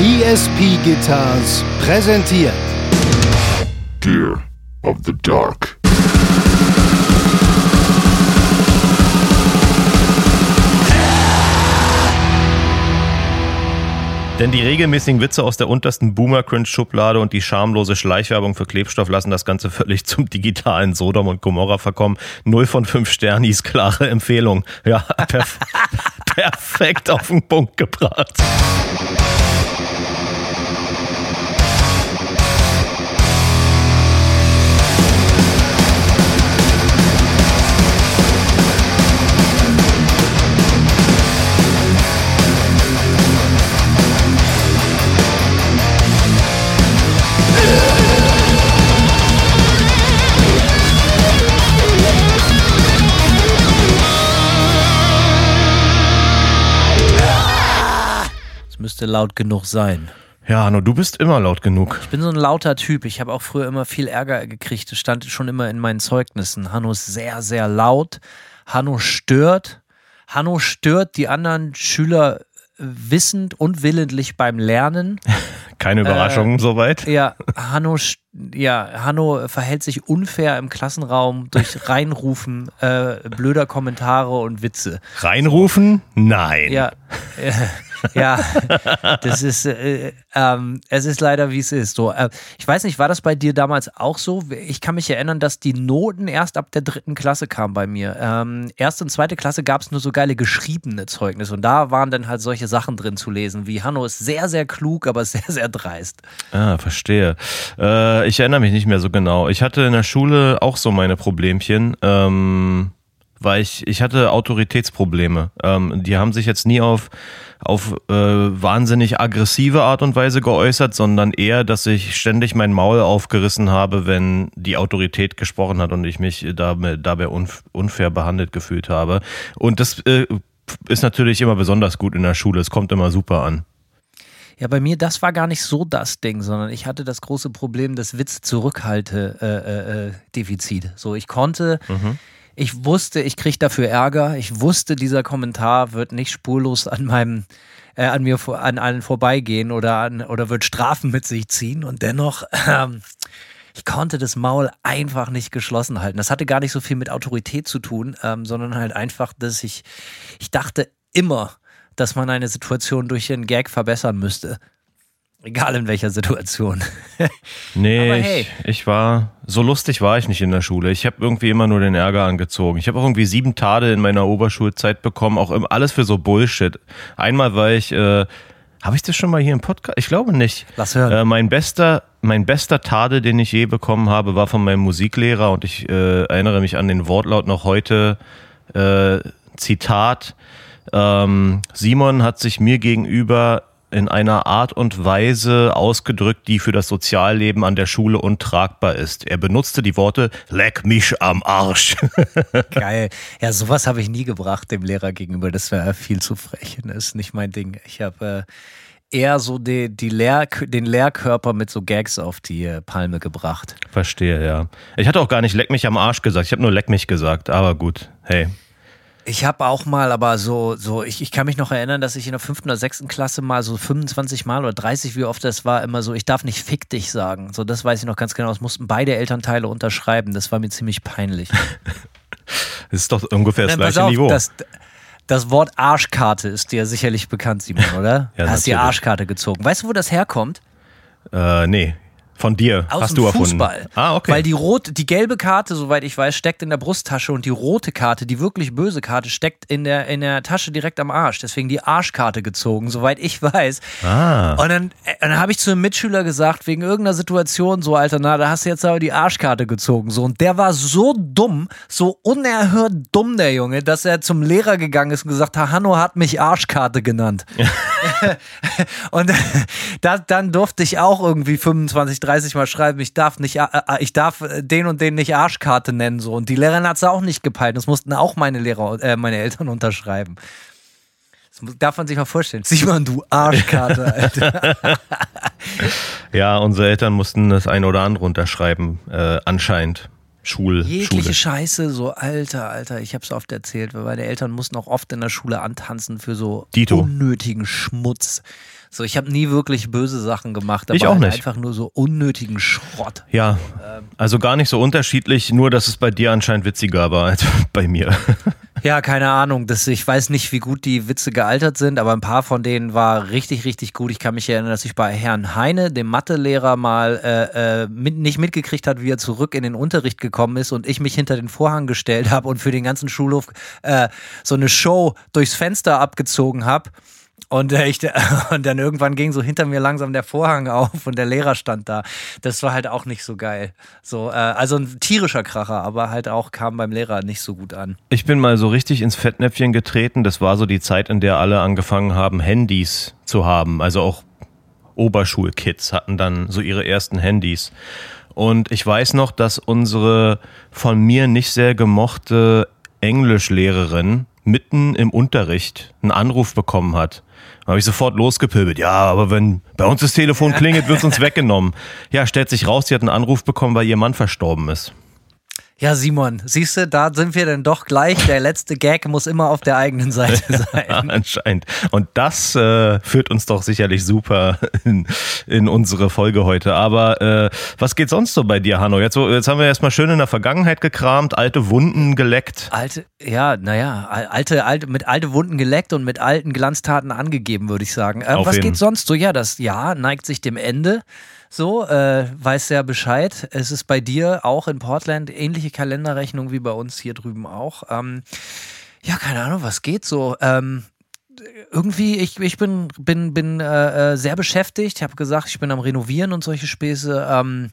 ESP Guitars präsentiert Gear of the Dark. Denn die regelmäßigen Witze aus der untersten Boomer-Cringe-Schublade und die schamlose Schleichwerbung für Klebstoff lassen das Ganze völlig zum digitalen Sodom und Gomorra verkommen. Null von fünf Sternis, klare Empfehlung. Ja, perf perfekt auf den Punkt gebracht. Müsste laut genug sein. Ja, Hanno, du bist immer laut genug. Ich bin so ein lauter Typ. Ich habe auch früher immer viel Ärger gekriegt. Das stand schon immer in meinen Zeugnissen. Hanno ist sehr, sehr laut. Hanno stört. Hanno stört die anderen Schüler wissend und willentlich beim Lernen. Keine Überraschung soweit. Ja, Hanno, ja, Hanno verhält sich unfair im Klassenraum durch Reinrufen äh, blöder Kommentare und Witze. Reinrufen? Nein. Ja, äh, ja, das ist, äh, ähm, es ist leider wie es ist. So, äh, ich weiß nicht, war das bei dir damals auch so? Ich kann mich erinnern, dass die Noten erst ab der dritten Klasse kamen bei mir. Ähm, erste und zweite Klasse gab es nur so geile geschriebene Zeugnisse und da waren dann halt solche Sachen drin zu lesen, wie Hanno ist sehr, sehr klug, aber sehr, sehr dreist. Ah, verstehe. Äh, ich erinnere mich nicht mehr so genau. Ich hatte in der Schule auch so meine Problemchen, ähm, weil ich, ich hatte Autoritätsprobleme. Ähm, die haben sich jetzt nie auf, auf äh, wahnsinnig aggressive Art und Weise geäußert, sondern eher, dass ich ständig mein Maul aufgerissen habe, wenn die Autorität gesprochen hat und ich mich dabei, dabei unf unfair behandelt gefühlt habe. Und das äh, ist natürlich immer besonders gut in der Schule. Es kommt immer super an. Ja, bei mir, das war gar nicht so das Ding, sondern ich hatte das große Problem des Witz-Zurückhalte-Defizit. so, ich konnte, ich wusste, ich kriege dafür Ärger. Ich wusste, dieser Kommentar wird nicht spurlos an meinem, äh, an mir, an allen vorbeigehen oder, an, oder wird Strafen mit sich ziehen. Und dennoch, ähm, ich konnte das Maul einfach nicht geschlossen halten. Das hatte gar nicht so viel mit Autorität zu tun, ähm, sondern halt einfach, dass ich, ich dachte immer, dass man eine Situation durch einen Gag verbessern müsste. Egal in welcher Situation. Nee, hey. ich, ich war, so lustig war ich nicht in der Schule. Ich habe irgendwie immer nur den Ärger angezogen. Ich habe auch irgendwie sieben Tadel in meiner Oberschulzeit bekommen, auch im, alles für so Bullshit. Einmal war ich, äh, habe ich das schon mal hier im Podcast? Ich glaube nicht. Lass hören. Äh, mein bester, mein bester Tadel, den ich je bekommen habe, war von meinem Musiklehrer und ich äh, erinnere mich an den Wortlaut noch heute. Äh, Zitat. Ähm, Simon hat sich mir gegenüber in einer Art und Weise ausgedrückt, die für das Sozialleben an der Schule untragbar ist. Er benutzte die Worte leck mich am Arsch. Geil. Ja, sowas habe ich nie gebracht dem Lehrer gegenüber. Das wäre viel zu frech. Das ist nicht mein Ding. Ich habe äh, eher so die, die Lehr den Lehrkörper mit so Gags auf die äh, Palme gebracht. Verstehe, ja. Ich hatte auch gar nicht leck mich am Arsch gesagt. Ich habe nur leck mich gesagt. Aber gut, hey. Ich habe auch mal, aber so, so ich, ich kann mich noch erinnern, dass ich in der fünften oder sechsten Klasse mal so 25 Mal oder 30, wie oft das war, immer so, ich darf nicht fick dich sagen. So, das weiß ich noch ganz genau. Das mussten beide Elternteile unterschreiben. Das war mir ziemlich peinlich. Das ist doch ungefähr das gleiche auf, Niveau. Das, das Wort Arschkarte ist dir sicherlich bekannt, Simon, oder? Ja, Hast die natürlich. Arschkarte gezogen. Weißt du, wo das herkommt? äh, nee, von dir. Aus Hast dem du erfunden. Fußball. Ah, okay. Weil die rot, die gelbe Karte, soweit ich weiß, steckt in der Brusttasche und die rote Karte, die wirklich böse Karte, steckt in der, in der Tasche direkt am Arsch. Deswegen die Arschkarte gezogen, soweit ich weiß. ah. Und dann, äh, dann habe ich zu einem Mitschüler gesagt, wegen irgendeiner Situation, so, Alter, na, da hast du jetzt aber die Arschkarte gezogen. So, und der war so dumm, so unerhört dumm, der Junge, dass er zum Lehrer gegangen ist und gesagt hat, Hanno hat mich Arschkarte genannt. und da, dann durfte ich auch irgendwie 25, 30 Mal schreiben, ich darf nicht, äh, äh, ich darf äh, den und den nicht Arschkarte nennen, so. Und die Lehrerin hat es auch nicht gepeilt. Das mussten auch meine Lehrer, äh, meine Eltern unterschreiben. Das darf man sich mal vorstellen. Simon, du Arschkarte, Alter. Ja, unsere Eltern mussten das eine oder andere unterschreiben, äh, anscheinend. Schul, Jegliche Schule. Scheiße, so alter, alter, ich hab's oft erzählt, weil meine Eltern mussten auch oft in der Schule antanzen für so Dito. unnötigen Schmutz. So, ich habe nie wirklich böse Sachen gemacht, aber Ich auch halt nicht. einfach nur so unnötigen Schrott. Ja, also gar nicht so unterschiedlich, nur dass es bei dir anscheinend witziger war als bei mir. Ja, keine Ahnung. Das, ich weiß nicht, wie gut die Witze gealtert sind, aber ein paar von denen war richtig, richtig gut. Ich kann mich erinnern, dass ich bei Herrn Heine, dem Mathelehrer, mal äh, äh, mit, nicht mitgekriegt hat, wie er zurück in den Unterricht gekommen ist und ich mich hinter den Vorhang gestellt habe und für den ganzen Schulhof äh, so eine Show durchs Fenster abgezogen habe. Und, äh, ich, und dann irgendwann ging so hinter mir langsam der Vorhang auf und der Lehrer stand da. Das war halt auch nicht so geil. So, äh, also ein tierischer Kracher, aber halt auch kam beim Lehrer nicht so gut an. Ich bin mal so richtig ins Fettnäpfchen getreten. Das war so die Zeit, in der alle angefangen haben, Handys zu haben. Also auch Oberschulkids hatten dann so ihre ersten Handys. Und ich weiß noch, dass unsere von mir nicht sehr gemochte Englischlehrerin mitten im Unterricht einen Anruf bekommen hat. Da habe ich sofort losgepöbelt. Ja, aber wenn bei uns das Telefon klingelt, wird es uns weggenommen. Ja, stellt sich raus, sie hat einen Anruf bekommen, weil ihr Mann verstorben ist. Ja, Simon, siehst du, da sind wir dann doch gleich. Der letzte Gag muss immer auf der eigenen Seite sein. Anscheinend. Und das äh, führt uns doch sicherlich super in, in unsere Folge heute. Aber äh, was geht sonst so bei dir, Hanno? Jetzt, jetzt haben wir erstmal schön in der Vergangenheit gekramt, alte Wunden geleckt. Alte, ja, naja, alte, alte, mit alte Wunden geleckt und mit alten Glanztaten angegeben, würde ich sagen. Äh, was jeden. geht sonst so? Ja, das Jahr neigt sich dem Ende. So, äh, weiß ja Bescheid. Es ist bei dir auch in Portland ähnliche Kalenderrechnung wie bei uns hier drüben auch. Ähm, ja, keine Ahnung, was geht so? Ähm, irgendwie, ich, ich bin, bin, bin äh, äh, sehr beschäftigt. Ich habe gesagt, ich bin am Renovieren und solche Späße. Ähm,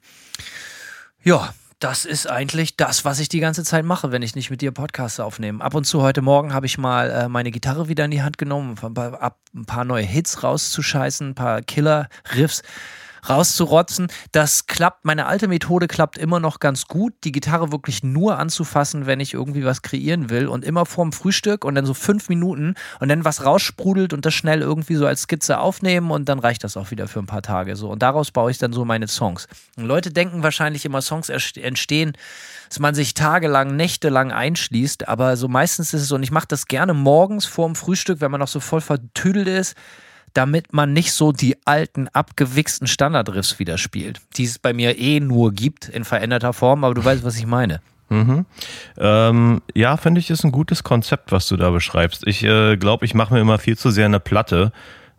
ja, das ist eigentlich das, was ich die ganze Zeit mache, wenn ich nicht mit dir Podcasts aufnehme. Ab und zu heute Morgen habe ich mal äh, meine Gitarre wieder in die Hand genommen, um ein paar, ab, ein paar neue Hits rauszuscheißen, ein paar Killer-Riffs rauszurotzen. Das klappt, meine alte Methode klappt immer noch ganz gut, die Gitarre wirklich nur anzufassen, wenn ich irgendwie was kreieren will und immer vorm Frühstück und dann so fünf Minuten und dann was raussprudelt und das schnell irgendwie so als Skizze aufnehmen und dann reicht das auch wieder für ein paar Tage so. Und daraus baue ich dann so meine Songs. Und Leute denken wahrscheinlich immer, Songs entstehen, dass man sich tagelang, nächtelang einschließt, aber so meistens ist es so, und ich mache das gerne morgens vorm Frühstück, wenn man noch so voll vertüdelt ist, damit man nicht so die alten, abgewichsten Standardriffs wieder spielt, die es bei mir eh nur gibt in veränderter Form, aber du weißt, was ich meine. Ähm, ja, finde ich, ist ein gutes Konzept, was du da beschreibst. Ich äh, glaube, ich mache mir immer viel zu sehr eine Platte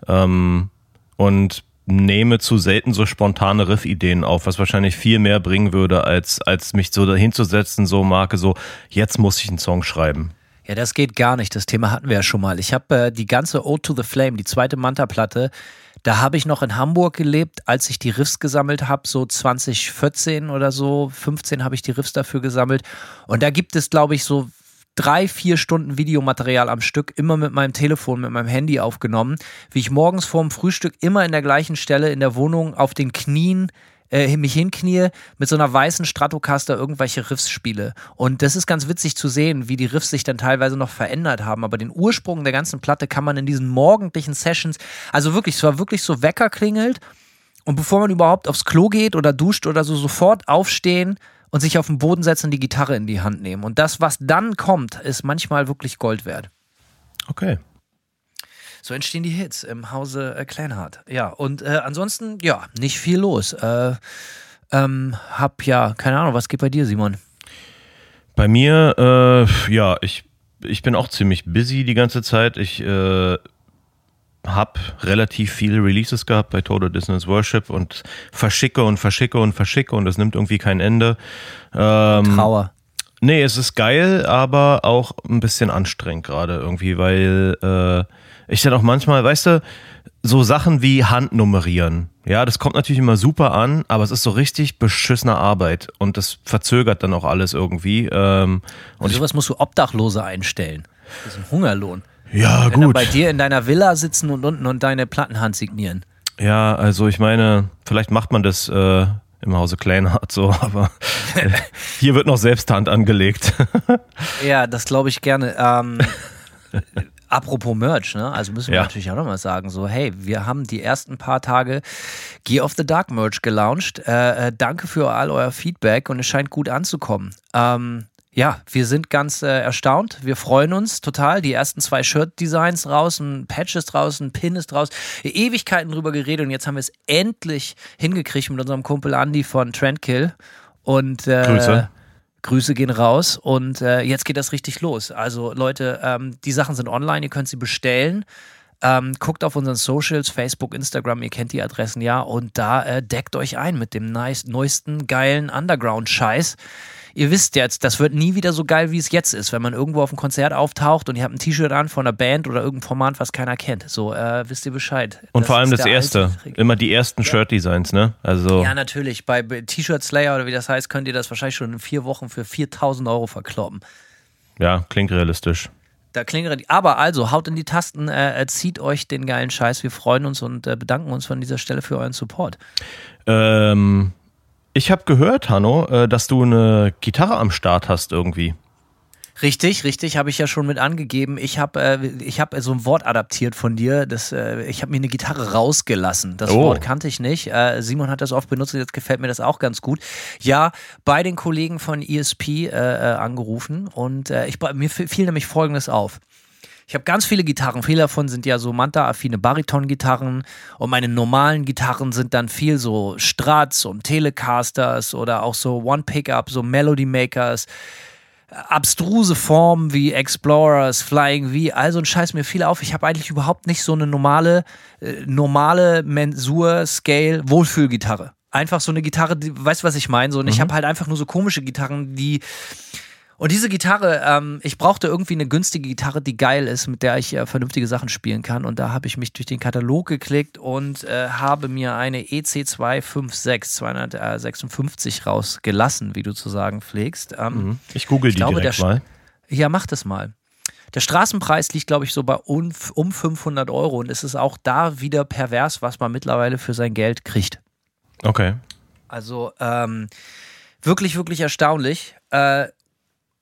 ähm, und nehme zu selten so spontane Riff-Ideen auf, was wahrscheinlich viel mehr bringen würde, als, als mich so dahinzusetzen, so Marke, so, jetzt muss ich einen Song schreiben. Ja, das geht gar nicht. Das Thema hatten wir ja schon mal. Ich habe äh, die ganze Ode to the Flame, die zweite Manta-Platte, da habe ich noch in Hamburg gelebt, als ich die Riffs gesammelt habe, so 2014 oder so, 15 habe ich die Riffs dafür gesammelt. Und da gibt es, glaube ich, so drei, vier Stunden Videomaterial am Stück, immer mit meinem Telefon, mit meinem Handy aufgenommen, wie ich morgens vorm Frühstück immer in der gleichen Stelle in der Wohnung auf den Knien äh, mich hinknie, mit so einer weißen Stratocaster irgendwelche Riffs spiele. Und das ist ganz witzig zu sehen, wie die Riffs sich dann teilweise noch verändert haben. Aber den Ursprung der ganzen Platte kann man in diesen morgendlichen Sessions, also wirklich, es war wirklich so Wecker klingelt und bevor man überhaupt aufs Klo geht oder duscht oder so, sofort aufstehen und sich auf den Boden setzen und die Gitarre in die Hand nehmen. Und das, was dann kommt, ist manchmal wirklich Gold wert. Okay. So entstehen die Hits im Hause äh, Kleinhardt. Ja, und äh, ansonsten, ja, nicht viel los. Äh, ähm, hab ja, keine Ahnung, was geht bei dir, Simon? Bei mir, äh, ja, ich, ich bin auch ziemlich busy die ganze Zeit. Ich äh, habe relativ viele Releases gehabt bei Total Dissonance Worship und verschicke und verschicke und verschicke und es nimmt irgendwie kein Ende. Ähm, Trauer. Nee, es ist geil, aber auch ein bisschen anstrengend gerade irgendwie, weil äh, ich dann auch manchmal, weißt du, so Sachen wie Handnummerieren. Ja, das kommt natürlich immer super an, aber es ist so richtig beschissene Arbeit und das verzögert dann auch alles irgendwie. Ähm, und ich, sowas musst du Obdachlose einstellen. Das ist ein Hungerlohn. ja, Wenn gut. bei dir in deiner Villa sitzen und unten und deine Plattenhand signieren. Ja, also ich meine, vielleicht macht man das äh, im Hause Kleinhardt so, aber äh, hier wird noch Selbsthand angelegt. Ja, das glaube ich gerne. Ähm, apropos Merch, ne? Also müssen wir Ja. natürlich auch nochmal sagen, so, hey, wir haben die ersten paar Tage Gear of the Dark Merch gelauncht. Äh, äh, danke für all euer Feedback und es scheint gut anzukommen. Ähm, ja, wir sind ganz äh, erstaunt. Wir freuen uns total. Die ersten zwei Shirt-Designs raus, ein Patch ist draußen, Pin ist raus. Ewigkeiten drüber geredet und jetzt haben wir es endlich hingekriegt mit unserem Kumpel Andy von Trendkill. Und äh, Grüße. Grüße gehen raus und äh, jetzt geht das richtig los. Also Leute, ähm, die Sachen sind online, ihr könnt sie bestellen. Ähm, guckt auf unseren Socials, Facebook, Instagram, ihr kennt die Adressen ja und da äh, deckt euch ein mit dem nice, neuesten geilen Underground-Scheiß. Ihr wisst jetzt, das wird nie wieder so geil, wie es jetzt ist, wenn man irgendwo auf einem Konzert auftaucht und ihr habt ein T-Shirt an von einer Band oder irgendein Format, was keiner kennt. So, äh, wisst ihr Bescheid. Und vor allem das erste. Immer die ersten Shirt-Designs, ne? Also. Ja, natürlich. Bei T-Shirt Slayer oder wie das heißt, könnt ihr das wahrscheinlich schon in vier Wochen für 4000 Euro verkloppen. Ja, klingt realistisch. Da klingelt. Aber also, haut in die Tasten, äh, zieht euch den geilen Scheiß. Wir freuen uns und äh, bedanken uns von dieser Stelle für euren Support. Ähm, ich habe gehört, Hanno, äh, dass du eine Gitarre am Start hast irgendwie. Richtig, richtig, habe ich ja schon mit angegeben. Ich habe äh, ich hab so ein Wort adaptiert von dir. Das, äh, ich habe mir eine Gitarre rausgelassen. Das Oh. Wort kannte ich nicht. Äh, Simon hat das oft benutzt und jetzt gefällt mir das auch ganz gut. Ja, bei den Kollegen von ESP äh, äh, angerufen und äh, ich, mir fiel nämlich Folgendes auf. Ich habe ganz viele Gitarren. Viele davon sind ja so Manta-affine Bariton-Gitarren. Und meine normalen Gitarren sind dann viel so Strats und Telecasters oder auch so One-Pickup, so Melody Makers. Abstruse Formen wie Explorers, Flying V, also ein Scheiß mir viel auf. Ich habe eigentlich überhaupt nicht so eine normale, äh, normale Mensur, Scale, Wohlfühlgitarre. Einfach so eine Gitarre, die, weißt du, was ich meine? So, und ich habe halt einfach nur so komische Gitarren, die und diese Gitarre, ähm, ich brauchte irgendwie eine günstige Gitarre, die geil ist, mit der ich äh, vernünftige Sachen spielen kann. Und da habe ich mich durch den Katalog geklickt und äh, habe mir eine E EC256 256 rausgelassen, wie du zu sagen pflegst. Ähm, Ich google Ich die glaube, direkt der mal. Ja, mach das mal. Der Straßenpreis liegt, glaube ich, so bei um, um 500 Euro und es ist auch da wieder pervers, was man mittlerweile für sein Geld kriegt. Okay. Also ähm, wirklich, wirklich erstaunlich. Äh,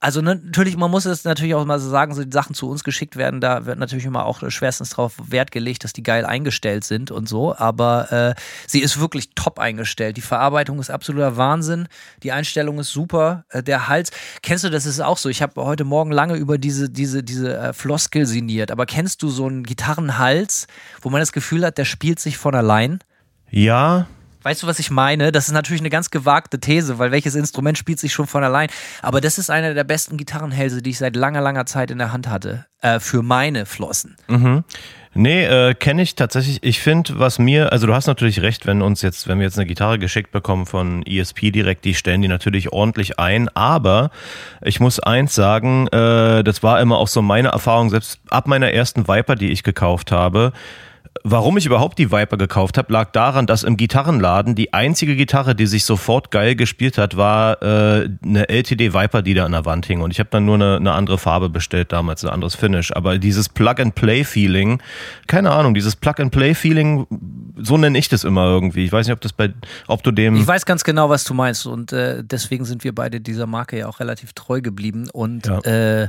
also ne, natürlich, man muss es natürlich auch mal so sagen, so die Sachen zu uns geschickt werden, da wird natürlich immer auch schwerstens darauf Wert gelegt, dass die geil eingestellt sind und so, aber äh, sie ist wirklich top eingestellt. Die Verarbeitung ist absoluter Wahnsinn, die Einstellung ist super, äh, der Hals, kennst du, das ist auch so, ich habe heute Morgen lange über diese, diese, diese äh, Floskel sinniert, aber kennst du so einen Gitarrenhals, wo man das Gefühl hat, der spielt sich von allein? Ja, Weißt du, was ich meine? Das ist natürlich eine ganz gewagte These, weil welches Instrument spielt sich schon von allein? Aber das ist einer der besten Gitarrenhälse, die ich seit langer, langer Zeit in der Hand hatte. Äh, für meine Flossen. Nee, äh, kenne ich tatsächlich. Ich finde, was mir, also du hast natürlich recht, wenn uns jetzt, wenn wir jetzt eine Gitarre geschickt bekommen von ESP direkt, die stellen die natürlich ordentlich ein. Aber ich muss eins sagen, äh, das war immer auch so meine Erfahrung, selbst ab meiner ersten Viper, die ich gekauft habe. Warum ich überhaupt die Viper gekauft habe, lag daran, dass im Gitarrenladen die einzige Gitarre, die sich sofort geil gespielt hat, war äh, eine LTD Viper, die da an der Wand hing. Und ich habe dann nur eine, eine andere Farbe bestellt damals, ein anderes Finish. Aber dieses Plug-and-Play-Feeling, keine Ahnung, dieses Plug-and-Play-Feeling, so nenne ich das immer irgendwie. Ich weiß nicht, ob das bei, ob du dem. Ich weiß ganz genau, was du meinst. Und äh, deswegen sind wir beide dieser Marke ja auch relativ treu geblieben. Und Ja. äh,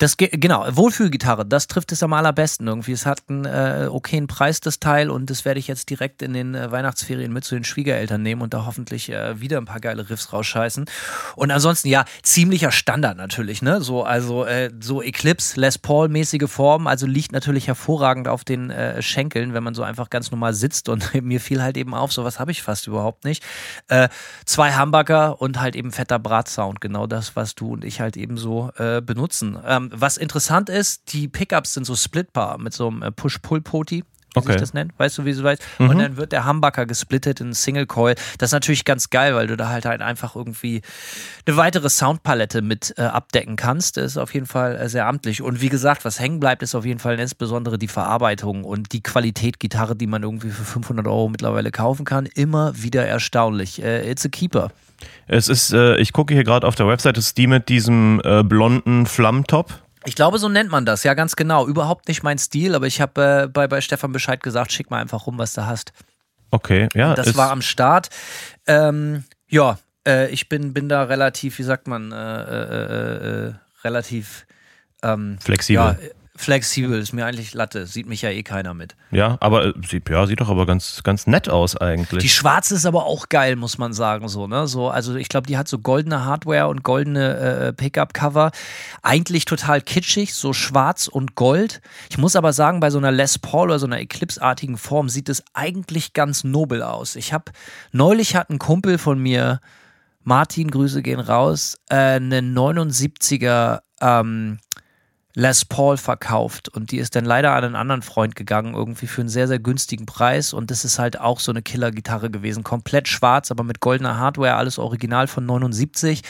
das ge- genau, Wohlfühlgitarre, das trifft es am allerbesten irgendwie. Es hat einen äh, okayen Preis, das Teil, und das werde ich jetzt direkt in den äh, Weihnachtsferien mit zu den Schwiegereltern nehmen und da hoffentlich äh, wieder ein paar geile Riffs rausscheißen. Und ansonsten, ja, ziemlicher Standard natürlich, ne? So, also äh, so Eclipse, Les Paul-mäßige Form, also liegt natürlich hervorragend auf den äh, Schenkeln, wenn man so einfach ganz normal sitzt und mir fiel halt eben auf, sowas habe ich fast überhaupt nicht. Äh, zwei Hamburger und halt eben fetter Bratsound, genau das, was du und ich halt eben so äh, benutzen. Ähm, was interessant ist, die Pickups sind so splitbar mit so einem äh, Push-Pull-Poti. Wie Okay. sich das nennt, weißt du, wie du weißt? Und dann wird der Humbucker gesplittet in Single Coil. Das ist natürlich ganz geil, weil du da halt, halt einfach irgendwie eine weitere Soundpalette mit äh, abdecken kannst. Das ist auf jeden Fall äh, sehr amtlich. Und wie gesagt, was hängen bleibt, ist auf jeden Fall insbesondere die Verarbeitung und die Qualität Gitarre, die man irgendwie für 500 Euro mittlerweile kaufen kann. Immer wieder erstaunlich. Äh, it's a keeper. Es ist, äh, ich gucke hier gerade auf der Website, ist die mit diesem äh, blonden Flammtop. Ich glaube, so nennt man das, ja, ganz genau. Überhaupt nicht mein Stil, aber ich habe äh, bei, bei Stefan Bescheid gesagt, schick mal einfach rum, was du hast. Okay, ja. Das ist, war am Start. Ähm, ja, äh, ich bin, bin da relativ, wie sagt man, äh, äh, relativ ähm, Flexibel. Ja, Flexibel, ist mir eigentlich Latte. Sieht mich ja eh keiner mit. Ja, aber äh, sieht, ja, sieht doch aber ganz, ganz nett aus eigentlich. Die schwarze ist aber auch geil, muss man sagen. So, ne? so, also ich glaube, die hat so goldene Hardware und goldene äh, Pickup-Cover. Eigentlich total kitschig, so schwarz und gold. Ich muss aber sagen, bei so einer Les Paul oder so einer Eclipse-artigen Form sieht es eigentlich ganz nobel aus. Ich habe neulich hat ein Kumpel von mir, Martin, Grüße gehen raus, äh, eine 79er ähm, Les Paul verkauft und die ist dann leider an einen anderen Freund gegangen, irgendwie für einen sehr, sehr günstigen Preis und das ist halt auch so eine Killer-Gitarre gewesen. Komplett schwarz, aber mit goldener Hardware, alles original von 79.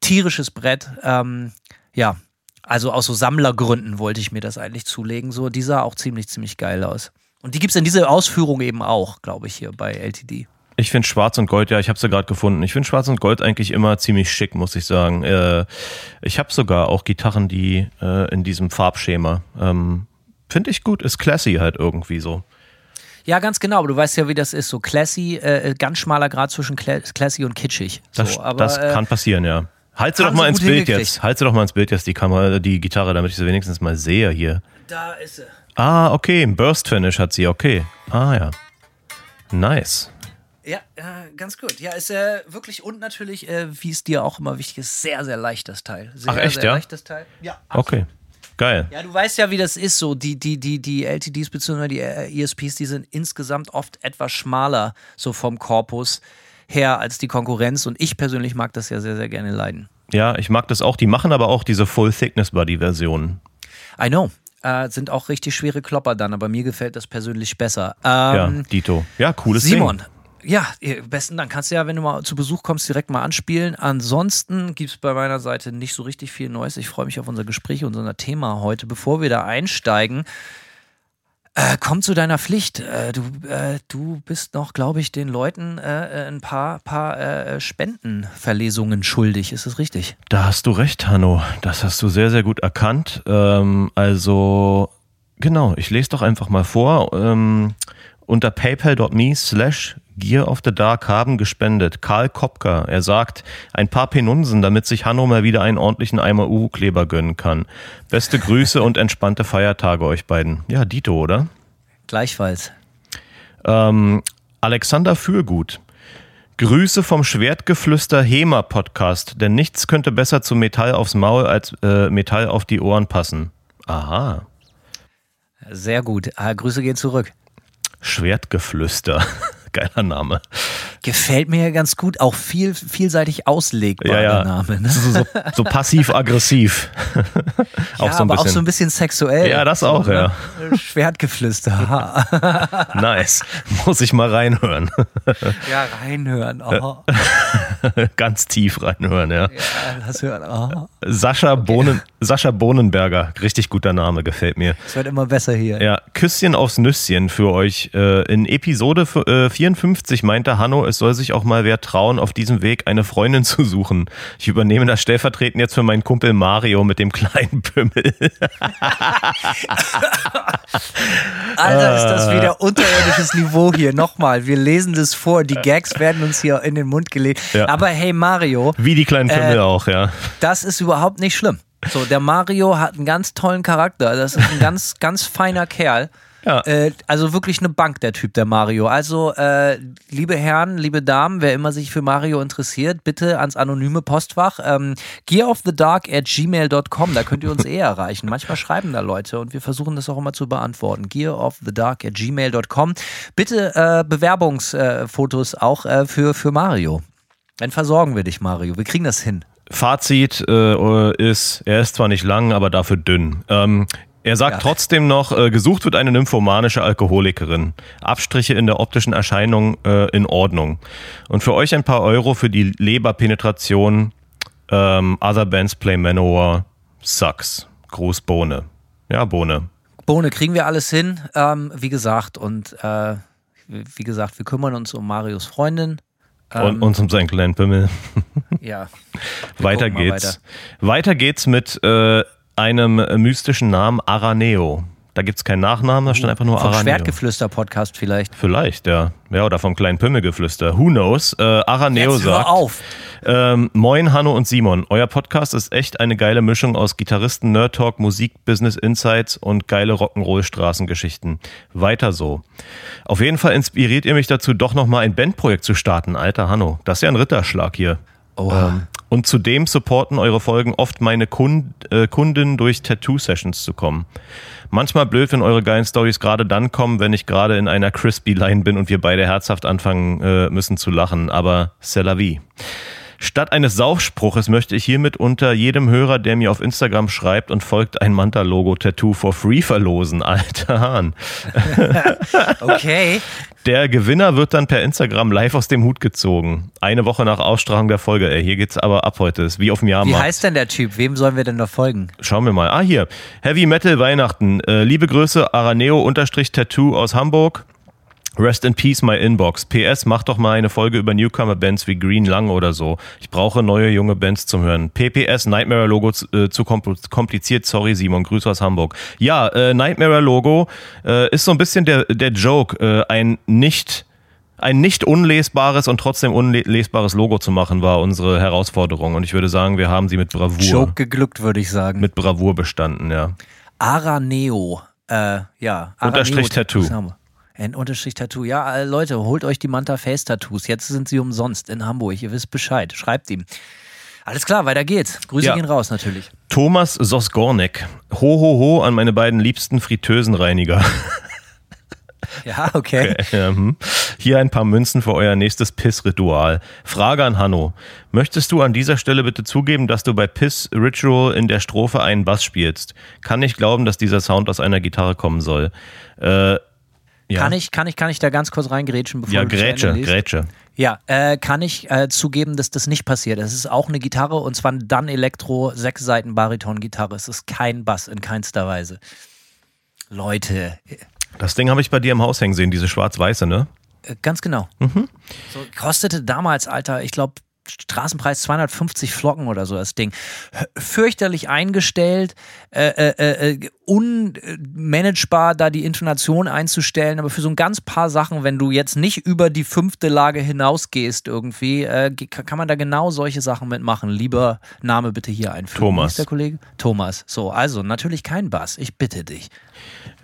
Tierisches Brett, ähm, ja, also aus so Sammlergründen wollte ich mir das eigentlich zulegen. So, die sah auch ziemlich, ziemlich geil aus. Und die gibt es in dieser Ausführung eben auch, glaube ich, hier bei LTD. Ich finde Schwarz und Gold, ja, ich habe sie gerade gefunden. Ich finde Schwarz und Gold eigentlich immer ziemlich schick, muss ich sagen. Äh, ich habe sogar auch Gitarren, die äh, in diesem Farbschema. Ähm, finde ich gut, ist classy halt irgendwie so. Ja, ganz genau, aber du weißt ja, wie das ist. So classy, äh, ganz schmaler Grad zwischen classy und kitschig. Das, so, aber, das äh, kann passieren, ja. Halt sie doch mal ins Bild jetzt. Halt sie doch mal ins Bild jetzt, die Kamera, die Gitarre, damit ich sie wenigstens mal sehe hier. Da ist sie. Ah, okay, ein Burst Finish hat sie, okay. Ah ja. Nice. Ja, äh, ganz gut. Ja, ist äh, wirklich und natürlich, äh, wie es dir auch immer wichtig ist, sehr, sehr leichtes Teil. Sehr, Ach, echt, sehr ja? leichtes Teil. Ja. Okay. Geil. Ja, du weißt ja, wie das ist so. Die, die, die, die LTDs bzw. die äh, ESPs, die sind insgesamt oft etwas schmaler, so vom Korpus her als die Konkurrenz. Und ich persönlich mag das ja sehr, sehr gerne leiden. Ja, ich mag das auch. Die machen aber auch diese Full Thickness Body Versionen. I know. Äh, sind auch richtig schwere Klopper dann, aber mir gefällt das persönlich besser. Ja, Ähm, Dito. Ja, cooles Simon. Ding. Ja, besten Dank. Kannst du ja, wenn du mal zu Besuch kommst, direkt mal anspielen. Ansonsten gibt es bei meiner Seite nicht so richtig viel Neues. Ich freue mich auf unser Gespräch und unser Thema heute. Bevor wir da einsteigen, äh, komm zu deiner Pflicht. Äh, du, äh, du bist noch, glaube ich, den Leuten äh, äh, ein paar, paar äh, Spendenverlesungen schuldig. Ist das richtig? Da hast du recht, Hanno. Das hast du sehr, sehr gut erkannt. Ähm, also, genau, ich lese doch einfach mal vor. Ähm, unter paypal.me slash Gear of the Dark haben gespendet. Karl Kopka, er sagt, ein paar Penunsen, damit sich Hanno mal wieder einen ordentlichen Eimer Uhu-Kleber gönnen kann. Beste Grüße und entspannte Feiertage euch beiden. Ja, Dito, oder? Gleichfalls. Ähm, Alexander Fürgut. Grüße vom Schwertgeflüster HEMA Podcast, denn nichts könnte besser zu Metall aufs Maul als äh, Metall auf die Ohren passen. Aha. Sehr gut. Ah, Grüße gehen zurück. Schwertgeflüster. geiler Name. Gefällt mir ja ganz gut, auch viel, vielseitig auslegbarer ja, ja. Name. Ne? So, so passiv-aggressiv. ja, so aber auch so ein bisschen sexuell. Ja, das auch, so, ja. Ne? Schwertgeflüster. nice. Muss ich mal reinhören. ja, reinhören. Oh. ganz tief reinhören, ja. ja lass hören. Oh. Sascha, okay. Bohnen, Sascha Bohnenberger, richtig guter Name, gefällt mir. Es wird immer besser hier. Ja, Küsschen aufs Nüsschen für euch äh, in Episode 4. Äh, 1954 meinte Hanno, es soll sich auch mal wer trauen, auf diesem Weg eine Freundin zu suchen. Ich übernehme das stellvertretend jetzt für meinen Kumpel Mario mit dem kleinen Pümmel. Alter, ist das wieder unterirdisches Niveau hier. Nochmal, wir lesen das vor. Die Gags werden uns hier in den Mund gelegt. Ja. Aber hey, Mario. Wie die kleinen Pümmel äh, auch, ja. Das ist überhaupt nicht schlimm. So, der Mario hat einen ganz tollen Charakter. Das ist ein ganz, ganz feiner Kerl. Ja. Äh, also wirklich eine Bank, der Typ, der Mario. Also, äh, liebe Herren, liebe Damen, wer immer sich für Mario interessiert, bitte ans anonyme Postfach. Ähm, gearofthedark at gmail.com, da könnt ihr uns eh erreichen. Manchmal schreiben da Leute und wir versuchen das auch immer zu beantworten. gearofthedark at gmail.com. Bitte äh, Bewerbungsfotos auch äh, für, für Mario. Dann versorgen wir dich, Mario. Wir kriegen das hin. Fazit äh, ist, er ist zwar nicht lang, aber dafür dünn. Ähm, er sagt Ja. trotzdem noch, äh, gesucht wird eine nymphomanische Alkoholikerin. Abstriche in der optischen Erscheinung äh, in Ordnung. Und für euch ein paar Euro für die Leberpenetration. Ähm, Other Bands Play Manowar. Sucks. Gruß Bohne. Ja, Bohne. Bohne, kriegen wir alles hin. Ähm, wie gesagt, und äh, wie gesagt, wir kümmern uns um Marios Freundin. Und, und zum seinen kleinen Pimmel. Ja. Weiter geht's. Weiter. geht's mit äh, einem äh, mystischen Namen Araneo. Da gibt's keinen Nachnamen, da stand einfach nur Vom Araneo. Schwertgeflüster-Podcast vielleicht. Vielleicht, ja. Ja, oder vom kleinen Pimmelgeflüster. Who knows? Äh, Araneo Jetzt hör sagt. auf. Ähm, moin, Hanno und Simon. Euer Podcast ist echt eine geile Mischung aus Gitarristen, Nerd Talk, Musik, Business Insights und geile Rock'n'Roll-Straßengeschichten. Weiter so. Auf jeden Fall inspiriert ihr mich dazu, doch nochmal ein Bandprojekt zu starten. Alter Hanno, das ist ja ein Ritterschlag hier. Ähm, und zudem supporten eure Folgen oft meine Kund, äh, Kunden durch Tattoo-Sessions zu kommen. Manchmal blöd, wenn eure geilen Stories gerade dann kommen, wenn ich gerade in einer Crispy-Line bin und wir beide herzhaft anfangen äh, müssen zu lachen. Aber c'est la vie. Statt eines Saufspruches möchte ich hiermit unter jedem Hörer, der mir auf Instagram schreibt und folgt, ein Manta-Logo-Tattoo for free verlosen. Alter Hahn. Okay. Der Gewinner wird dann per Instagram live aus dem Hut gezogen. Eine Woche nach Ausstrahlung der Folge. Ey, hier geht's aber ab heute. Ist wie auf dem Wie Jahrmarkt. heißt denn der Typ? Wem sollen wir denn da folgen? Schauen wir mal. Ah, hier. Heavy Metal Weihnachten. Äh, liebe Grüße, Araneo-Tattoo aus Hamburg. Rest in Peace, my Inbox. PS, mach doch mal eine Folge über Newcomer-Bands wie Green Lung oder so. Ich brauche neue junge Bands zum Hören. PPS, Nightmare-Logo äh, zu kompl- kompliziert. Sorry, Simon. Grüße aus Hamburg. Ja, äh, Nightmare-Logo äh, ist so ein bisschen der, der Joke. Äh, ein nicht ein nicht unlesbares und trotzdem unlesbares Logo zu machen, war unsere Herausforderung. Und ich würde sagen, wir haben sie mit Bravour, Joke geglückt, würde ich sagen. mit Bravour bestanden, ja. Araneo. Äh, ja. Unterstrich Araneo- Tattoo. Ein Unterstrich Tattoo. Ja, äh, Leute, holt euch die Manta Face Tattoos. Jetzt sind sie umsonst in Hamburg. Ihr wisst Bescheid. Schreibt ihm. Alles klar, weiter geht's. Grüße Ja. gehen raus natürlich. Thomas Sosgornek. Ho, ho, ho an meine beiden liebsten Fritteusenreiniger. Ja, okay. Ähm, Hier ein paar Münzen für euer nächstes Piss-Ritual. Frage an Hanno. Möchtest du an dieser Stelle bitte zugeben, dass du bei Piss Ritual in der Strophe einen Bass spielst? Kann nicht glauben, dass dieser Sound aus einer Gitarre kommen soll. Äh, ja. Kann ich, kann ich, kann ich da ganz kurz reingrätschen, bevor Ja, Grätsche? Grätsche. Ja, äh, kann ich äh, zugeben, dass das nicht passiert. Es ist auch eine Gitarre und zwar Dann Elektro, sechs Seiten Bariton-Gitarre. Es ist kein Bass in keinster Weise. Leute, Das Ding habe ich bei dir im Haus hängen sehen, diese schwarz-weiße, ne? äh, ganz genau. Mhm. So, kostete damals, Alter, ich glaube, Straßenpreis 250 Flocken oder so das Ding. Fürchterlich eingestellt, äh, äh, äh, unmanagebar, da die Intonation einzustellen. Aber für so ein ganz paar Sachen, wenn du jetzt nicht über die fünfte Lage hinausgehst irgendwie, äh, kann man da genau solche Sachen mitmachen. Lieber Name bitte hier einfügen. Thomas. Der Kollege? Thomas. So, also natürlich kein Bass. Ich bitte dich.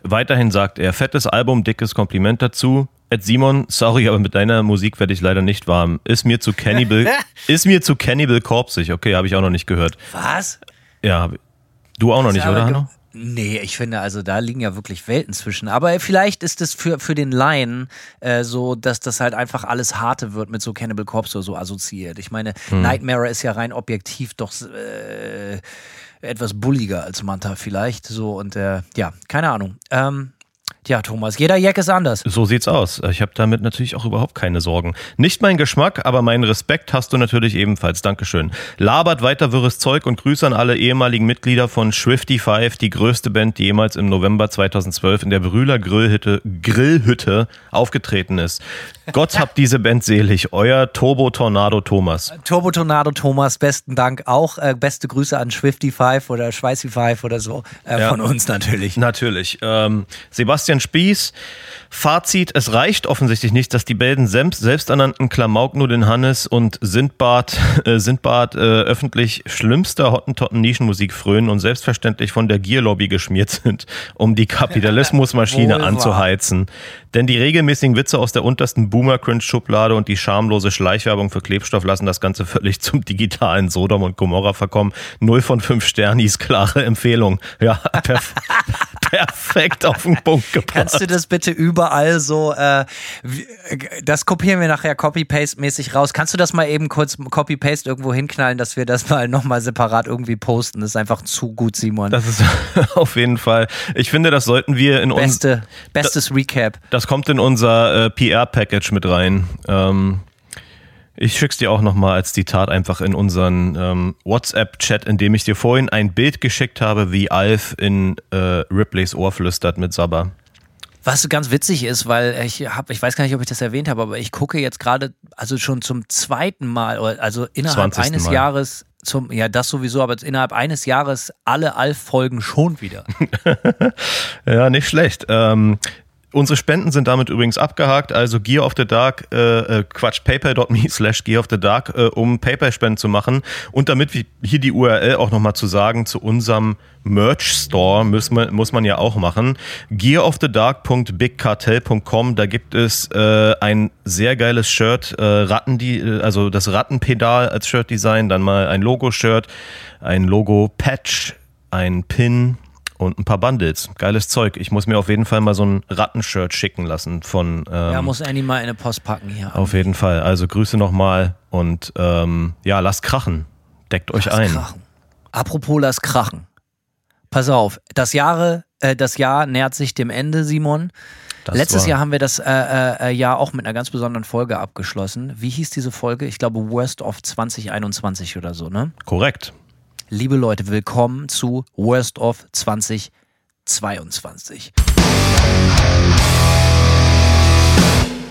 Weiterhin sagt er, fettes Album, dickes Kompliment dazu. Ed Simon, sorry, aber mit deiner Musik werde ich leider nicht warm. Ist mir zu Cannibal, ist mir zu Cannibal Corpsig. Okay, habe ich auch noch nicht gehört. Was? Ja, du auch noch nicht, oder Hanno? Nee, ich finde, also da liegen ja wirklich Welten zwischen. Aber vielleicht ist es für, für den Laien äh, so, dass das halt einfach alles harte wird mit so Cannibal Corpse oder so assoziiert. Ich meine, Hm. Nightmare ist ja rein objektiv doch äh, etwas bulliger als Manta vielleicht. So und äh, ja, keine Ahnung. Ähm, ja, Thomas, jeder Jack ist anders. So sieht's aus. Ich habe damit natürlich auch überhaupt keine Sorgen. Nicht mein Geschmack, aber meinen Respekt hast du natürlich ebenfalls. Dankeschön. Labert weiter wirres Zeug und Grüße an alle ehemaligen Mitglieder von Swifty Five, die größte Band, die jemals im November 2012 in der Brühler Grillhütte, Grillhütte aufgetreten ist. Gott habt diese Band selig. Euer Turbo Tornado Thomas. Turbo Tornado Thomas, besten Dank. Auch äh, beste Grüße an Swifty Five oder Schweißy Five oder so. Äh, Ja. Von uns natürlich. Natürlich. Ähm, Sebastian Spieß, Fazit, es reicht offensichtlich nicht, dass die beiden selbst, selbsternannten Klamauk nur den Hannes und Sindbad, äh, Sindbad äh, öffentlich schlimmster Hottentotten-Nischenmusik frönen und selbstverständlich von der Gear-Lobby geschmiert sind, um die Kapitalismusmaschine anzuheizen. Denn die regelmäßigen Witze aus der untersten Boomer-Cringe-Schublade und die schamlose Schleichwerbung für Klebstoff lassen das Ganze völlig zum digitalen Sodom und Gomorra verkommen. Null von fünf Sternis, klare Empfehlung. Ja, perf perfekt auf den Punkt gebracht. Kannst du das bitte überall so, äh, äh, das kopieren wir nachher Copy-Paste-mäßig raus. Kannst du das mal eben kurz Copy-Paste irgendwo hinknallen, dass wir das mal nochmal separat irgendwie posten? Das ist einfach zu gut, Simon. Das ist auf jeden Fall. Ich finde, das sollten wir in uns. Beste, bestes Recap. Das kommt in unser äh, PR-Package mit rein. Ähm, ich schick's dir auch nochmal als Zitat einfach in unseren ähm, WhatsApp-Chat, in dem ich dir vorhin ein Bild geschickt habe, wie Alf in äh, Ripleys Ohr flüstert mit Sabba. Was ganz witzig ist, weil ich habe, ich weiß gar nicht, ob ich das erwähnt habe, aber ich gucke jetzt gerade, also schon zum zweiten Mal, also innerhalb 20. eines Mal. Jahres zum, ja, das sowieso, aber innerhalb eines Jahres alle Alf-Folgen schon wieder. ja, nicht schlecht. Ähm, Unsere Spenden sind damit übrigens abgehakt, also Gear of the Dark, äh, äh, Quatsch, paypal.me slash Gear of the Dark, äh, um Paypal-Spenden zu machen. Und damit wir hier die URL auch nochmal zu sagen, zu unserem Merch-Store muss man, muss man ja auch machen. gearofthedark.bigcartel.com, da gibt es äh, ein sehr geiles Shirt, äh, Ratten, die, äh, also das Rattenpedal als Shirt-Design, dann mal ein Logo-Shirt, ein Logo-Patch, ein Pin, und ein paar Bundles. Geiles Zeug. Ich muss mir auf jeden Fall mal so ein Rattenshirt schicken lassen von. Ähm, ja, muss Annie mal in eine Post packen hier. Auf jeden Fall. Also Grüße nochmal und ähm, ja, lasst krachen. Deckt euch Lass ein. Krachen. Apropos lass krachen. Pass auf, das, Jahre, äh, das Jahr nähert sich dem Ende, Simon. Das Letztes war- Jahr haben wir das äh, äh, Jahr auch mit einer ganz besonderen Folge abgeschlossen. Wie hieß diese Folge? Ich glaube Worst of 2021 oder so, ne? Korrekt. Liebe Leute, willkommen zu Worst of 2022.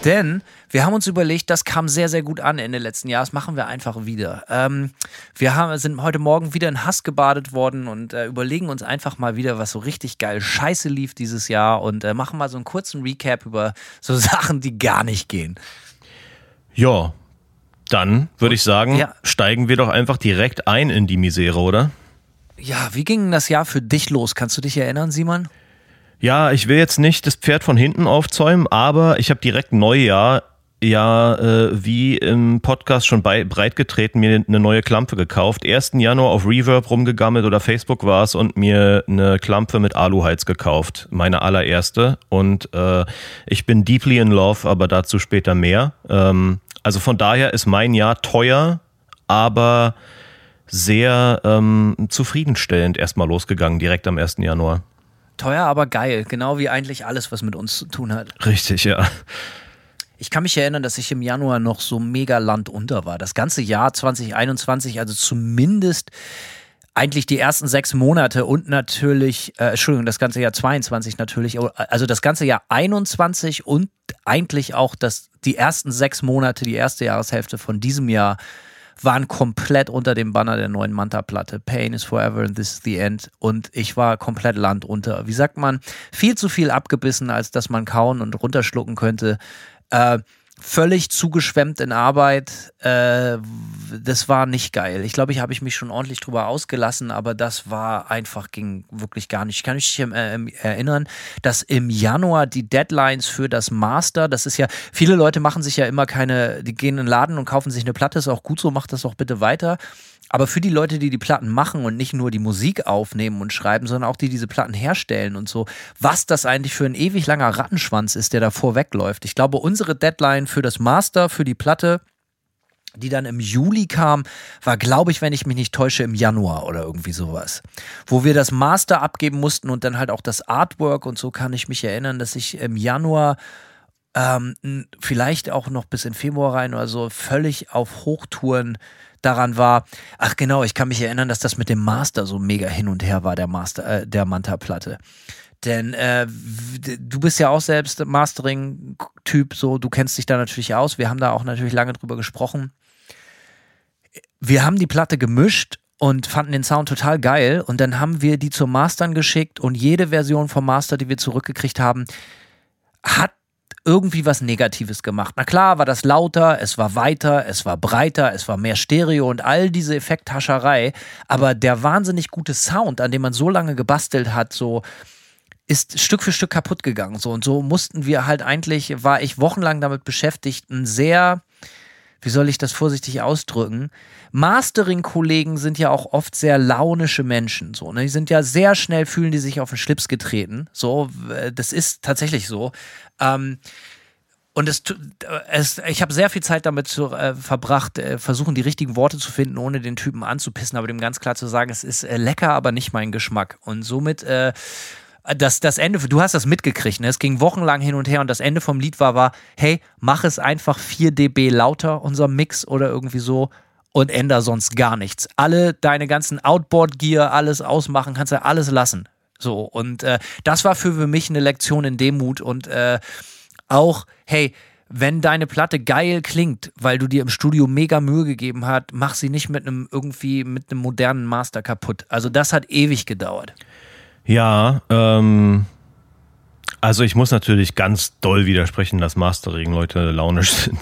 Denn wir haben uns überlegt, das kam sehr, sehr gut an Ende letzten Jahres, machen wir einfach wieder. Ähm, wir haben, sind heute Morgen wieder in Hass gebadet worden und äh, überlegen uns einfach mal wieder, was so richtig geil scheiße lief dieses Jahr und äh, machen mal so einen kurzen Recap über so Sachen, die gar nicht gehen. Ja, dann würde ich sagen, Ja. steigen wir doch einfach direkt ein in die Misere, oder? Ja, wie ging das Jahr für dich los? Kannst du dich erinnern, Simon? Ja, ich will jetzt nicht das Pferd von hinten aufzäumen, aber ich habe direkt Neujahr ja äh, wie im Podcast schon bei, breitgetreten mir eine neue Klampe gekauft. 1. Januar auf Reverb rumgegammelt oder Facebook war es und mir eine Klampe mit Aluhals gekauft. Meine allererste. Und äh, ich bin deeply in love, aber dazu später mehr. Ähm, also von daher ist mein Jahr teuer, aber sehr ähm, zufriedenstellend erstmal losgegangen, direkt am 1. Januar. Teuer, aber geil. Genau wie eigentlich alles, was mit uns zu tun hat. Richtig, ja. Ich kann mich erinnern, dass ich im Januar noch so mega landunter war. Das ganze Jahr 2021, also zumindest eigentlich die ersten sechs Monate und natürlich, äh, Entschuldigung, das ganze Jahr 22 natürlich, also das ganze Jahr 21 und eigentlich auch das, die ersten sechs Monate, die erste Jahreshälfte von diesem Jahr waren komplett unter dem Banner der neuen Manta-Platte. Pain is forever and this is the end. Und ich war komplett landunter. Wie sagt man? Viel zu viel abgebissen, als dass man kauen und runterschlucken könnte. Äh, völlig zugeschwemmt in Arbeit. Äh, das war nicht geil. Ich glaube, ich habe ich mich schon ordentlich drüber ausgelassen, aber das war einfach, ging wirklich gar nicht. Ich kann mich äh, erinnern, dass im Januar die Deadlines für das Master, das ist ja, viele Leute machen sich ja immer keine, die gehen in den Laden und kaufen sich eine Platte, ist auch gut so, macht das auch bitte weiter. Aber für die Leute, die die Platten machen und nicht nur die Musik aufnehmen und schreiben, sondern auch die diese Platten herstellen und so, was das eigentlich für ein ewig langer Rattenschwanz ist, der da vorwegläuft. Ich glaube, unsere Deadline für das Master, für die Platte, die dann im Juli kam, war, glaube ich, wenn ich mich nicht täusche, im Januar oder irgendwie sowas. Wo wir das Master abgeben mussten und dann halt auch das Artwork und so kann ich mich erinnern, dass ich im Januar ähm, vielleicht auch noch bis in Februar rein oder so völlig auf Hochtouren daran war. Ach genau, ich kann mich erinnern, dass das mit dem Master so mega hin und her war, der Master, äh, der Manta-Platte. Denn äh, du bist ja auch selbst Mastering-Typ, so du kennst dich da natürlich aus. Wir haben da auch natürlich lange drüber gesprochen. Wir haben die Platte gemischt und fanden den Sound total geil. Und dann haben wir die zum Mastern geschickt und jede Version vom Master, die wir zurückgekriegt haben, hat irgendwie was Negatives gemacht. Na klar, war das lauter, es war weiter, es war breiter, es war mehr Stereo und all diese Effekthascherei. Aber der wahnsinnig gute Sound, an dem man so lange gebastelt hat, so ist Stück für Stück kaputt gegangen. So und so mussten wir halt eigentlich, war ich wochenlang damit beschäftigt, ein sehr wie soll ich das vorsichtig ausdrücken? Mastering-Kollegen sind ja auch oft sehr launische Menschen. So, ne? Die sind ja sehr schnell, fühlen die sich auf den Schlips getreten. So, das ist tatsächlich so. Ähm, und es, es, ich habe sehr viel Zeit damit zu, äh, verbracht, äh, versuchen die richtigen Worte zu finden, ohne den Typen anzupissen, aber dem ganz klar zu sagen, es ist äh, lecker, aber nicht mein Geschmack. Und somit äh, das, das Ende, du hast das mitgekriegt, ne? es ging wochenlang hin und her und das Ende vom Lied war, war, hey, mach es einfach 4 dB lauter, unser Mix oder irgendwie so und änder sonst gar nichts. Alle deine ganzen Outboard-Gear, alles ausmachen, kannst du alles lassen. So, und äh, das war für, mich eine Lektion in Demut und äh, auch, hey, wenn deine Platte geil klingt, weil du dir im Studio mega Mühe gegeben hast, mach sie nicht mit einem irgendwie mit einem modernen Master kaputt. Also das hat ewig gedauert. Ja, ähm, also ich muss natürlich ganz doll widersprechen, dass Mastering-Leute launisch sind.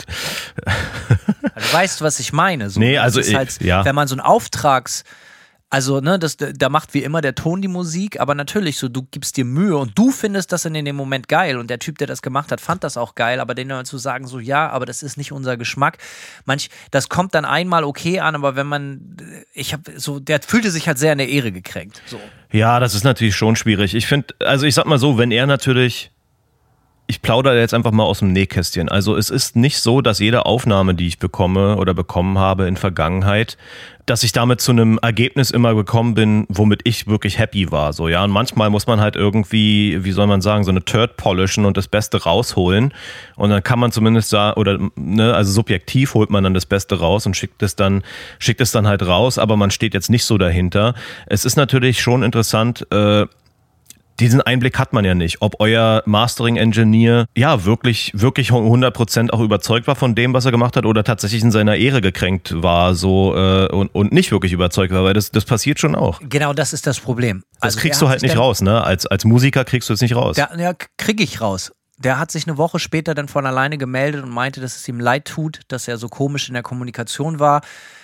Also, du weißt, was ich meine. So, Nee, also ich- halt, ja. wenn man so einen Auftrags, also ne, das, da macht wie immer der Ton die Musik, aber natürlich so, du gibst dir Mühe und du findest das in dem Moment geil und der Typ, der das gemacht hat, fand das auch geil, aber denen zu sagen so, ja, aber das ist nicht unser Geschmack. Manch, das kommt dann einmal okay an, aber wenn man, ich habe so, der fühlte sich halt sehr in der Ehre gekränkt. So. Ja, das ist natürlich schon schwierig. Ich finde, also ich sag mal so, wenn er natürlich, ich plaudere jetzt einfach mal aus dem Nähkästchen. Also es ist nicht so, dass jede Aufnahme, die ich bekomme oder bekommen habe in Vergangenheit, dass ich damit zu einem Ergebnis immer gekommen bin, womit ich wirklich happy war. So, ja. Und manchmal muss man halt irgendwie, wie soll man sagen, so eine Turd polishen und das Beste rausholen. Und dann kann man zumindest sagen, oder, ne, also subjektiv holt man dann das Beste raus und schickt es dann, schickt es dann halt raus, aber man steht jetzt nicht so dahinter. Es ist natürlich schon interessant, äh, diesen Einblick hat man ja nicht, ob euer Mastering-Engineer ja wirklich, wirklich 100% auch überzeugt war von dem, was er gemacht hat oder tatsächlich in seiner Ehre gekränkt war so äh, und, und nicht wirklich überzeugt war, weil das, das passiert schon auch. Genau, das ist das Problem. Das Also kriegst der du halt nicht raus, ne? Als, als Musiker kriegst du es nicht raus. Der, ja, kriege ich raus. Der hat sich eine Woche später dann von alleine gemeldet und meinte, dass es ihm leid tut, dass er so komisch in der Kommunikation war,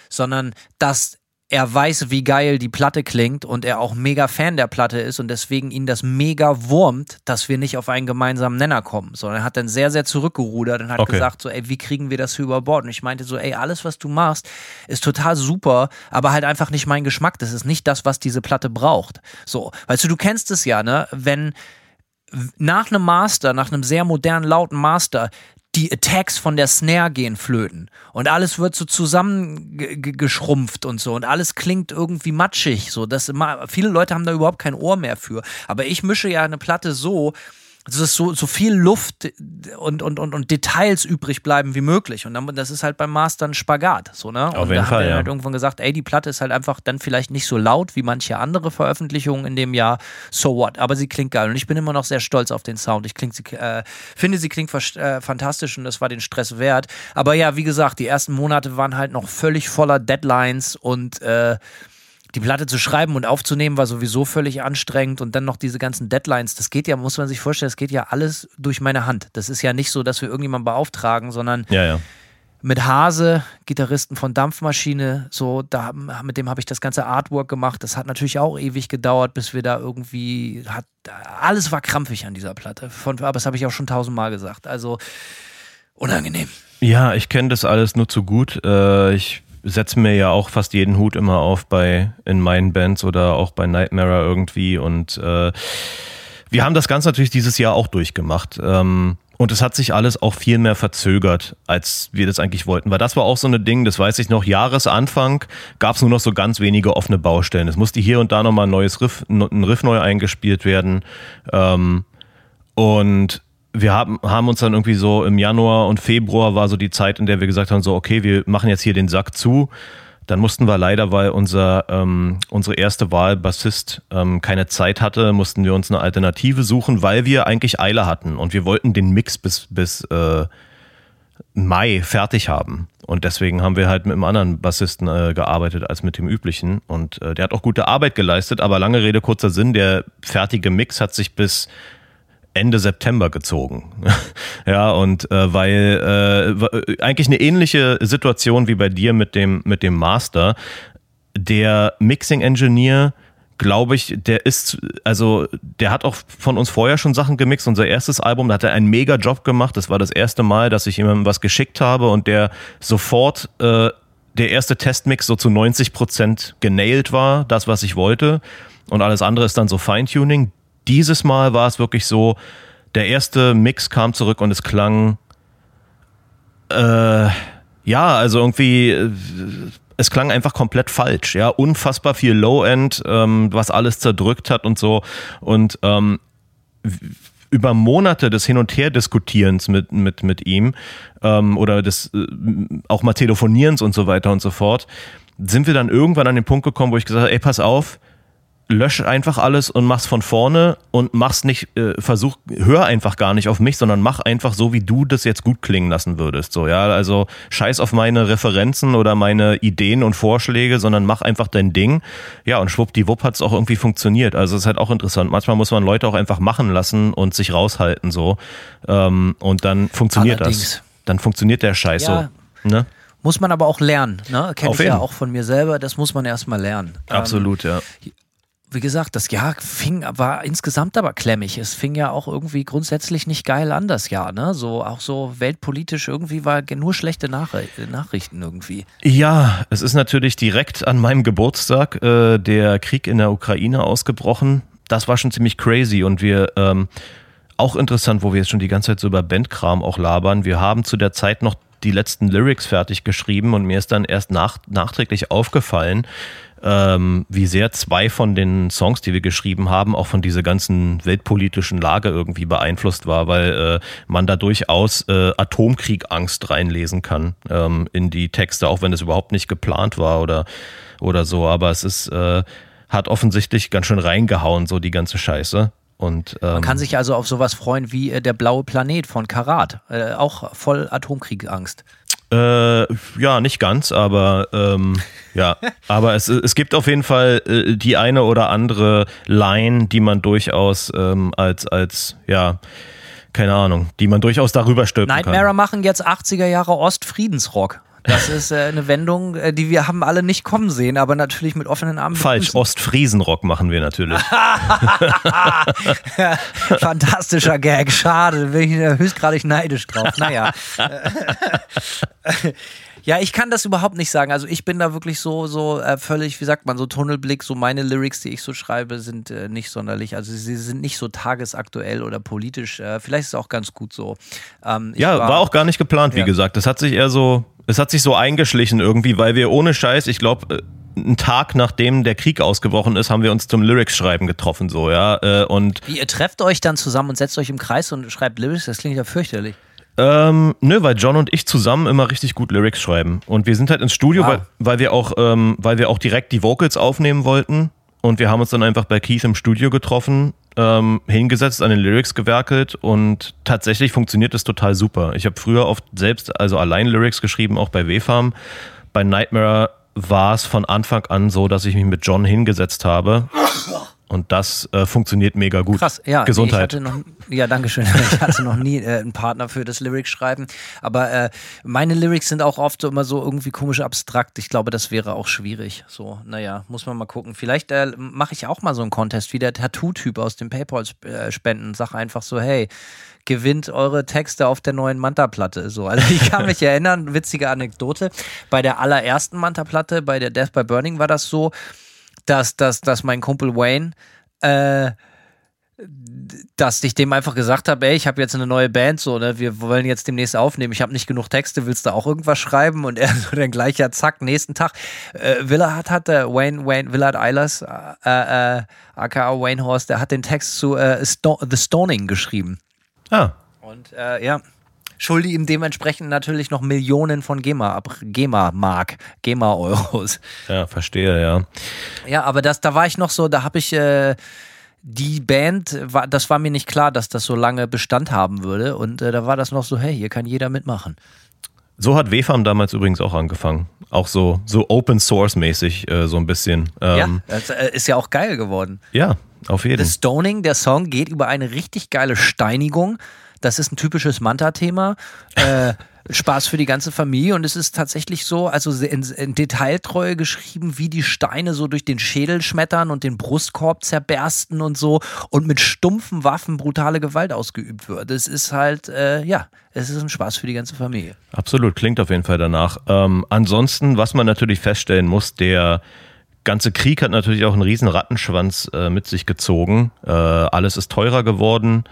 sondern dass er weiß, wie geil die Platte klingt und er auch mega Fan der Platte ist und deswegen ihn das mega wurmt, dass wir nicht auf einen gemeinsamen Nenner kommen. Sondern er hat dann sehr, sehr zurückgerudert und hat Okay. gesagt, so, ey, wie kriegen wir das hier über Bord? Und ich meinte so, ey, alles, was du machst, ist total super, aber halt einfach nicht mein Geschmack. Das ist nicht das, was diese Platte braucht. So, weißt du, du kennst es ja, ne? Wenn nach einem Master, nach einem sehr modernen, lauten Master, die Attacks von der Snare gehen flöten und alles wird so zusammengeschrumpft und so und alles klingt irgendwie matschig. So, das immer, viele Leute haben da überhaupt kein Ohr mehr für. Aber ich mische ja eine Platte so, dass so, so viel Luft und, und, und, und Details übrig bleiben wie möglich. Und dann, das ist halt beim Master ein Spagat. So, ne? Auf und jeden da hat Fall, er ja. halt irgendwann gesagt, ey, die Platte ist halt einfach dann vielleicht nicht so laut wie manche andere Veröffentlichungen in dem Jahr. So what? Aber sie klingt geil. Und ich bin immer noch sehr stolz auf den Sound. Ich klingt, sie, äh, finde, sie klingt äh, fantastisch und das war den Stress wert. Aber ja, wie gesagt, die ersten Monate waren halt noch völlig voller Deadlines und äh, die Platte zu schreiben und aufzunehmen war sowieso völlig anstrengend und dann noch diese ganzen Deadlines. Das geht ja, muss man sich vorstellen, das geht ja alles durch meine Hand. Das ist ja nicht so, dass wir irgendjemanden beauftragen, sondern ja, ja. mit Hase, Gitarristen von Dampfmaschine, so, da, mit dem habe ich das ganze Artwork gemacht. Das hat natürlich auch ewig gedauert, bis wir da irgendwie, hat, alles war krampfig an dieser Platte. Von, aber das habe ich auch schon tausendmal gesagt. Also, unangenehm. Ja, ich kenne das alles nur zu gut. Äh, ich setze mir ja auch fast jeden Hut immer auf bei in meinen Bands oder auch bei Nightmare irgendwie und äh, wir haben das Ganze natürlich dieses Jahr auch durchgemacht. Ähm, und es hat sich alles auch viel mehr verzögert, als wir das eigentlich wollten. Weil das war auch so ein Ding, das weiß ich noch, Jahresanfang gab es nur noch so ganz wenige offene Baustellen. Es musste hier und da nochmal ein neues Riff, ein Riff neu eingespielt werden. Ähm, und wir haben, haben uns dann irgendwie so im Januar und Februar war so die Zeit, in der wir gesagt haben, so, okay, wir machen jetzt hier den Sack zu. Dann mussten wir leider, weil unser, ähm, unsere erste Wahl Bassist ähm, keine Zeit hatte, mussten wir uns eine Alternative suchen, weil wir eigentlich Eile hatten und wir wollten den Mix bis, bis äh, Mai fertig haben. Und deswegen haben wir halt mit einem anderen Bassisten äh, gearbeitet als mit dem üblichen. Und äh, der hat auch gute Arbeit geleistet, aber lange Rede, kurzer Sinn, der fertige Mix hat sich bis Ende September gezogen. ja, und äh, weil äh, eigentlich eine ähnliche Situation wie bei dir mit dem, mit dem Master. Der Mixing Engineer, glaube ich, der ist, also der hat auch von uns vorher schon Sachen gemixt. Unser erstes Album, da hat er einen mega Job gemacht. Das war das erste Mal, dass ich jemandem was geschickt habe und der sofort äh, der erste Testmix so zu 90 Prozent genailt war, das, was ich wollte. Und alles andere ist dann so Feintuning. Dieses Mal war es wirklich so, der erste Mix kam zurück und es klang, äh, ja, also irgendwie, äh, es klang einfach komplett falsch, ja, unfassbar viel Low-End, ähm, was alles zerdrückt hat und so. Und ähm, über Monate des Hin- und Her-Diskutierens mit, mit, mit ihm ähm, oder des äh, auch mal Telefonierens und so weiter und so fort, sind wir dann irgendwann an den Punkt gekommen, wo ich gesagt habe, ey, pass auf, lösch einfach alles und mach's von vorne und mach's nicht, äh, versuch, hör einfach gar nicht auf mich, sondern mach einfach so, wie du das jetzt gut klingen lassen würdest. So, ja, also scheiß auf meine Referenzen oder meine Ideen und Vorschläge, sondern mach einfach dein Ding. Ja, und schwuppdiwupp hat's auch irgendwie funktioniert. Also es ist halt auch interessant. Manchmal muss man Leute auch einfach machen lassen und sich raushalten so. Ähm, und dann funktioniert Allerdings. das. Dann funktioniert der Scheiß Ja. so. Ne? Muss man aber auch lernen, ne? Kenn Auf ich ja jeden. auch von mir selber, das muss man erstmal lernen. Ähm, Absolut, ja. Wie gesagt, das Jahr fing, war insgesamt aber klemmig. Es fing ja auch irgendwie grundsätzlich nicht geil an, das Jahr, ne? So, auch so weltpolitisch irgendwie war nur schlechte Nachri Nachrichten irgendwie. Ja, es ist natürlich direkt an meinem Geburtstag äh, der Krieg in der Ukraine ausgebrochen. Das war schon ziemlich crazy und wir ähm, auch interessant, wo wir jetzt schon die ganze Zeit so über Bandkram auch labern. Wir haben zu der Zeit noch die letzten Lyrics fertig geschrieben und mir ist dann erst nach, nachträglich aufgefallen, ähm, wie sehr zwei von den Songs, die wir geschrieben haben, auch von dieser ganzen weltpolitischen Lage irgendwie beeinflusst war, weil äh, man da durchaus äh, Atomkriegangst reinlesen kann ähm, in die Texte, auch wenn es überhaupt nicht geplant war oder, oder so. Aber es ist, äh, hat offensichtlich ganz schön reingehauen, so die ganze Scheiße. Und, ähm, Man kann sich also auf sowas freuen wie äh, der blaue Planet von Karat. Äh, auch voll Atomkriegangst. Äh, ja, nicht ganz, aber ähm, ja, aber es, es gibt auf jeden Fall äh, die eine oder andere Line, die man durchaus ähm, als als ja keine Ahnung, die man durchaus darüber stülpen Nightmare kann. machen jetzt 80er Jahre Ostfriedensrock. Das ist äh, eine Wendung, äh, die wir haben alle nicht kommen sehen, aber natürlich mit offenen Armen. Falsch. Ostfriesenrock machen wir natürlich. Fantastischer Gag, schade, bin ich äh, höchstgradig neidisch drauf. Naja. Ja, ich kann das überhaupt nicht sagen. Also ich bin da wirklich so, so äh, völlig, wie sagt man, so Tunnelblick. So meine Lyrics, die ich so schreibe, sind äh, nicht sonderlich. Also sie sind nicht so tagesaktuell oder politisch. Äh, vielleicht ist es auch ganz gut so. Ähm, Ja, war auch gar nicht geplant, wie Ja. gesagt. Das hat sich eher so, es hat sich so eingeschlichen irgendwie, weil wir ohne Scheiß, ich glaube, einen Tag nachdem der Krieg ausgebrochen ist, haben wir uns zum Lyrics schreiben getroffen, so, ja. äh, Und Wie, ihr trefft euch dann zusammen und setzt euch im Kreis und schreibt Lyrics? Das klingt ja fürchterlich. Ähm, nö, weil John und ich zusammen immer richtig gut Lyrics schreiben. Und wir sind halt ins Studio, Wow. weil, weil wir auch, ähm, weil wir auch direkt die Vocals aufnehmen wollten. Und wir haben uns dann einfach bei Keith im Studio getroffen, ähm, hingesetzt, an den Lyrics gewerkelt und tatsächlich funktioniert das total super. Ich habe früher oft selbst, also allein Lyrics geschrieben, auch bei WFARM. Bei Nightmare war es von Anfang an so, dass ich mich mit John hingesetzt habe. Und das äh, funktioniert mega gut. Krass, ja. Gesundheit. Nee, ich hatte noch, ja, danke schön. Ich hatte noch nie äh, einen Partner für das Lyrics-Schreiben. Aber äh, meine Lyrics sind auch oft so immer so irgendwie komisch abstrakt. Ich glaube, das wäre auch schwierig. So, naja, muss man mal gucken. Vielleicht äh, mache ich auch mal so einen Contest wie der Tattoo-Typ aus dem Paypal-Spenden. Sag einfach so, hey, gewinnt eure Texte auf der neuen Manta-Platte. So, also ich kann mich erinnern, witzige Anekdote. Bei der allerersten Manta-Platte, bei der Death by Burning, war das so, dass, dass, dass mein Kumpel Wayne äh, dass ich dem einfach gesagt habe, ey, ich habe jetzt eine neue Band, so, ne, wir wollen jetzt demnächst aufnehmen, ich habe nicht genug Texte, willst du auch irgendwas schreiben? Und er so dann gleich, ja, zack, nächsten Tag. Äh, Willard hat, äh, Wayne, Wayne, Willard Eilers, äh, äh, aka Wayne Horst, der hat den Text zu äh, Sto The Stoning geschrieben. Ah, Und äh, ja, schulde ihm dementsprechend natürlich noch Millionen von GEMA, ab, GEMA-Mark, GEMA-Euros. ja, verstehe, ja. Ja, aber das, da war ich noch so, da habe ich äh, die Band, war, das war mir nicht klar, dass das so lange Bestand haben würde. Und äh, da war das noch so, hey, hier kann jeder mitmachen. So hat WFAM damals übrigens auch angefangen. Auch so, so Open Source mäßig, äh, so ein bisschen. Ähm, ja, das äh, ist ja auch geil geworden. ja. auf jeden The Stoning, der Song geht über eine richtig geile Steinigung. Das ist ein typisches Manta-Thema. Äh, Spaß für die ganze Familie und es ist tatsächlich so, also in, in Detailtreue geschrieben, wie die Steine so durch den Schädel schmettern und den Brustkorb zerbersten und so und mit stumpfen Waffen brutale Gewalt ausgeübt wird. Es ist halt, äh, ja, es ist ein Spaß für die ganze Familie. Absolut, klingt auf jeden Fall danach. Ähm, ansonsten, was man natürlich feststellen muss, der ganze Krieg hat natürlich auch einen riesen Rattenschwanz äh, mit sich gezogen. Äh, alles ist teurer geworden.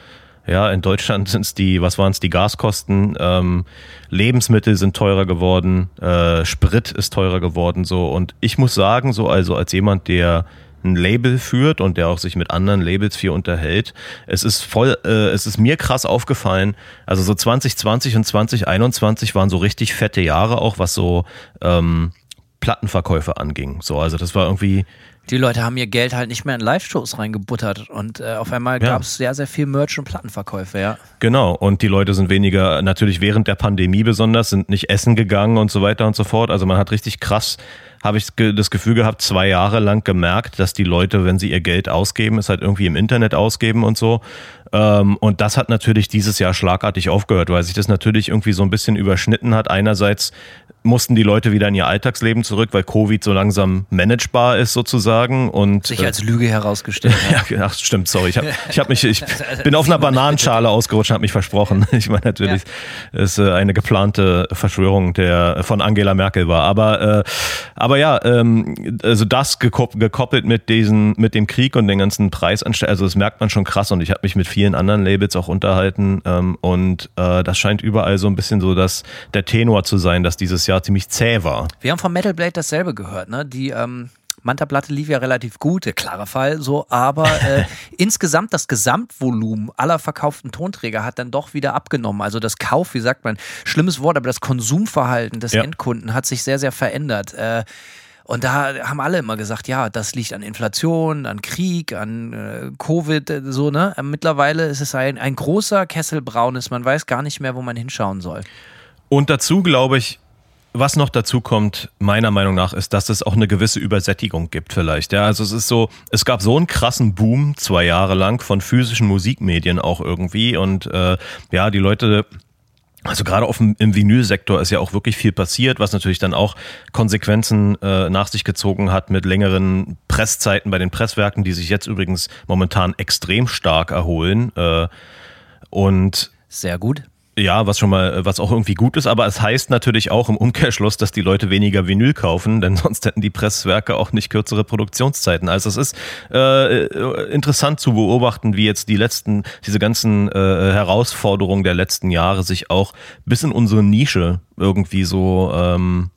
Ja, in Deutschland sind es die, was waren es, die Gaskosten, ähm, Lebensmittel sind teurer geworden, äh, Sprit ist teurer geworden, so. Und ich muss sagen, so, also als jemand, der ein Label führt und der auch sich mit anderen Labels viel unterhält. Es ist voll, äh, es ist mir krass aufgefallen. Also so 2020 und 2021 waren so richtig fette Jahre auch, was so ähm, Plattenverkäufe anging. So, also das war irgendwie. Die Leute haben ihr Geld halt nicht mehr in Live-Shows reingebuttert und äh, auf einmal Ja. gab es sehr, sehr viel Merch und Plattenverkäufe, ja. Genau, und die Leute sind weniger, natürlich während der Pandemie besonders, sind nicht essen gegangen und so weiter und so fort. Also man hat richtig krass, habe ich das Gefühl gehabt, zwei Jahre lang gemerkt, dass die Leute, wenn sie ihr Geld ausgeben, es halt irgendwie im Internet ausgeben und so. Ähm, und das hat natürlich dieses Jahr schlagartig aufgehört, weil sich das natürlich irgendwie so ein bisschen überschnitten hat. Einerseits mussten die Leute wieder in ihr Alltagsleben zurück, weil Covid so langsam managebar ist sozusagen und Sich äh, als Lüge herausgestellt. hat. ja, ach, stimmt, sorry. Ich, hab, ich, hab mich, ich bin auf einer Bananenschale ausgerutscht habe mich versprochen. Ich meine, natürlich ist äh, eine geplante Verschwörung der von Angela Merkel war. Aber, äh, aber ja, ähm, also das gekop- gekoppelt mit diesen, mit dem Krieg und den ganzen Preisanstellungen, also das merkt man schon krass und ich habe mich mit vielen anderen Labels auch unterhalten ähm, und äh, das scheint überall so ein bisschen so dass der Tenor zu sein, dass dieses Jahr ziemlich zäh war. Wir haben von Metal Blade dasselbe gehört, ne? Die ähm, Manta-Platte lief ja relativ gut, der klare Fall, so, aber äh, insgesamt das Gesamtvolumen aller verkauften Tonträger hat dann doch wieder abgenommen. Also das Kauf, wie sagt man, schlimmes Wort, aber das Konsumverhalten des Ja. Endkunden hat sich sehr, sehr verändert. Äh, und da haben alle immer gesagt, ja, das liegt an Inflation, an Krieg, an äh, Covid, äh, so, ne? Äh, Mittlerweile ist es ein, ein großer Kessel braunes, man weiß gar nicht mehr, wo man hinschauen soll. Und dazu glaube ich, was noch dazu kommt, meiner Meinung nach, ist, dass es auch eine gewisse Übersättigung gibt vielleicht. Ja, also es ist so, es gab so einen krassen Boom zwei Jahre lang von physischen Musikmedien auch irgendwie und äh, ja, die Leute also gerade auf dem, im Vinylsektor ist ja auch wirklich viel passiert, was natürlich dann auch Konsequenzen äh, nach sich gezogen hat mit längeren Presszeiten bei den Presswerken, die sich jetzt übrigens momentan extrem stark erholen. Äh, und Sehr gut. Ja, was schon mal, was auch irgendwie gut ist, aber es heißt natürlich auch im Umkehrschluss, dass die Leute weniger Vinyl kaufen, denn sonst hätten die Presswerke auch nicht kürzere Produktionszeiten. Also es ist äh, äh, interessant zu beobachten, wie jetzt die letzten, diese ganzen äh, Herausforderungen der letzten Jahre sich auch bis in unsere Nische irgendwie so ähm,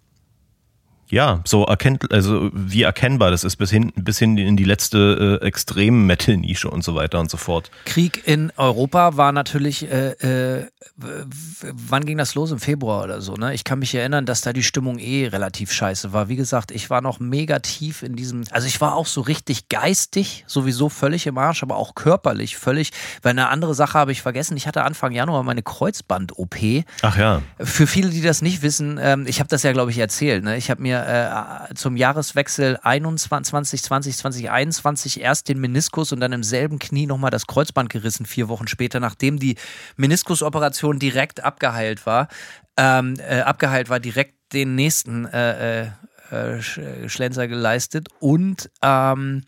ja, so erkennt, also wie erkennbar das ist, bis hin, bis hin in die letzte äh, extrem Metal-Nische und so weiter und so fort. Krieg in Europa war natürlich, äh, äh, wann ging das los? Im Februar oder so, ne? Ich kann mich erinnern, dass da die Stimmung eh relativ scheiße war. Wie gesagt, ich war noch mega tief in diesem, also ich war auch so richtig geistig, sowieso völlig im Arsch, aber auch körperlich völlig, weil eine andere Sache habe ich vergessen. Ich hatte Anfang Januar meine Kreuzband-OP. Ach ja. Für viele, die das nicht wissen, ähm, ich habe das ja, glaube ich, erzählt. Ne? Ich habe mir äh, zum Jahreswechsel 21, 2020, 2021 erst den Meniskus und dann im selben Knie nochmal das Kreuzband gerissen, vier Wochen später, nachdem die Meniskusoperation direkt abgeheilt war. Ähm, äh, abgeheilt war, direkt den nächsten äh, äh, äh, Sch- Schlenzer geleistet und ähm,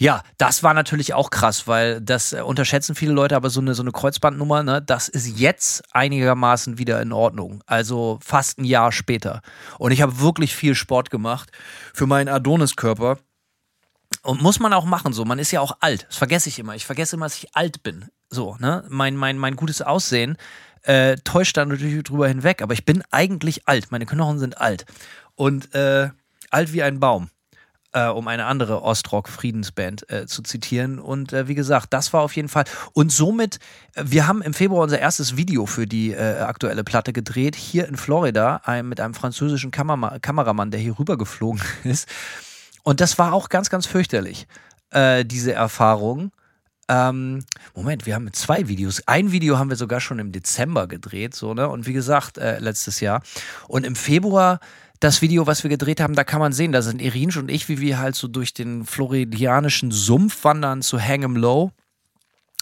ja, das war natürlich auch krass, weil das äh, unterschätzen viele Leute, aber so eine, so eine Kreuzbandnummer, ne, das ist jetzt einigermaßen wieder in Ordnung. Also fast ein Jahr später. Und ich habe wirklich viel Sport gemacht für meinen Adoniskörper. Und muss man auch machen, so. Man ist ja auch alt. Das vergesse ich immer. Ich vergesse immer, dass ich alt bin. So, ne? Mein, mein, mein gutes Aussehen äh, täuscht da natürlich drüber hinweg. Aber ich bin eigentlich alt. Meine Knochen sind alt. Und äh, alt wie ein Baum äh, um eine andere Ostrock-Friedensband äh, zu zitieren. Und äh, wie gesagt, das war auf jeden Fall. Und somit, äh, wir haben im Februar unser erstes Video für die äh, aktuelle Platte gedreht, hier in Florida, ein, mit einem französischen Kamera Kameramann, der hier rübergeflogen ist. Und das war auch ganz, ganz fürchterlich, äh, diese Erfahrung. Ähm, Moment, wir haben zwei Videos. Ein Video haben wir sogar schon im Dezember gedreht, so, ne? Und wie gesagt, letztes Jahr. Und im Februar, das Video, was wir gedreht haben, da kann man sehen, da sind Irinsch und ich, wie wir halt so durch den floridianischen Sumpf wandern zu Hang 'em Low.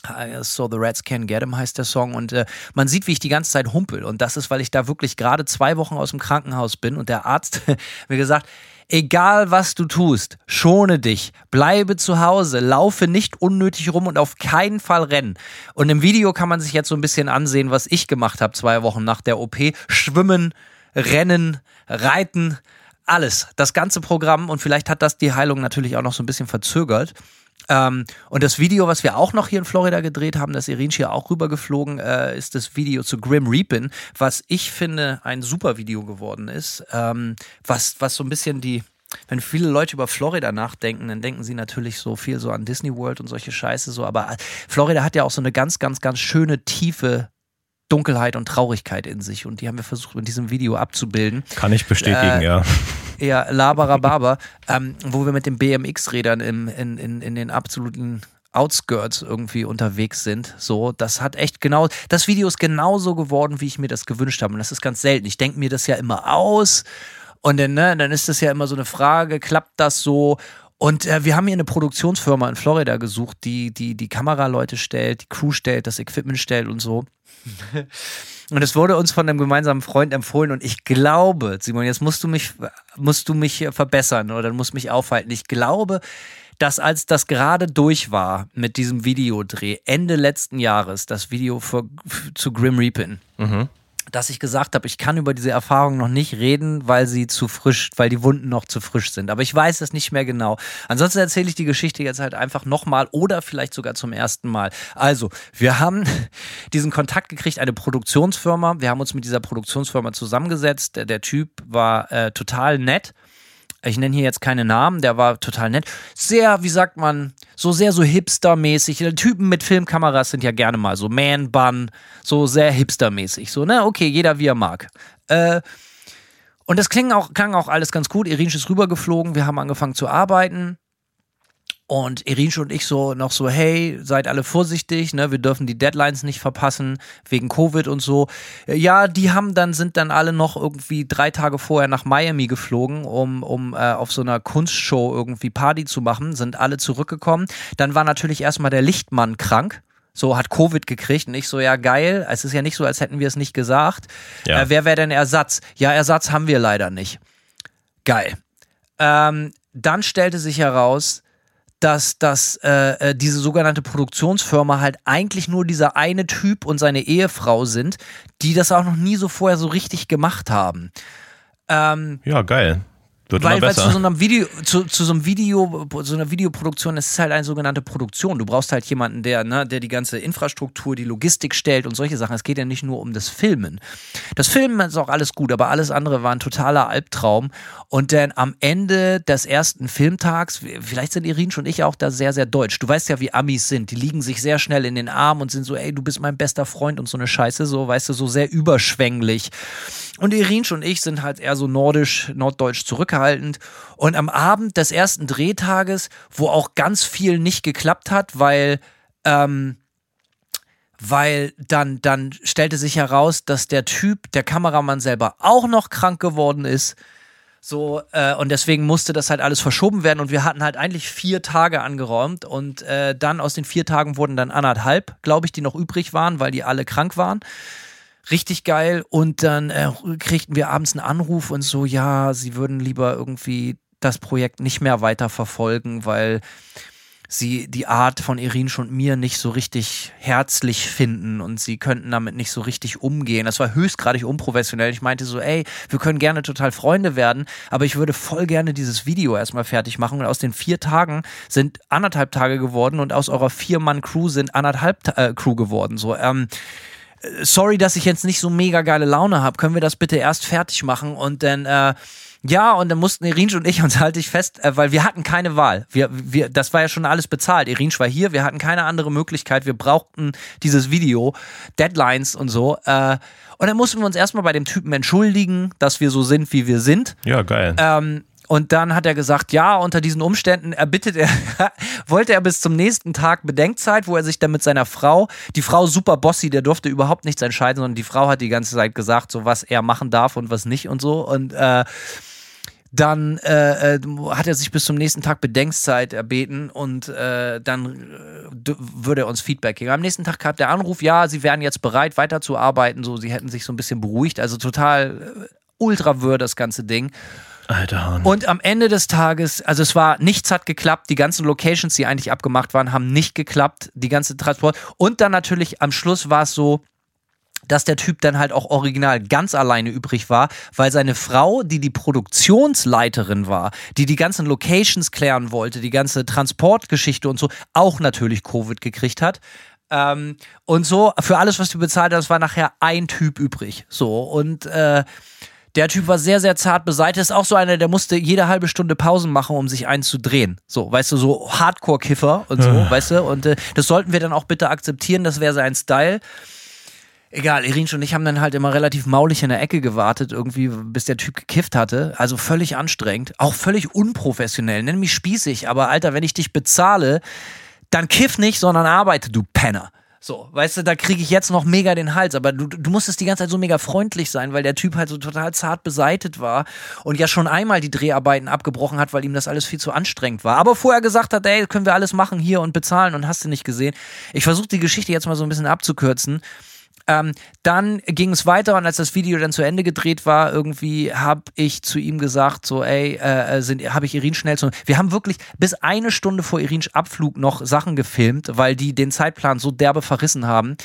Uh, So the Rats Can Get 'em heißt der Song und äh, man sieht, wie ich die ganze Zeit humpel und das ist, weil ich da wirklich gerade zwei Wochen aus dem Krankenhaus bin und der Arzt mir gesagt, egal was du tust, schone dich, bleibe zu Hause, laufe nicht unnötig rum und auf keinen Fall rennen. Und im Video kann man sich jetzt so ein bisschen ansehen, was ich gemacht habe zwei Wochen nach der OP, schwimmen, rennen, reiten, alles, das ganze Programm und vielleicht hat das die Heilung natürlich auch noch so ein bisschen verzögert. Ähm, und das Video, was wir auch noch hier in Florida gedreht haben, das Irinsch hier auch rübergeflogen, äh, ist das Video zu Grim Reapin, was ich finde ein super Video geworden ist, ähm, was, was so ein bisschen die, wenn viele Leute über Florida nachdenken, dann denken sie natürlich so viel so an Disney World und solche Scheiße so, aber Florida hat ja auch so eine ganz, ganz, ganz schöne, tiefe Dunkelheit und Traurigkeit in sich. Und die haben wir versucht, mit diesem Video abzubilden. Kann ich bestätigen, Äh, ja. Ja, Labarababer, ähm, wo wir mit den BMX-Rädern im, in, in, in den absoluten Outskirts irgendwie unterwegs sind. So, das hat echt genau, das Video ist genauso geworden, wie ich mir das gewünscht habe. Und das ist ganz selten. Ich denke mir das ja immer aus und dann, ne, dann ist das ja immer so eine Frage, klappt das so? Und äh, wir haben hier eine Produktionsfirma in Florida gesucht, die, die die Kameraleute stellt, die Crew stellt, das Equipment stellt und so. Und es wurde uns von einem gemeinsamen Freund empfohlen und ich glaube, Simon, jetzt musst du mich, musst du mich verbessern oder musst mich aufhalten. Ich glaube, dass als das gerade durch war mit diesem Videodreh, Ende letzten Jahres, das Video für, zu Grim Reapin, dass ich gesagt habe, ich kann über diese Erfahrung noch nicht reden, weil sie zu frisch, weil die Wunden noch zu frisch sind. Aber ich weiß es nicht mehr genau. Ansonsten erzähle ich die Geschichte jetzt halt einfach nochmal oder vielleicht sogar zum ersten Mal. Also, wir haben diesen Kontakt gekriegt, eine Produktionsfirma. Wir haben uns mit dieser Produktionsfirma zusammengesetzt. Der, der Typ war äh, total nett. Ich nenne hier jetzt keine Namen, der war total nett. Sehr, wie sagt man, so sehr so hipstermäßig. Typen mit Filmkameras sind ja gerne mal so Man-Bun, so sehr hipstermäßig. So, ne? Okay, jeder wie er mag. Äh, und das klang auch, klang auch alles ganz gut. Irinsch ist rübergeflogen, wir haben angefangen zu arbeiten. Und Irinsch und ich so noch so, hey, seid alle vorsichtig, ne? Wir dürfen die Deadlines nicht verpassen, wegen Covid und so. Ja, die haben dann, sind dann alle noch irgendwie drei Tage vorher nach Miami geflogen, um, um äh, auf so einer Kunstshow irgendwie Party zu machen, sind alle zurückgekommen. Dann war natürlich erstmal der Lichtmann krank. So hat Covid gekriegt und ich so, ja geil, es ist ja nicht so, als hätten wir es nicht gesagt. Ja. Äh, wer wäre denn Ersatz? Ja, Ersatz haben wir leider nicht. Geil. Ähm, dann stellte sich heraus, dass, dass äh, äh, diese sogenannte Produktionsfirma halt eigentlich nur dieser eine Typ und seine Ehefrau sind, die das auch noch nie so vorher so richtig gemacht haben. Ähm, Ja, geil. Wird weil, weil zu so einem Video, zu, zu so einem Video, so einer Videoproduktion, es ist halt eine sogenannte Produktion. Du brauchst halt jemanden, der, ne, der die ganze Infrastruktur, die Logistik stellt und solche Sachen. Es geht ja nicht nur um das Filmen. Das Filmen ist auch alles gut, aber alles andere war ein totaler Albtraum. Und dann am Ende des ersten Filmtags, vielleicht sind Irin und ich auch da sehr, sehr deutsch. Du weißt ja, wie Amis sind. Die liegen sich sehr schnell in den Arm und sind so, ey, du bist mein bester Freund und so eine Scheiße, so, weißt du, so sehr überschwänglich. Und Irinsch und ich sind halt eher so nordisch, norddeutsch zurückhaltend. Und am Abend des ersten Drehtages, wo auch ganz viel nicht geklappt hat, weil, ähm, weil dann, dann stellte sich heraus, dass der Typ, der Kameramann selber auch noch krank geworden ist. So, äh, und deswegen musste das halt alles verschoben werden und wir hatten halt eigentlich vier Tage angeräumt und äh, dann aus den vier Tagen wurden dann anderthalb, glaube ich, die noch übrig waren, weil die alle krank waren. Richtig geil. Und dann äh, kriegten wir abends einen Anruf und so, ja, sie würden lieber irgendwie das Projekt nicht mehr weiter verfolgen, weil sie die Art von Irinsch und mir nicht so richtig herzlich finden und sie könnten damit nicht so richtig umgehen. Das war höchstgradig unprofessionell. Ich meinte so, ey, wir können gerne total Freunde werden, aber ich würde voll gerne dieses Video erstmal fertig machen und aus den vier Tagen sind anderthalb Tage geworden und aus eurer Vier-Mann-Crew sind anderthalb äh, Crew geworden. So, ähm, sorry, dass ich jetzt nicht so mega geile Laune habe. Können wir das bitte erst fertig machen und dann äh, ja, und dann mussten Irinsch und ich uns halte ich fest, äh, weil wir hatten keine Wahl. Wir, wir, das war ja schon alles bezahlt. Irinsch war hier, wir hatten keine andere Möglichkeit. Wir brauchten dieses Video, Deadlines und so. Äh, und dann mussten wir uns erstmal bei dem Typen entschuldigen, dass wir so sind, wie wir sind. Ja, geil. Ähm, und dann hat er gesagt, ja, unter diesen Umständen erbittet er, wollte er bis zum nächsten Tag Bedenkzeit, wo er sich dann mit seiner Frau, die Frau super bossy, der durfte überhaupt nichts entscheiden, sondern die Frau hat die ganze Zeit gesagt, so was er machen darf und was nicht und so. Und äh, dann äh, äh, hat er sich bis zum nächsten Tag Bedenkzeit erbeten und äh, dann äh, würde er uns Feedback geben. Am nächsten Tag kam der Anruf, ja, sie wären jetzt bereit weiterzuarbeiten, so sie hätten sich so ein bisschen beruhigt, also total äh, ultra wirr das ganze Ding. Alter Hahn. Und am Ende des Tages, also es war, nichts hat geklappt, die ganzen Locations, die eigentlich abgemacht waren, haben nicht geklappt, die ganze Transport. Und dann natürlich am Schluss war es so, dass der Typ dann halt auch original ganz alleine übrig war, weil seine Frau, die die Produktionsleiterin war, die die ganzen Locations klären wollte, die ganze Transportgeschichte und so, auch natürlich Covid gekriegt hat. Ähm, und so, für alles, was du bezahlt hast, war nachher ein Typ übrig. So, und äh, der Typ war sehr, sehr zart beseitigt. Ist auch so einer, der musste jede halbe Stunde Pausen machen, um sich einen zu drehen. So, weißt du, so Hardcore-Kiffer und so, weißt du. Und äh, das sollten wir dann auch bitte akzeptieren, das wäre sein Style. Egal, Irinsch und ich haben dann halt immer relativ maulig in der Ecke gewartet, irgendwie, bis der Typ gekifft hatte. Also völlig anstrengend, auch völlig unprofessionell. Nenn mich spießig, aber Alter, wenn ich dich bezahle, dann kiff nicht, sondern arbeite, du Penner. So, weißt du, da kriege ich jetzt noch mega den Hals, aber du, du musstest die ganze Zeit so mega freundlich sein, weil der Typ halt so total zart beseitet war und ja schon einmal die Dreharbeiten abgebrochen hat, weil ihm das alles viel zu anstrengend war. Aber vorher gesagt hat, ey, können wir alles machen hier und bezahlen und hast du nicht gesehen. Ich versuche die Geschichte jetzt mal so ein bisschen abzukürzen. Ähm, dann ging es weiter und als das Video dann zu Ende gedreht war, irgendwie habe ich zu ihm gesagt, so, ey, äh, sind, habe ich Irin schnell zu. Wir haben wirklich bis eine Stunde vor Irins Abflug noch Sachen gefilmt, weil die den Zeitplan so derbe verrissen haben.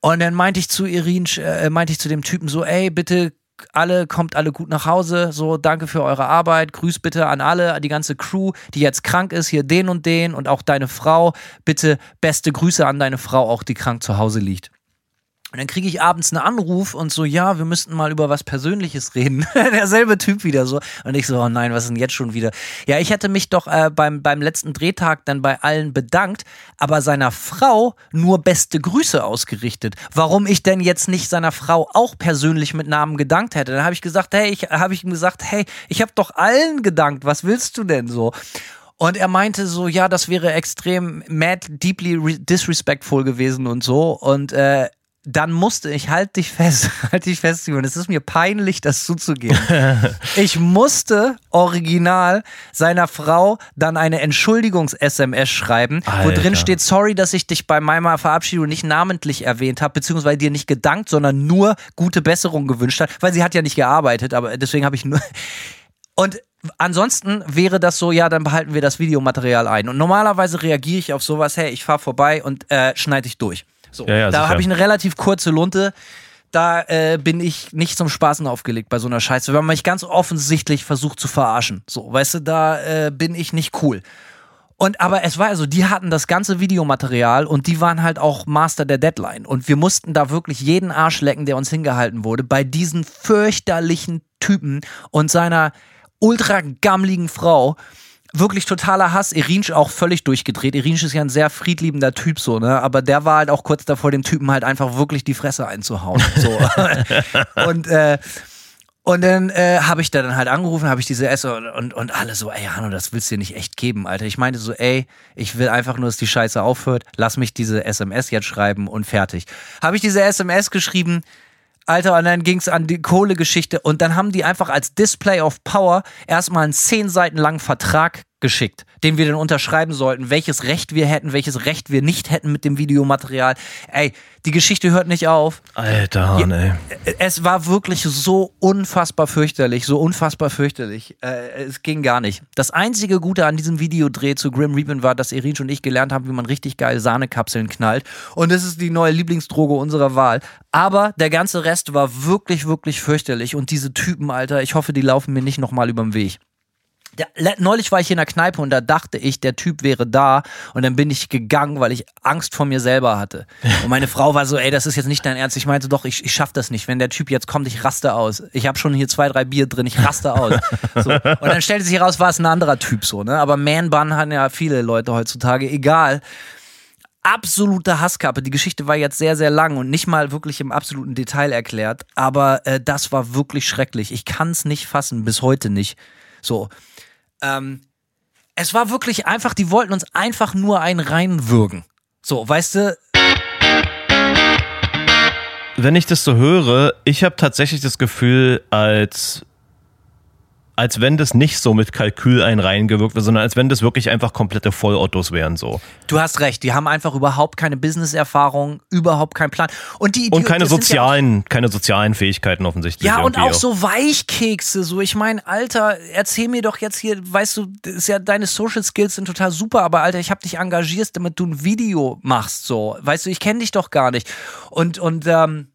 Und dann meinte ich zu Irin, äh, meinte ich zu dem Typen so, ey, bitte alle, kommt alle gut nach Hause, so danke für eure Arbeit, grüß bitte an alle, die ganze Crew, die jetzt krank ist, hier den und den und auch deine Frau, bitte beste Grüße an deine Frau, auch die krank zu Hause liegt. Und dann kriege ich abends einen Anruf und so, ja, wir müssten mal über was Persönliches reden. Derselbe Typ wieder so. Und ich so, oh nein, was ist denn jetzt schon wieder? Ja, ich hätte mich doch äh, beim, beim letzten Drehtag dann bei allen bedankt, aber seiner Frau nur beste Grüße ausgerichtet. Warum ich denn jetzt nicht seiner Frau auch persönlich mit Namen gedankt hätte? Dann habe ich gesagt, hey, ich habe ihm gesagt, hey, ich habe doch allen gedankt. Was willst du denn so? Und er meinte so, ja, das wäre extrem mad, deeply disrespectful gewesen und so. Und äh, dann musste ich, halt dich fest, halt dich fest, Simon, es ist mir peinlich, das zuzugeben. ich musste original seiner Frau dann eine Entschuldigungs-SMS schreiben, Alter. wo drin steht, sorry, dass ich dich bei meiner Verabschiedung nicht namentlich erwähnt habe, beziehungsweise dir nicht gedankt, sondern nur gute Besserung gewünscht hat, weil sie hat ja nicht gearbeitet, aber deswegen habe ich nur... Und Ansonsten wäre das so, ja, dann behalten wir das Videomaterial ein. Und normalerweise reagiere ich auf sowas, hey, ich fahre vorbei und äh, schneide ich durch. So, ja, ja, da habe ich eine relativ kurze Lunte. Da äh, bin ich nicht zum Spaßen aufgelegt bei so einer Scheiße, weil man mich ganz offensichtlich versucht zu verarschen. So, weißt du, da äh, bin ich nicht cool. Und aber es war also, die hatten das ganze Videomaterial und die waren halt auch Master der Deadline. Und wir mussten da wirklich jeden Arsch lecken, der uns hingehalten wurde, bei diesen fürchterlichen Typen und seiner ultra gammligen Frau wirklich totaler Hass. Irinsch auch völlig durchgedreht. Irinsch ist ja ein sehr friedliebender Typ, so, ne? Aber der war halt auch kurz davor, dem Typen halt einfach wirklich die Fresse einzuhauen. So. und, äh, und dann äh, habe ich da dann halt angerufen, habe ich diese S und, und, und alle so, ey Hanno, das willst du dir nicht echt geben, Alter. Ich meinte so, ey, ich will einfach nur, dass die Scheiße aufhört. Lass mich diese SMS jetzt schreiben und fertig. Habe ich diese SMS geschrieben, Alter, und dann ging es an die Kohlegeschichte und dann haben die einfach als Display of Power erstmal einen zehn Seiten langen Vertrag geschickt, den wir dann unterschreiben sollten, welches Recht wir hätten, welches Recht wir nicht hätten mit dem Videomaterial. Ey, die Geschichte hört nicht auf. Alter, Hahn, ey. Es war wirklich so unfassbar fürchterlich, so unfassbar fürchterlich. Äh, es ging gar nicht. Das einzige Gute an diesem Videodreh zu Grim Reaper war, dass Irin und ich gelernt haben, wie man richtig geil Sahnekapseln knallt. Und das ist die neue Lieblingsdroge unserer Wahl. Aber der ganze Rest war wirklich, wirklich fürchterlich. Und diese Typen, Alter, ich hoffe, die laufen mir nicht nochmal über den Weg. Neulich war ich in der Kneipe und da dachte ich, der Typ wäre da und dann bin ich gegangen, weil ich Angst vor mir selber hatte. Und meine Frau war so, ey, das ist jetzt nicht dein Ernst. Ich meinte doch, ich, ich schaff das nicht. Wenn der Typ jetzt kommt, ich raste aus. Ich habe schon hier zwei, drei Bier drin, ich raste aus. So. Und dann stellte sich heraus, war es ein anderer Typ so, ne? Aber Man-Bun haben ja viele Leute heutzutage, egal absolute Hasskappe. Die Geschichte war jetzt sehr, sehr lang und nicht mal wirklich im absoluten Detail erklärt, aber äh, das war wirklich schrecklich. Ich kann es nicht fassen, bis heute nicht. So. Ähm, es war wirklich einfach, die wollten uns einfach nur einen reinwürgen. So, weißt du? Wenn ich das so höre, ich habe tatsächlich das Gefühl, als als wenn das nicht so mit Kalkül ein reingewirkt wird, sondern als wenn das wirklich einfach komplette Vollottos wären so. Du hast recht, die haben einfach überhaupt keine Business-Erfahrung, überhaupt keinen Plan. Und, die, die und keine sozialen, ja keine sozialen Fähigkeiten offensichtlich. Ja, und auch, auch, so Weichkekse, so ich meine, Alter, erzähl mir doch jetzt hier, weißt du, ist ja deine Social Skills sind total super, aber Alter, ich habe dich engagiert, damit du ein Video machst, so. Weißt du, ich kenne dich doch gar nicht. Und und ähm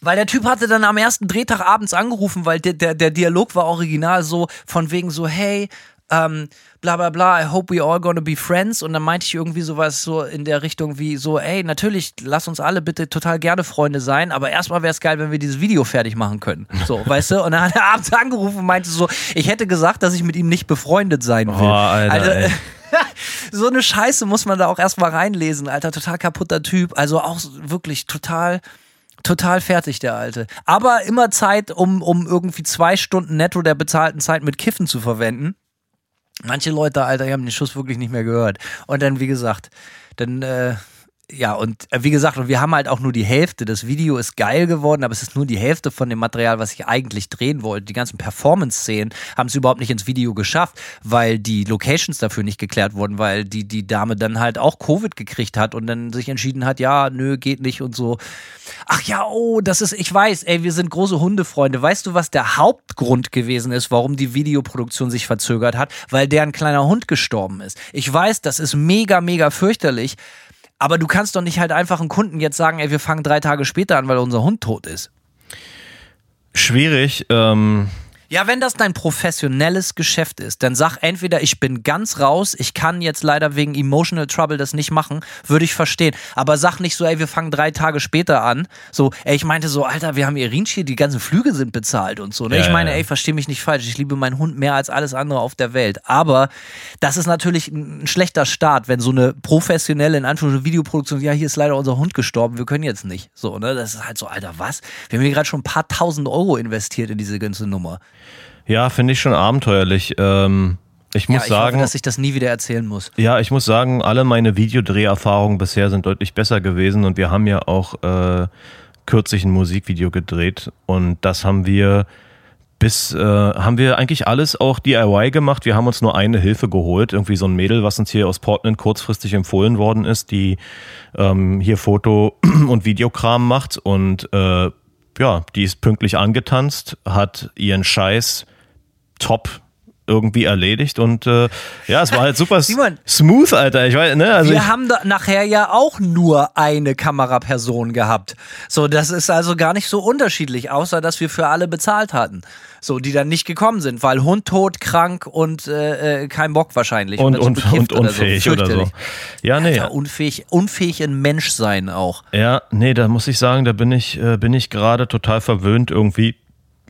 weil der Typ hatte dann am ersten Drehtag abends angerufen, weil der, der, der Dialog war original so von wegen so, hey, ähm, bla bla bla, I hope we all gonna be friends. Und dann meinte ich irgendwie sowas so in der Richtung wie so, ey, natürlich, lass uns alle bitte total gerne Freunde sein, aber erstmal wäre es geil, wenn wir dieses Video fertig machen können. So, weißt du? Und dann hat er abends angerufen und meinte so, ich hätte gesagt, dass ich mit ihm nicht befreundet sein will. Oh, Alter, also, ey. so eine Scheiße muss man da auch erstmal reinlesen, Alter, total kaputter Typ. Also auch wirklich total Total fertig, der Alte. Aber immer Zeit, um, um irgendwie zwei Stunden netto der bezahlten Zeit mit Kiffen zu verwenden. Manche Leute, Alter, die haben den Schuss wirklich nicht mehr gehört. Und dann, wie gesagt, dann äh, ja, und äh, wie gesagt, und wir haben halt auch nur die Hälfte. Das Video ist geil geworden, aber es ist nur die Hälfte von dem Material, was ich eigentlich drehen wollte. Die ganzen Performance-Szenen haben es überhaupt nicht ins Video geschafft, weil die Locations dafür nicht geklärt wurden, weil die, die Dame dann halt auch Covid gekriegt hat und dann sich entschieden hat, ja, nö, geht nicht und so. Ach ja, oh, das ist, ich weiß, ey, wir sind große Hundefreunde. Weißt du, was der Hauptgrund gewesen ist, warum die Videoproduktion sich verzögert hat? Weil der ein kleiner Hund gestorben ist. Ich weiß, das ist mega, mega fürchterlich. Aber du kannst doch nicht halt einfach einen Kunden jetzt sagen, ey, wir fangen drei Tage später an, weil unser Hund tot ist. Schwierig. Ähm, Ja, wenn das dein professionelles Geschäft ist, dann sag entweder, ich bin ganz raus, ich kann jetzt leider wegen Emotional Trouble das nicht machen, würde ich verstehen. Aber sag nicht so, ey, wir fangen drei Tage später an. So, ey, ich meinte so, Alter, wir haben ihr Rienchi, die ganzen Flüge sind bezahlt und so. Ne? Ja, ich meine, ja. ey, versteh mich nicht falsch, ich liebe meinen Hund mehr als alles andere auf der Welt. Aber das ist natürlich ein schlechter Start, wenn so eine professionelle, in Anführungszeichen, Videoproduktion, ja, hier ist leider unser Hund gestorben, wir können jetzt nicht. So, ne? Das ist halt so, Alter, was? Wir haben hier gerade schon ein paar tausend Euro investiert in diese ganze Nummer. Ja, finde ich schon abenteuerlich. Ähm, ich muss ja, ich sagen, hoffe, dass ich das nie wieder erzählen muss. Ja, ich muss sagen, alle meine Videodreherfahrungen bisher sind deutlich besser gewesen und wir haben ja auch äh, kürzlich ein Musikvideo gedreht und das haben wir bis äh, haben wir eigentlich alles auch DIY gemacht. Wir haben uns nur eine Hilfe geholt, irgendwie so ein Mädel, was uns hier aus Portland kurzfristig empfohlen worden ist, die ähm, hier Foto- und Videokram macht und äh, ja, die ist pünktlich angetanzt, hat ihren Scheiß top irgendwie erledigt und äh, ja, es war halt super Simon. smooth, Alter. Ich weiß, ne, also Wir haben da nachher ja auch nur eine Kameraperson gehabt. So, das ist also gar nicht so unterschiedlich, außer dass wir für alle bezahlt hatten. So, die dann nicht gekommen sind, weil Hund tot, krank und äh, äh, kein Bock wahrscheinlich. und, oder so und, und unfähig oder so. Fürchterlich. Ja, nee. Ja, unfähig, unfähig in Mensch sein auch. Ja, nee, da muss ich sagen, da bin ich, äh, bin ich gerade total verwöhnt irgendwie.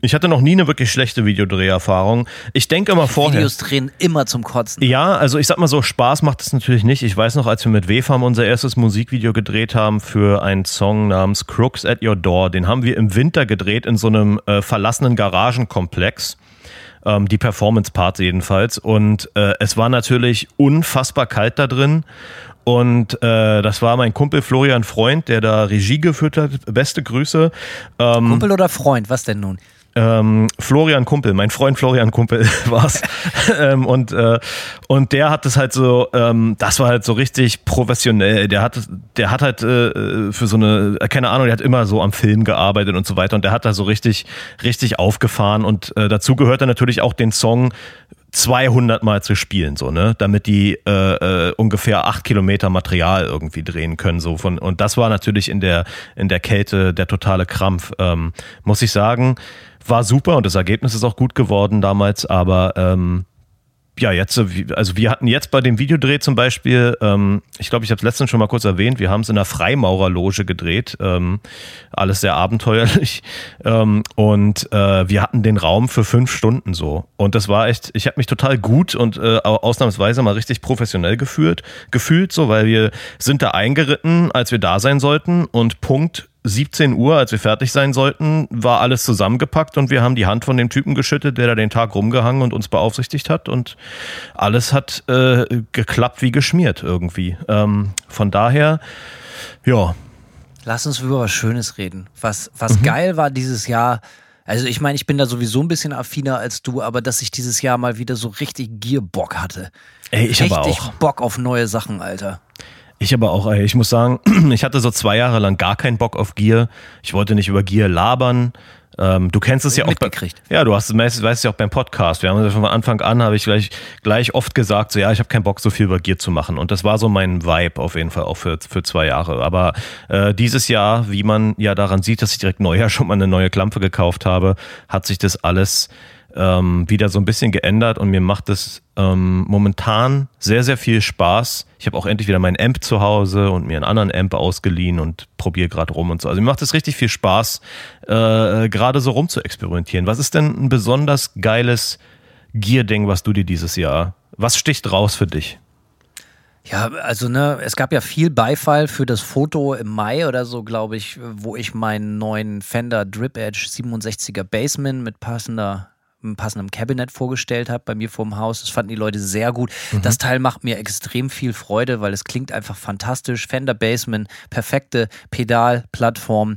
Ich hatte noch nie eine wirklich schlechte Videodreherfahrung. Ich denke immer vorher. Videos drehen immer zum Kotzen. Ja, also ich sag mal so, Spaß macht es natürlich nicht. Ich weiß noch, als wir mit WFAM unser erstes Musikvideo gedreht haben für einen Song namens Crooks at Your Door, den haben wir im Winter gedreht in so einem äh, verlassenen Garagenkomplex. Ähm, die Performance-Parts jedenfalls. Und äh, es war natürlich unfassbar kalt da drin. Und äh, das war mein Kumpel Florian Freund, der da Regie geführt hat. Beste Grüße. Ähm, Kumpel oder Freund, was denn nun? Ähm, Florian Kumpel, mein Freund Florian Kumpel war's. ähm, und, äh, und der hat es halt so, ähm, das war halt so richtig professionell. Der hat, der hat halt äh, für so eine, keine Ahnung, der hat immer so am Film gearbeitet und so weiter. Und der hat da so richtig, richtig aufgefahren. Und äh, dazu gehört dann natürlich auch den Song 200 Mal zu spielen, so, ne, damit die äh, äh, ungefähr acht Kilometer Material irgendwie drehen können, so von, und das war natürlich in der, in der Kälte der totale Krampf, ähm, muss ich sagen, war super und das Ergebnis ist auch gut geworden damals, aber ähm, ja, jetzt, äh, also wir hatten jetzt bei dem Videodreh zum Beispiel, ähm, ich glaube, ich habe es letztens schon mal kurz erwähnt, wir haben es in einer Freimaurerloge gedreht, ähm, alles sehr abenteuerlich. Ähm, und äh, wir hatten den Raum für fünf Stunden so. Und das war echt, ich habe mich total gut und äh, au- ausnahmsweise mal richtig professionell gefühlt, gefühlt so, weil wir sind da eingeritten, als wir da sein sollten. Und Punkt 17 Uhr, als wir fertig sein sollten, war alles zusammengepackt und wir haben die Hand von dem Typen geschüttet, der da den Tag rumgehangen und uns beaufsichtigt hat und alles hat äh, geklappt wie geschmiert irgendwie. Ähm, von daher, ja, Lass uns über was Schönes reden. Was, was geil war dieses Jahr. Also ich meine, ich bin da sowieso ein bisschen affiner als du, aber dass ich dieses Jahr mal wieder so richtig Gierbock hatte. ey, ich richtig aber auch. Bock auf neue Sachen, Alter. Ich aber auch, ey, ich muss sagen, ich hatte so zwei Jahre lang gar keinen Bock auf Gier. Ich wollte nicht über Gier labern. Ähm, du kennst es ja auch. Bei, ja, du hast es meistens, weißt ja auch beim Podcast. Wir haben ja von Anfang an, habe ich gleich, gleich oft gesagt, so ja, ich habe keinen Bock, so viel über Gier zu machen. Und das war so mein Vibe auf jeden Fall auch für, für zwei Jahre. Aber äh, dieses Jahr, wie man ja daran sieht, dass ich direkt neuer schon mal eine neue Klampe gekauft habe, hat sich das alles ähm, wieder so ein bisschen geändert und mir macht es ähm, momentan sehr, sehr viel Spaß. Ich habe auch endlich wieder meinen Amp zu Hause und mir einen anderen Amp ausgeliehen und probiere gerade rum und so. Also mir macht es richtig viel Spaß, äh, gerade so rum zu experimentieren. Was ist denn ein besonders geiles Gear-Ding, was du dir dieses Jahr, was sticht raus für dich? Ja, also ne, es gab ja viel Beifall für das Foto im Mai oder so, glaube ich, wo ich meinen neuen Fender Drip Edge 67er Bassman mit passender einem passenden Cabinet vorgestellt habe bei mir vorm Haus. Das fanden die Leute sehr gut. Mhm. Das Teil macht mir extrem viel Freude, weil es klingt einfach fantastisch. Fender Bassman, perfekte Pedalplattform.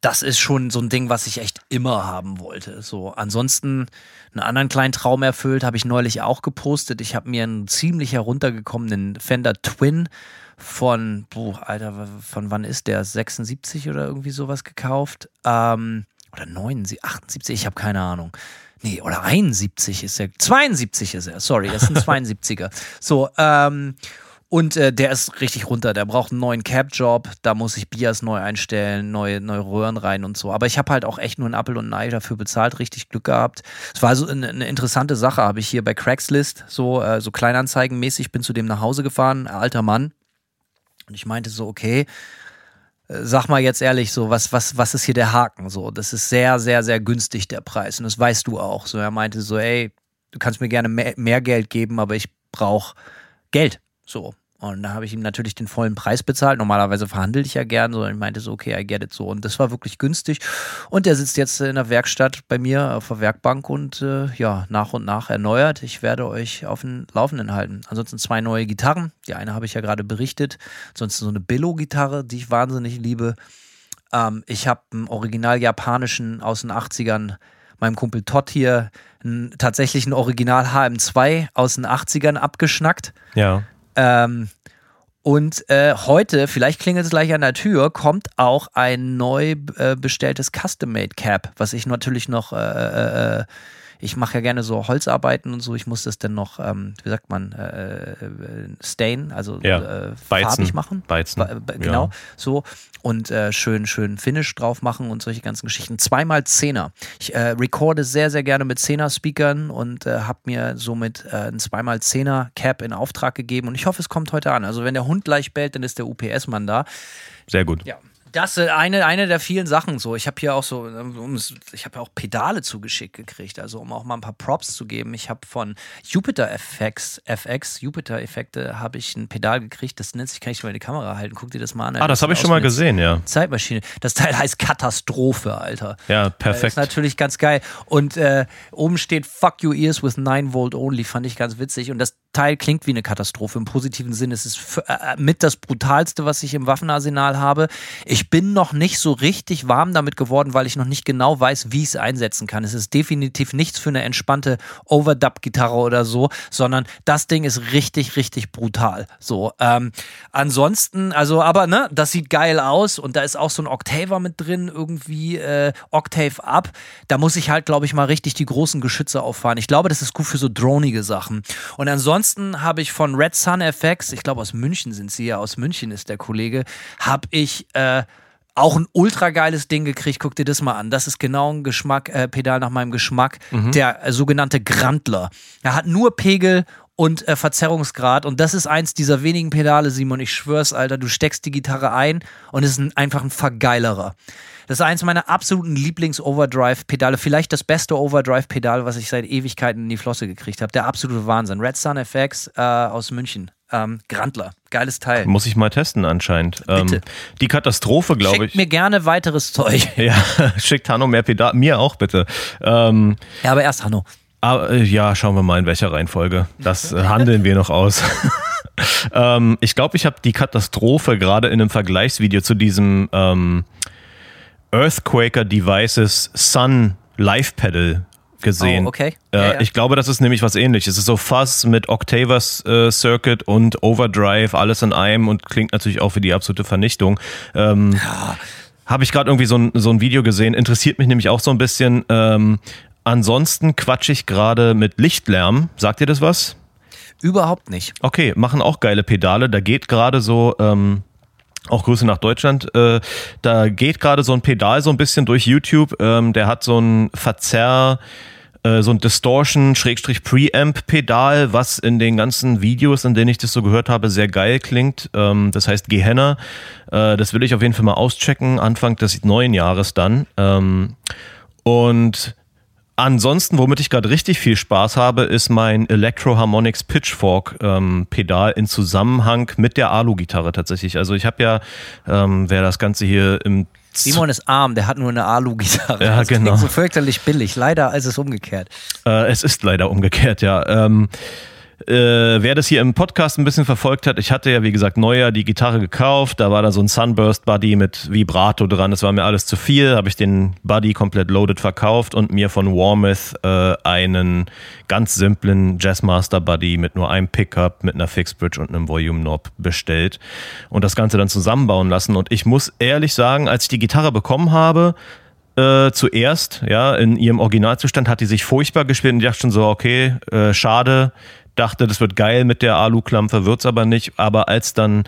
Das ist schon so ein Ding, was ich echt immer haben wollte. So, ansonsten einen anderen kleinen Traum erfüllt, habe ich neulich auch gepostet. Ich habe mir einen ziemlich heruntergekommenen Fender Twin von, boah, Alter, von wann ist der? 76 oder irgendwie sowas gekauft. Ähm, oder 79, 78, ich habe keine Ahnung. Nee, oder 71 ist er. 72 ist er, sorry, das ist ein 72er. So, ähm, und äh, der ist richtig runter. Der braucht einen neuen Cap-Job. Da muss ich Bias neu einstellen, neue, neue Röhren rein und so. Aber ich habe halt auch echt nur einen Apple und ein Ei dafür bezahlt. Richtig Glück gehabt. Es war so eine, eine interessante Sache. Habe ich hier bei Craigslist so, äh, so Kleinanzeigenmäßig, bin zu dem nach Hause gefahren, alter Mann. Und ich meinte so, okay, sag mal jetzt ehrlich, so, was, was, was ist hier der Haken? So, das ist sehr, sehr, sehr günstig, der Preis. Und das weißt du auch. So, er meinte so, ey, du kannst mir gerne mehr, mehr Geld geben, aber ich brauche Geld. So. Und da habe ich ihm natürlich den vollen Preis bezahlt. Normalerweise verhandle ich ja gern, so. ich meinte so, okay, I get it so. Und das war wirklich günstig. Und der sitzt jetzt in der Werkstatt bei mir auf der Werkbank und äh, ja, nach und nach erneuert. Ich werde euch auf den Laufenden halten. Ansonsten zwei neue Gitarren. Die eine habe ich ja gerade berichtet. Sonst so eine Billo-Gitarre, die ich wahnsinnig liebe. Ähm, ich habe einen original japanischen aus den 80ern meinem Kumpel Todd hier einen, tatsächlich ein Original HM2 aus den 80ern abgeschnackt. Ja. Ähm, und äh, heute, vielleicht klingelt es gleich an der Tür, kommt auch ein neu äh, bestelltes Custom-Made Cap, was ich natürlich noch äh, äh, äh ich mache ja gerne so Holzarbeiten und so. Ich muss das dann noch, ähm, wie sagt man, äh, äh stain, also ja. äh, farbig machen. Beizen. Be genau, ja. so. Und äh, schön, schön Finish drauf machen und solche ganzen Geschichten. Zweimal Zehner. Ich äh, recorde sehr, sehr gerne mit Zehner-Speakern und äh, habe mir somit äh, ein zweimal Zehner Cap in Auftrag gegeben. Und ich hoffe, es kommt heute an. Also wenn der Hund gleich bellt, dann ist der UPS-Mann da. Sehr gut. Ja. Das ist eine, eine der vielen Sachen so. Ich habe hier auch so, ich habe auch Pedale zugeschickt gekriegt, also um auch mal ein paar Props zu geben. Ich habe von Jupiter FX, FX, Jupiter Effekte, habe ich ein Pedal gekriegt, das nennt sich, kann ich mal in die Kamera halten, guck dir das mal an. Ah, das habe ich schon mal gesehen, ja. Zeitmaschine. Das Teil heißt Katastrophe, Alter. Ja, perfekt. Das ist natürlich ganz geil. Und äh, oben steht Fuck your ears with 9 Volt only, fand ich ganz witzig. Und das Teil klingt wie eine Katastrophe im positiven Sinne. Es ist äh, mit das brutalste, was ich im Waffenarsenal habe. Ich bin noch nicht so richtig warm damit geworden, weil ich noch nicht genau weiß, wie ich es einsetzen kann. Es ist definitiv nichts für eine entspannte Overdub-Gitarre oder so, sondern das Ding ist richtig, richtig brutal. So, ähm, ansonsten, also, aber ne, das sieht geil aus und da ist auch so ein Octaver mit drin, irgendwie äh, Octave Up. Da muss ich halt, glaube ich, mal richtig die großen Geschütze auffahren. Ich glaube, das ist gut für so dronige Sachen. Und ansonsten habe ich von Red Sun FX, ich glaube aus München sind sie ja, aus München ist der Kollege, habe ich äh, auch ein ultra geiles Ding gekriegt. Guck dir das mal an. Das ist genau ein Geschmack, äh, Pedal nach meinem Geschmack. Mhm. Der äh, sogenannte Grandler. Er hat nur Pegel und äh, Verzerrungsgrad. Und das ist eins dieser wenigen Pedale, Simon. Ich schwör's, Alter, du steckst die Gitarre ein und es ist ein, einfach ein Vergeilerer. Das ist eins meiner absoluten Lieblings-Overdrive-Pedale. Vielleicht das beste Overdrive-Pedal, was ich seit Ewigkeiten in die Flosse gekriegt habe. Der absolute Wahnsinn. Red Sun FX äh, aus München. Ähm, Grandler. Geiles Teil. Muss ich mal testen anscheinend. Ähm, bitte. Ähm, die Katastrophe, glaube ich. Schickt mir gerne weiteres Zeug. Ja, schickt Hanno mehr Pedal. Mir auch bitte. Ähm, ja, aber erst Hanno. Aber, äh, ja, schauen wir mal in welcher Reihenfolge. Das äh, handeln wir noch aus. ähm, ich glaube, ich habe die Katastrophe gerade in einem Vergleichsvideo zu diesem ähm, Earthquaker Devices Sun Live Pedal gesehen. Oh, okay. Äh, ja, ja. Ich glaube, das ist nämlich was ähnliches. Es ist so Fuzz mit Octavers äh, Circuit und Overdrive, alles in einem und klingt natürlich auch wie die absolute Vernichtung. Ähm, ja. Habe ich gerade irgendwie so ein, so ein Video gesehen, interessiert mich nämlich auch so ein bisschen. Ähm, ansonsten quatsch ich gerade mit Lichtlärm. Sagt ihr das was? Überhaupt nicht. Okay, machen auch geile Pedale. Da geht gerade so. Ähm, auch Grüße nach Deutschland. Äh, da geht gerade so ein Pedal so ein bisschen durch YouTube. Ähm, der hat so ein Verzerr, äh, so ein Distortion-Preamp-Pedal, was in den ganzen Videos, in denen ich das so gehört habe, sehr geil klingt. Ähm, das heißt Gehenna. Äh, das will ich auf jeden Fall mal auschecken, Anfang des neuen Jahres dann. Ähm, und ansonsten, womit ich gerade richtig viel Spaß habe, ist mein Electro Harmonics Pitchfork ähm, Pedal in Zusammenhang mit der Alu-Gitarre tatsächlich. Also ich habe ja, ähm, wer das Ganze hier im Simon ist arm, der hat nur eine Alu-Gitarre. Ja, Das genau. so fürchterlich billig. Leider ist es umgekehrt. Äh, es ist leider umgekehrt, ja. Ähm, äh, wer das hier im Podcast ein bisschen verfolgt hat, ich hatte ja, wie gesagt, neuer die Gitarre gekauft. Da war da so ein Sunburst-Buddy mit Vibrato dran. Das war mir alles zu viel. Habe ich den Buddy komplett loaded verkauft und mir von Warmouth äh, einen ganz simplen Jazzmaster Buddy mit nur einem Pickup, mit einer Fixbridge und einem Volume Knob bestellt und das Ganze dann zusammenbauen lassen. Und ich muss ehrlich sagen, als ich die Gitarre bekommen habe, äh, zuerst, ja, in ihrem Originalzustand hat die sich furchtbar gespielt und ich dachte schon so, okay, äh, schade, dachte, das wird geil mit der Alu-Klampe, wird's aber nicht. Aber als dann,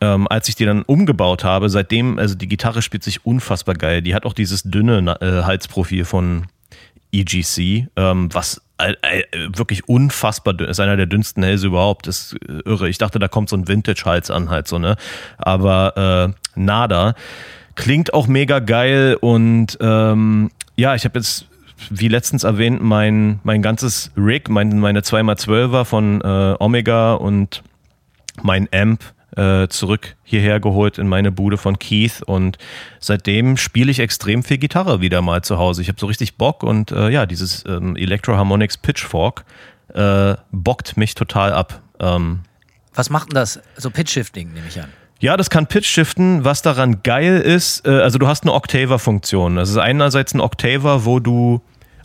ähm, als ich die dann umgebaut habe, seitdem, also die Gitarre spielt sich unfassbar geil. Die hat auch dieses dünne äh, Halsprofil von EGC, ähm, was äh, äh, wirklich unfassbar dünn ist, einer der dünnsten Hälse überhaupt. Das ist äh, irre. Ich dachte, da kommt so ein Vintage-Hals an, halt so, ne? Aber äh, nada. Klingt auch mega geil und ähm, ja, ich habe jetzt, wie letztens erwähnt, mein, mein ganzes Rig, mein, meine 2x12er von äh, Omega und mein Amp äh, zurück hierher geholt in meine Bude von Keith und seitdem spiele ich extrem viel Gitarre wieder mal zu Hause. Ich habe so richtig Bock und äh, ja, dieses ähm, Electro Harmonics Pitchfork äh, bockt mich total ab. Ähm, Was macht denn das? So Pitch-Shifting, nehme ich an. ja, das kann Pitch shiften. Was daran geil ist, äh, also du hast eine Octaver-Funktion. Das ist einerseits ein Octaver, wo du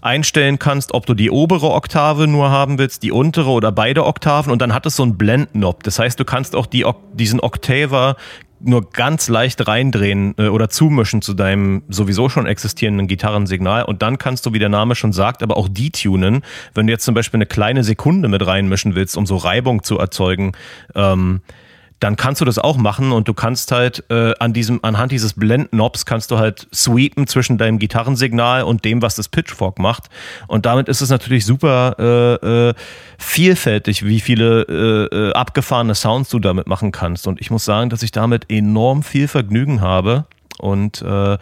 einstellen kannst, ob du die obere Oktave nur haben willst, die untere oder beide Oktaven. Und dann hat es so einen Blend-Knob. Das heißt, du kannst auch die, diesen Octaver nur ganz leicht reindrehen äh, oder zumischen zu deinem sowieso schon existierenden Gitarrensignal. Und dann kannst du, wie der Name schon sagt, aber auch detunen, wenn du jetzt zum Beispiel eine kleine Sekunde mit reinmischen willst, um so Reibung zu erzeugen, ähm, dann kannst du das auch machen und du kannst halt äh, an diesem, anhand dieses Blendknobs kannst du halt sweepen zwischen deinem Gitarrensignal und dem, was das Pitchfork macht. Und damit ist es natürlich super äh, äh, vielfältig, wie viele äh, äh, abgefahrene Sounds du damit machen kannst. Und ich muss sagen, dass ich damit enorm viel Vergnügen habe und äh,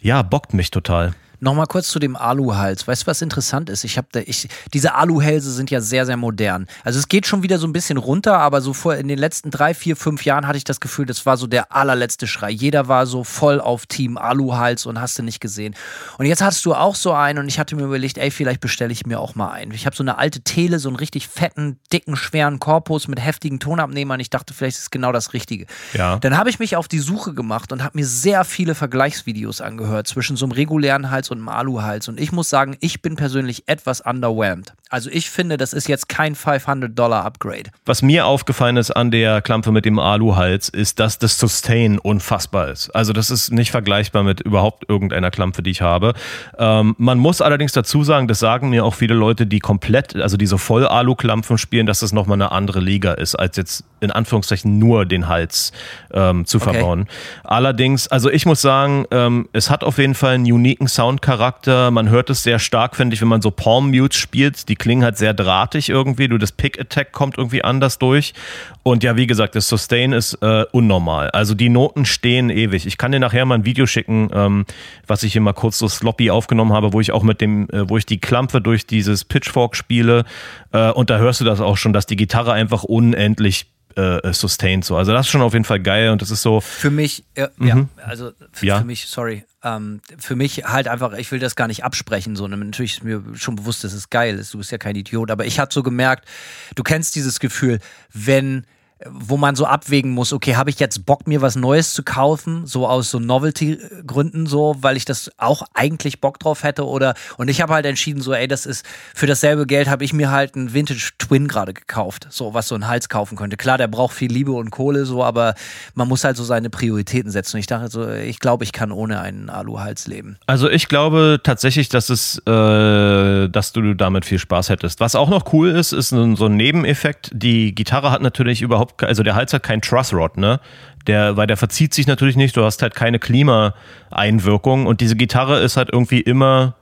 ja, bockt mich total. Nochmal kurz zu dem Aluhals. Weißt du, was interessant ist? Ich habe da, ich, diese Aluhälse sind ja sehr, sehr modern. Also es geht schon wieder so ein bisschen runter, aber so vor in den letzten drei, vier, fünf Jahren hatte ich das Gefühl, das war so der allerletzte Schrei. Jeder war so voll auf Team Aluhals und hast du nicht gesehen. Und jetzt hattest du auch so einen und ich hatte mir überlegt, ey, vielleicht bestelle ich mir auch mal einen. Ich habe so eine alte Tele, so einen richtig fetten, dicken, schweren Korpus mit heftigen Tonabnehmern. Ich dachte, vielleicht ist es genau das Richtige. Ja. Dann habe ich mich auf die Suche gemacht und habe mir sehr viele Vergleichsvideos angehört zwischen so einem regulären Hals und einem Aluhals. Und ich muss sagen, ich bin persönlich etwas underwhelmed. Also ich finde, das ist jetzt kein 500-Dollar-Upgrade. Was mir aufgefallen ist an der Klampe mit dem Aluhals, ist, dass das Sustain unfassbar ist. Also das ist nicht vergleichbar mit überhaupt irgendeiner Klampe, die ich habe. Ähm, man muss allerdings dazu sagen, das sagen mir auch viele Leute, die komplett, also diese Voll-Alu-Klampfen spielen, dass das nochmal eine andere Liga ist, als jetzt in Anführungszeichen nur den Hals ähm, zu Okay. verbauen. Allerdings, also ich muss sagen, ähm, es hat auf jeden Fall einen uniken Soundcharakter. Man hört es sehr stark, finde ich, wenn man so Palm Mutes spielt. Die klingen halt sehr drahtig irgendwie. Du, das Pick Attack kommt irgendwie anders durch. Und ja, wie gesagt, das Sustain ist äh, unnormal. Also die Noten stehen ewig. Ich kann dir nachher mal ein Video schicken, ähm, was ich hier mal kurz so sloppy aufgenommen habe, wo ich auch mit dem, äh, wo ich die Klampe durch dieses Pitchfork spiele. Äh, und da hörst du das auch schon, dass die Gitarre einfach unendlich äh, sustained so. Also das ist schon auf jeden Fall geil und das ist so, Für mich, äh, ja, also für, Mhm. Ja. für mich, sorry, ähm, für mich halt einfach, ich will das gar nicht absprechen, so. ne, Natürlich ist mir schon bewusst, dass es geil ist, du bist ja kein Idiot, aber ich habe so gemerkt, du kennst dieses Gefühl, wenn wo man so abwägen muss, okay, habe ich jetzt Bock, mir was Neues zu kaufen, so aus so Novelty-Gründen, so, weil ich das auch eigentlich Bock drauf hätte oder, und ich habe halt entschieden, so, ey, das ist, für dasselbe Geld habe ich mir halt einen Vintage Twin gerade gekauft, so, was so ein Hals kaufen könnte. Klar, der braucht viel Liebe und Kohle, so, aber man muss halt so seine Prioritäten setzen. Und ich dachte so, ich glaube, ich kann ohne einen Aluhals leben. Also ich glaube tatsächlich, dass es, äh, dass du damit viel Spaß hättest. Was auch noch cool ist, ist so ein Nebeneffekt. Die Gitarre hat natürlich überhaupt, ke- also der Hals hat kein Trussrod, ne? Der, weil der verzieht sich natürlich nicht. Du hast halt keine Klimaeinwirkung und diese Gitarre ist halt irgendwie immer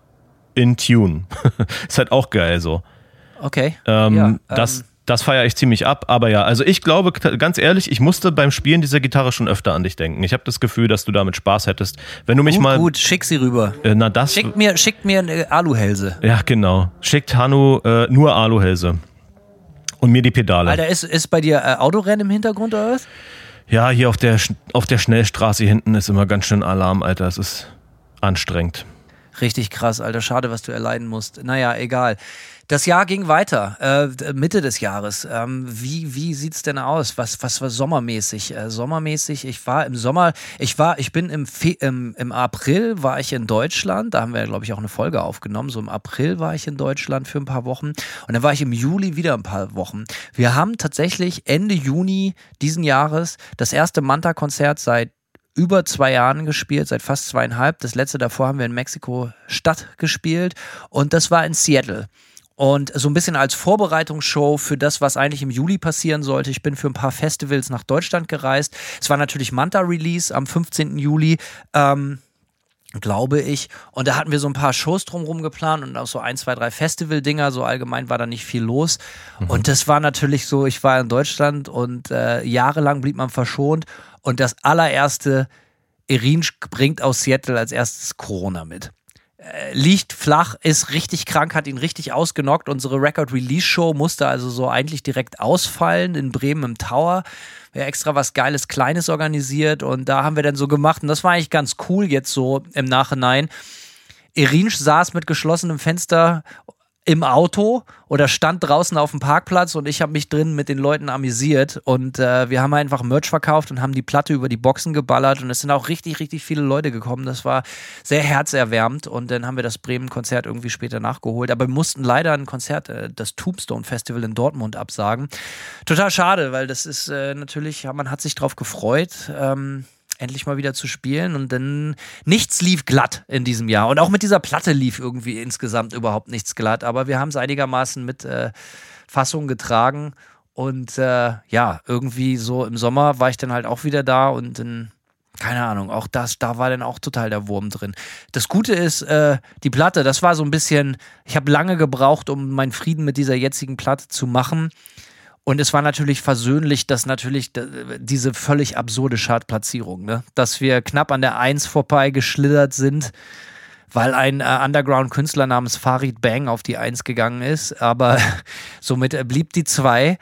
in Tune. ist halt auch geil so. Okay. Ähm, Ja, das, ähm, das feiere ich ziemlich ab. Aber ja, also ich glaube, ganz ehrlich, ich musste beim Spielen dieser Gitarre schon öfter an dich denken. Ich habe das Gefühl, dass du damit Spaß hättest. Wenn du mich gut, mal. Gut, schick sie rüber. Äh, na, das. Schickt mir, schickt mir eine Aluhälse. Ja, genau. Schickt Hannu äh, nur Aluhälse. Und mir die Pedale. Alter, ist, ist bei dir äh, Autorennen im Hintergrund oder was? Ja, hier auf der, auf der Schnellstraße hinten ist immer ganz schön Alarm, Alter. Es ist anstrengend. Richtig krass, Alter. Schade, was du erleiden musst. Naja, egal. Das Jahr ging weiter, äh, Mitte des Jahres. Ähm, wie wie sieht's denn aus? Was was war sommermäßig? Äh, sommermäßig. Ich war im Sommer. Ich war. Ich bin im, Fe im im April war ich in Deutschland. Da haben wir glaube ich auch eine Folge aufgenommen. So im April war ich in Deutschland für ein paar Wochen und dann war ich im Juli wieder ein paar Wochen. Wir haben tatsächlich Ende Juni diesen Jahres das erste Manta-Konzert seit über zwei Jahren gespielt, seit fast zweieinhalb. Das letzte davor haben wir in Mexiko-Stadt gespielt und das war in Seattle. Und so ein bisschen als Vorbereitungsshow für das, was eigentlich im Juli passieren sollte. Ich bin für ein paar Festivals nach Deutschland gereist. Es war natürlich Manta-Release am 15. Juli. Ähm, glaube ich. Und da hatten wir so ein paar Shows drumherum geplant und auch so ein, zwei, drei Festival-Dinger. So allgemein war da nicht viel los. Mhm. Und das war natürlich so, ich war in Deutschland und äh, jahrelang blieb man verschont. Und das allererste, Irin bringt aus Seattle als erstes Corona mit. Äh, liegt flach, ist richtig krank, hat ihn richtig ausgenockt. Unsere Record-Release-Show musste also so eigentlich direkt ausfallen in Bremen im Tower. Wir extra was Geiles, Kleines organisiert und da haben wir dann so gemacht und das war eigentlich ganz cool jetzt so im Nachhinein. Irinsch saß mit geschlossenem Fenster im Auto oder stand draußen auf dem Parkplatz und ich habe mich drin mit den Leuten amüsiert und äh, wir haben einfach Merch verkauft und haben die Platte über die Boxen geballert und es sind auch richtig, richtig viele Leute gekommen. Das war sehr herzerwärmend und dann haben wir das Bremen-Konzert irgendwie später nachgeholt. Aber wir mussten leider ein Konzert, äh, das Tombstone Festival in Dortmund absagen. Total schade, weil das ist äh, natürlich, man hat sich drauf gefreut. Ähm, endlich mal wieder zu spielen und dann nichts lief glatt in diesem Jahr und auch mit dieser Platte lief irgendwie insgesamt überhaupt nichts glatt, aber wir haben es einigermaßen mit äh, Fassung getragen und äh, ja, irgendwie so im Sommer war ich dann halt auch wieder da und dann keine Ahnung, auch das, da war dann auch total der Wurm drin. Das Gute ist, äh, die Platte, das war so ein bisschen, ich habe lange gebraucht, um meinen Frieden mit dieser jetzigen Platte zu machen. Und es war natürlich versöhnlich, dass natürlich diese völlig absurde Chartplatzierung, ne? dass wir knapp an der Eins vorbei geschlittert sind, weil ein äh, Underground-Künstler namens Farid Bang auf die Eins gegangen ist, aber somit blieb die Zwei.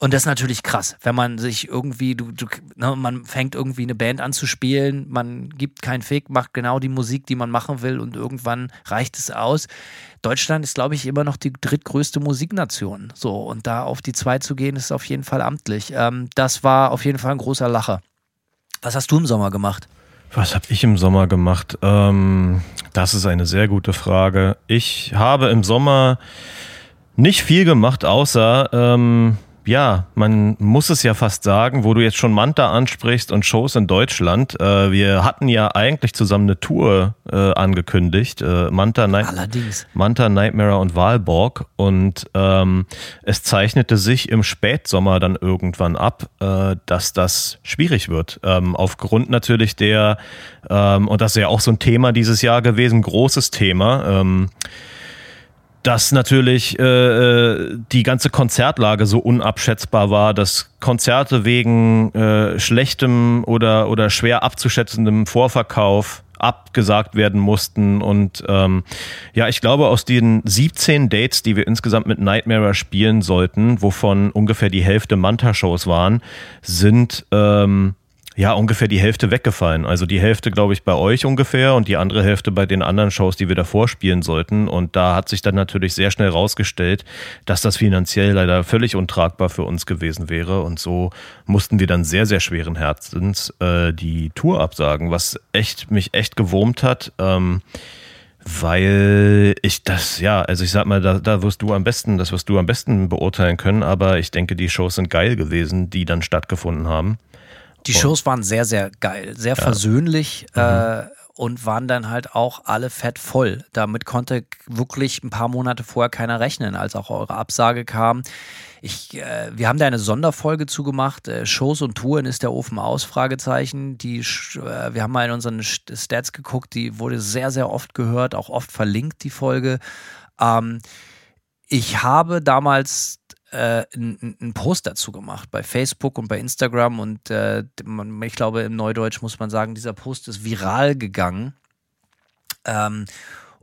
Und das ist natürlich krass, wenn man sich irgendwie, du, du, ne, man fängt irgendwie eine Band an zu spielen, man gibt keinen Fick, macht genau die Musik, die man machen will und irgendwann reicht es aus. Deutschland ist, glaube ich, immer noch die drittgrößte Musiknation. So, und da auf die zwei zu gehen, ist auf jeden Fall amtlich. Ähm, das war auf jeden Fall ein großer Lacher. Was hast du im Sommer gemacht? Was habe ich im Sommer gemacht? Ähm, das ist eine sehr gute Frage. Ich habe im Sommer nicht viel gemacht, außer ähm, ja, man muss es ja fast sagen, wo du jetzt schon Manta ansprichst und Shows in Deutschland. Äh, wir hatten ja eigentlich zusammen eine Tour äh, angekündigt. Äh, Manta, Night Allerdings. Manta, Nightmare und Walborg. Und ähm, es zeichnete sich im Spätsommer dann irgendwann ab, äh, dass das schwierig wird. Ähm, aufgrund natürlich der, ähm, und das ist ja auch so ein Thema dieses Jahr gewesen, großes Thema. Dass natürlich äh, äh, die ganze Konzertlage so unabschätzbar war, dass Konzerte wegen äh, schlechtem oder, oder schwer abzuschätzendem Vorverkauf abgesagt werden mussten. Und ähm, ja, ich glaube, aus den 17 Dates, die wir insgesamt mit Nightmare spielen sollten, wovon ungefähr die Hälfte Manta-Shows waren, sind ähm, ja, ungefähr die Hälfte weggefallen. Also die Hälfte, glaube ich, bei euch ungefähr und die andere Hälfte bei den anderen Shows, die wir davor spielen sollten. Und da hat sich dann natürlich sehr schnell rausgestellt, dass das finanziell leider völlig untragbar für uns gewesen wäre. Und so mussten wir dann sehr, sehr schweren Herzens äh, die Tour absagen, was echt mich echt gewurmt hat. Ähm, weil ich das, ja, also ich sag mal, da, da wirst du am besten, das wirst du am besten beurteilen können, aber ich denke, die Shows sind geil gewesen, die dann stattgefunden haben. Die Shows waren sehr, sehr geil, sehr ja. versöhnlich mhm. äh, und waren dann halt auch alle fett voll. Damit konnte wirklich ein paar Monate vorher keiner rechnen, als auch eure Absage kam. Ich, äh, wir haben da eine Sonderfolge zugemacht. Äh, Shows und Touren ist der Ofen aus? Fragezeichen. Die, äh, wir haben mal in unseren Stats geguckt. Die wurde sehr, sehr oft gehört, auch oft verlinkt die Folge. Ähm, ich habe damals äh, einen Post dazu gemacht bei Facebook und bei Instagram und äh, ich glaube im Neudeutsch muss man sagen, dieser Post ist viral gegangen. Ähm,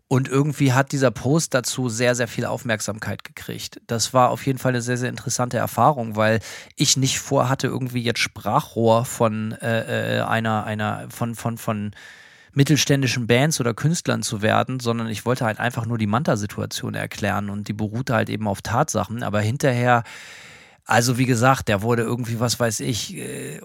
und irgendwie hat dieser Post dazu sehr, sehr viel Aufmerksamkeit gekriegt. Das war auf jeden Fall eine sehr, sehr interessante Erfahrung, weil ich nicht vorhatte, irgendwie jetzt Sprachrohr von äh, äh einer, einer, von, von, von mittelständischen Bands oder Künstlern zu werden, sondern ich wollte halt einfach nur die Manta-Situation erklären und die beruhte halt eben auf Tatsachen. Aber hinterher, also wie gesagt, der wurde irgendwie, was weiß ich, äh,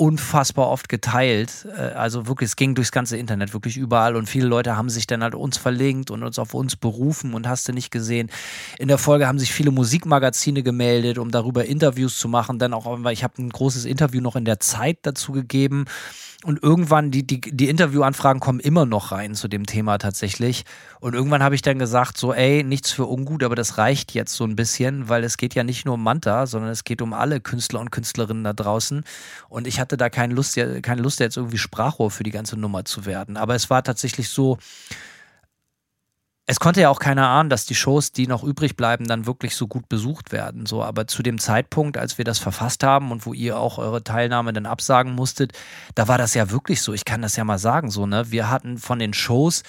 unfassbar oft geteilt. Äh, also wirklich, es ging durchs ganze Internet, wirklich überall. Und viele Leute haben sich dann halt uns verlinkt und uns auf uns berufen und hast du nicht gesehen. In der Folge haben sich viele Musikmagazine gemeldet, um darüber Interviews zu machen. Dann auch, ich habe ein großes Interview noch in der Zeit dazu gegeben. Und irgendwann, die, die, die Interviewanfragen kommen immer noch rein zu dem Thema tatsächlich. Und irgendwann habe ich dann gesagt, so, ey, nichts für ungut, aber das reicht jetzt so ein bisschen, weil es geht ja nicht nur um Manta, sondern es geht um alle Künstler und Künstlerinnen da draußen. Und ich hatte da keine Lust, keine Lust jetzt irgendwie Sprachrohr für die ganze Nummer zu werden. Aber es war tatsächlich so, es konnte ja auch keiner ahnen, dass die Shows, die noch übrig bleiben, dann wirklich so gut besucht werden. So, aber zu dem Zeitpunkt, als wir das verfasst haben und wo ihr auch eure Teilnahme dann absagen musstet, da war das ja wirklich so. Ich kann das ja mal sagen, so, ne? Wir hatten von den Shows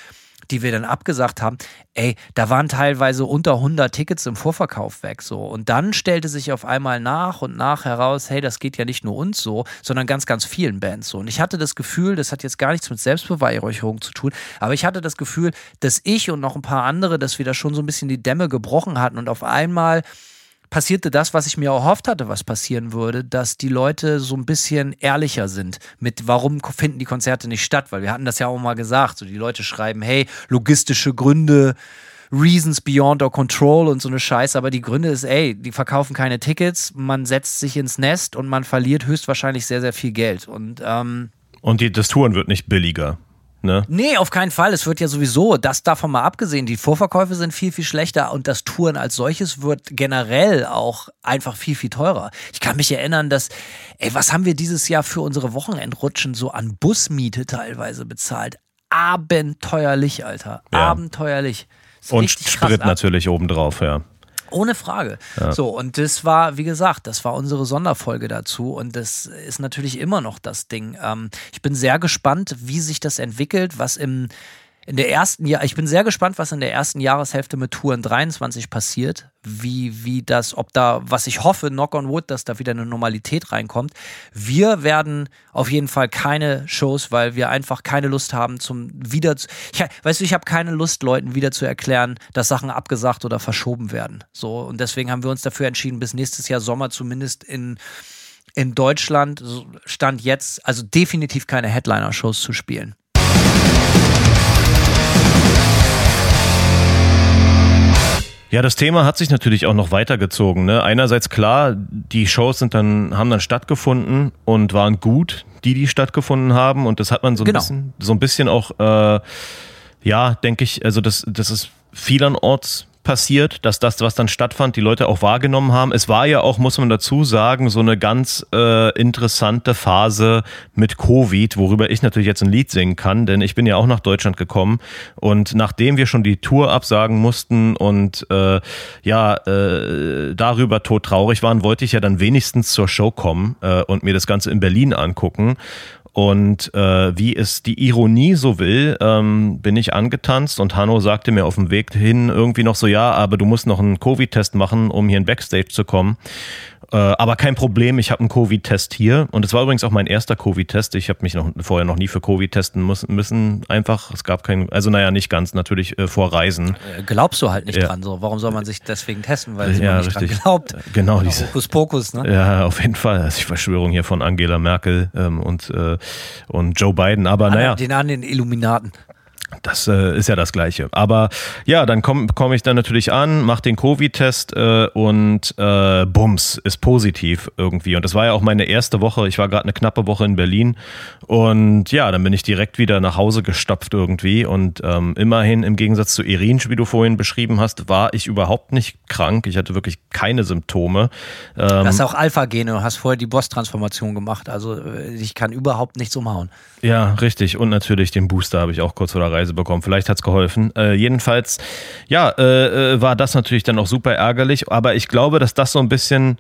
die wir dann abgesagt haben, ey, da waren teilweise unter 100 Tickets im Vorverkauf weg so. Und dann stellte sich auf einmal nach und nach heraus, hey, das geht ja nicht nur uns so, sondern ganz, ganz vielen Bands so. Und ich hatte das Gefühl, das hat jetzt gar nichts mit Selbstbeweihräucherung zu tun, aber ich hatte das Gefühl, dass ich und noch ein paar andere, dass wir da schon so ein bisschen die Dämme gebrochen hatten und auf einmal passierte das, was ich mir erhofft hatte, was passieren würde, dass die Leute so ein bisschen ehrlicher sind mit, warum finden die Konzerte nicht statt? Weil wir hatten das ja auch mal gesagt, so die Leute schreiben, hey, logistische Gründe, Reasons beyond our control und so eine Scheiße, aber die Gründe ist, ey, die verkaufen keine Tickets, man setzt sich ins Nest und man verliert höchstwahrscheinlich sehr, sehr viel Geld. Und, ähm, und die, das Touren wird nicht billiger. Ne? Nee, auf keinen Fall. Es wird ja sowieso, das davon mal abgesehen, die Vorverkäufe sind viel, viel schlechter und das Touren als solches wird generell auch einfach viel, viel teurer. Ich kann mich erinnern, dass, ey, was haben wir dieses Jahr für unsere Wochenendrutschen so an Busmiete teilweise bezahlt? Abenteuerlich, Alter. Ja. Abenteuerlich. Und Sprit natürlich obendrauf, ja. Ohne Frage. Ja. So, und das war, wie gesagt, das war unsere Sonderfolge dazu und das ist natürlich immer noch das Ding. Ähm, ich bin sehr gespannt, wie sich das entwickelt, was im in der ersten Jahr, ich bin sehr gespannt, was in der ersten Jahreshälfte mit Touren 23 passiert, wie, wie das, ob da, was ich hoffe, knock on wood, dass da wieder eine Normalität reinkommt. Wir werden auf jeden Fall keine Shows, weil wir einfach keine Lust haben zum wieder, ich, weißt du, ich habe keine Lust, Leuten wieder zu erklären, dass Sachen abgesagt oder verschoben werden. So, und deswegen haben wir uns dafür entschieden, bis nächstes Jahr Sommer zumindest in, in Deutschland, Stand jetzt, also definitiv keine Headliner-Shows zu spielen. Ja, das Thema hat sich natürlich auch noch weitergezogen. Ne? Einerseits klar, die Shows sind dann, haben dann stattgefunden und waren gut, die, die stattgefunden haben. Und das hat man so ein genau. bisschen, so ein bisschen auch, äh, ja, denke ich, also das, das ist vielenorts passiert, dass das, was dann stattfand, die Leute auch wahrgenommen haben. Es war ja auch, muss man dazu sagen, so eine ganz äh, interessante Phase mit Covid, worüber ich natürlich jetzt ein Lied singen kann, denn ich bin ja auch nach Deutschland gekommen und nachdem wir schon die Tour absagen mussten und äh, ja äh, darüber todtraurig waren, wollte ich ja dann wenigstens zur Show kommen äh, und mir das Ganze in Berlin angucken. Und äh, wie es die Ironie so will, ähm, bin ich angetanzt und Hanno sagte mir auf dem Weg hin irgendwie noch so, ja, aber du musst noch einen Covid-Test machen, um hier in Backstage zu kommen. Äh, aber kein Problem, ich habe einen Covid-Test hier. Und es war übrigens auch mein erster Covid-Test. Ich habe mich noch vorher noch nie für Covid testen müssen. Einfach, es gab keinen, also naja, nicht ganz, natürlich äh, vor Reisen. Äh, glaubst du halt nicht ja. dran so. Warum soll man sich deswegen testen, weil sie ja, nicht richtig. dran glaubt? Genau, genau diese. Hokuspokus, ne? Ja, auf jeden Fall. Also die Verschwörung hier von Angela Merkel ähm, und, äh, und Joe Biden. Aber naja. Den an den Illuminaten. Das äh, ist ja das Gleiche. Aber ja, dann komme komm ich dann natürlich an, mache den Covid-Test äh, und äh, bums, ist positiv irgendwie. Und das war ja auch meine erste Woche. Ich war gerade eine knappe Woche in Berlin. Und ja, dann bin ich direkt wieder nach Hause gestopft irgendwie. Und ähm, immerhin, im Gegensatz zu Irin, wie du vorhin beschrieben hast, war ich überhaupt nicht krank. Ich hatte wirklich keine Symptome. Ähm, du hast auch Alpha-Gene, und hast vorher die Boss-Transformation gemacht. Also äh, ich kann überhaupt nichts umhauen. Ja, richtig. Und natürlich den Booster habe ich auch kurz vor der Reise Preise bekommen. Vielleicht hat's geholfen. Äh, jedenfalls, ja, äh, äh, war das natürlich dann auch super ärgerlich. Aber ich glaube, dass das so ein bisschen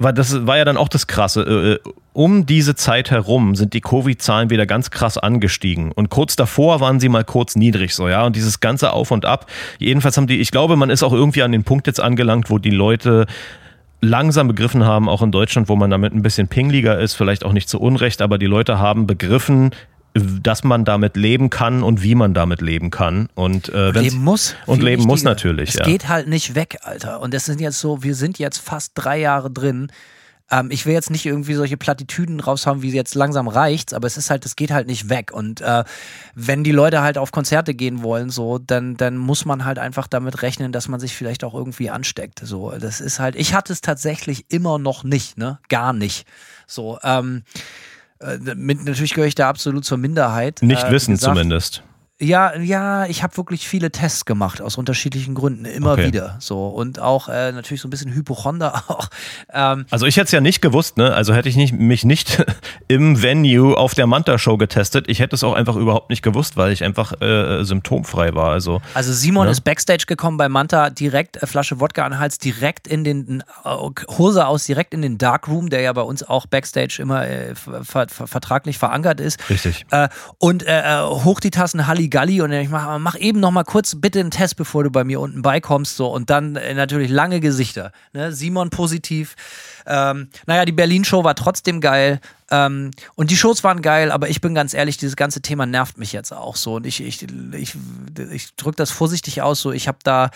weil das war ja dann auch das Krasse. Äh, äh, um diese Zeit herum sind die Covid-Zahlen wieder ganz krass angestiegen. Und kurz davor waren sie mal kurz niedrig, so, ja. Und dieses ganze Auf und Ab. Jedenfalls haben die, ich glaube, man ist auch irgendwie an den Punkt jetzt angelangt, wo die Leute langsam begriffen haben, auch in Deutschland, wo man damit ein bisschen pingliger ist, vielleicht auch nicht zu Unrecht, aber die Leute haben begriffen, dass man damit leben kann und wie man damit leben kann. Und äh, leben muss. Und leben muss natürlich. Es ja. geht halt nicht weg, Alter. Und das sind jetzt so, wir sind jetzt fast drei Jahre drin. Ähm, ich will jetzt nicht irgendwie solche Plattitüden raushauen, wie jetzt langsam reicht's, aber es ist halt, es geht halt nicht weg. Und äh, wenn die Leute halt auf Konzerte gehen wollen, so, dann, dann muss man halt einfach damit rechnen, dass man sich vielleicht auch irgendwie ansteckt. So, das ist halt, ich hatte es tatsächlich immer noch nicht, ne? Gar nicht. So, ähm, äh, mit, natürlich gehöre ich da absolut zur Minderheit. Nicht äh, wissen gesagt, zumindest. Ja, ja, ich habe wirklich viele Tests gemacht aus unterschiedlichen Gründen, immer okay. wieder. So und auch äh, natürlich so ein bisschen Hypochonder auch. Ähm, also ich hätte es ja nicht gewusst, ne? Also hätte ich nicht, mich nicht im Venue auf der Manta-Show getestet. Ich hätte es auch einfach überhaupt nicht gewusst, weil ich einfach äh, symptomfrei war. Also, also Simon ne? ist Backstage gekommen bei Manta, direkt äh, Flasche Wodka an den Hals, direkt in den Hose aus, direkt in den Darkroom, der ja bei uns auch Backstage immer äh, ver ver vertraglich verankert ist. Richtig. Äh, und äh, hoch die Tassen Halli Galli und ich mach, mach eben noch mal kurz bitte einen Test, bevor du bei mir unten beikommst. So. Und dann äh, natürlich lange Gesichter. Ne? Simon positiv. Ähm, naja, die Berlin-Show war trotzdem geil. Ähm, und die Shows waren geil, aber ich bin ganz ehrlich, dieses ganze Thema nervt mich jetzt auch so. Und ich, ich, ich, ich drücke das vorsichtig aus. So, ich habe da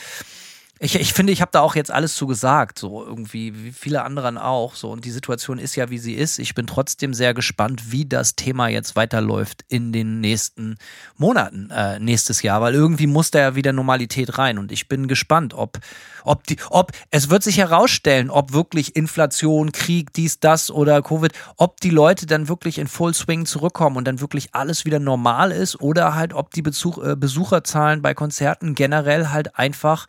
ich, ich finde, ich habe da auch jetzt alles zu gesagt, so irgendwie, wie viele anderen auch. So, und die Situation ist ja, wie sie ist. Ich bin trotzdem sehr gespannt, wie das Thema jetzt weiterläuft in den nächsten Monaten, äh, nächstes Jahr, weil irgendwie muss da ja wieder Normalität rein. Und ich bin gespannt, ob, ob die, ob, es wird sich herausstellen, ob wirklich Inflation, Krieg, dies, das oder Covid, ob die Leute dann wirklich in Full Swing zurückkommen und dann wirklich alles wieder normal ist oder halt, ob die Besuch, äh, Besucherzahlen bei Konzerten generell halt einfach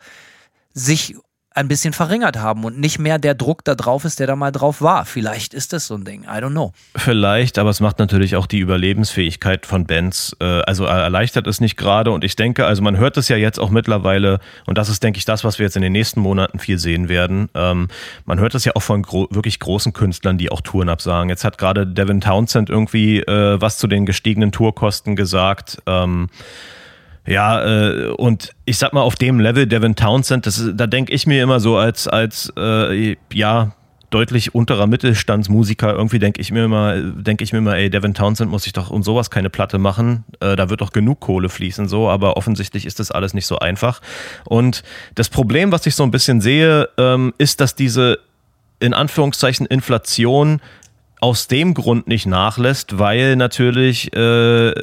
sich ein bisschen verringert haben und nicht mehr der Druck da drauf ist, der da mal drauf war. Vielleicht ist das so ein Ding. I don't know. Vielleicht, aber es macht natürlich auch die Überlebensfähigkeit von Bands, äh, also erleichtert es nicht gerade. Und ich denke, also man hört es ja jetzt auch mittlerweile, und das ist, denke ich, das, was wir jetzt in den nächsten Monaten viel sehen werden. Ähm, man hört es ja auch von gro wirklich großen Künstlern, die auch Touren absagen. Jetzt hat gerade Devin Townsend irgendwie äh, was zu den gestiegenen Tourkosten gesagt. Ähm, ja, äh, und ich sag mal, auf dem Level Devin Townsend, das, da denke ich mir immer so als, als äh, ja, deutlich unterer Mittelstandsmusiker, irgendwie denke ich mir immer, denke ich mir immer, ey, Devin Townsend muss sich doch um sowas keine Platte machen. Äh, da wird doch genug Kohle fließen, so, aber offensichtlich ist das alles nicht so einfach. Und das Problem, was ich so ein bisschen sehe, ähm, ist, dass diese in Anführungszeichen Inflation aus dem Grund nicht nachlässt, weil natürlich äh,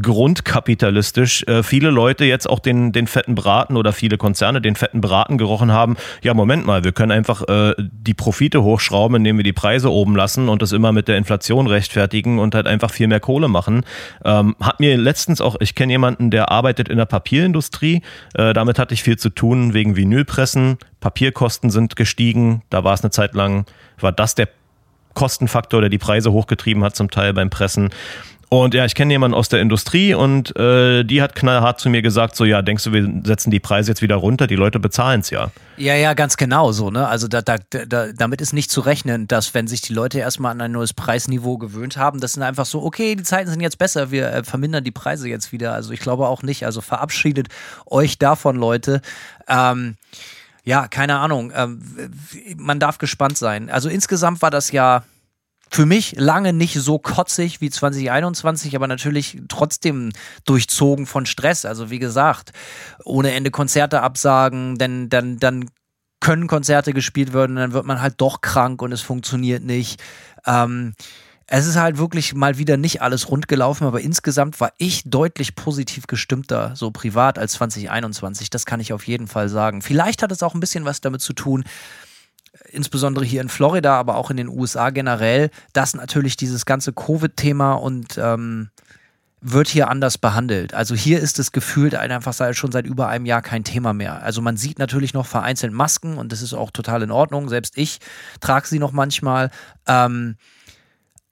grundkapitalistisch äh, viele Leute jetzt auch den, den fetten Braten oder viele Konzerne den fetten Braten gerochen haben. Ja, Moment mal, wir können einfach äh, die Profite hochschrauben, indem wir die Preise oben lassen und das immer mit der Inflation rechtfertigen und halt einfach viel mehr Kohle machen. Ähm, hat mir letztens auch, ich kenne jemanden, der arbeitet in der Papierindustrie. Äh, damit hatte ich viel zu tun wegen Vinylpressen. Papierkosten sind gestiegen. Da war es eine Zeit lang, war das der Kostenfaktor, der die Preise hochgetrieben hat, zum Teil beim Pressen. Und ja, ich kenne jemanden aus der Industrie und äh, die hat knallhart zu mir gesagt: So, ja, denkst du, wir setzen die Preise jetzt wieder runter? Die Leute bezahlen es ja. Ja, ja, ganz genau so. Ne? Also da, da, da, damit ist nicht zu rechnen, dass wenn sich die Leute erstmal an ein neues Preisniveau gewöhnt haben, das sind einfach so, okay, die Zeiten sind jetzt besser, wir äh, vermindern die Preise jetzt wieder. Also ich glaube auch nicht. Also verabschiedet euch davon, Leute. Ähm, ja, keine Ahnung. Ähm, man darf gespannt sein. Also insgesamt war das ja für mich lange nicht so kotzig wie 2021, aber natürlich trotzdem durchzogen von Stress. Also wie gesagt, ohne Ende Konzerte absagen, denn dann, dann können Konzerte gespielt werden, dann wird man halt doch krank und es funktioniert nicht. Ähm, es ist halt wirklich mal wieder nicht alles rund gelaufen, aber insgesamt war ich deutlich positiv gestimmter, so privat als 2021. Das kann ich auf jeden Fall sagen. Vielleicht hat es auch ein bisschen was damit zu tun, insbesondere hier in Florida, aber auch in den USA generell, dass natürlich dieses ganze Covid-Thema und ähm, wird hier anders behandelt. Also hier ist es gefühlt einfach schon seit über einem Jahr kein Thema mehr. Also man sieht natürlich noch vereinzelt Masken und das ist auch total in Ordnung. Selbst ich trage sie noch manchmal. Ähm,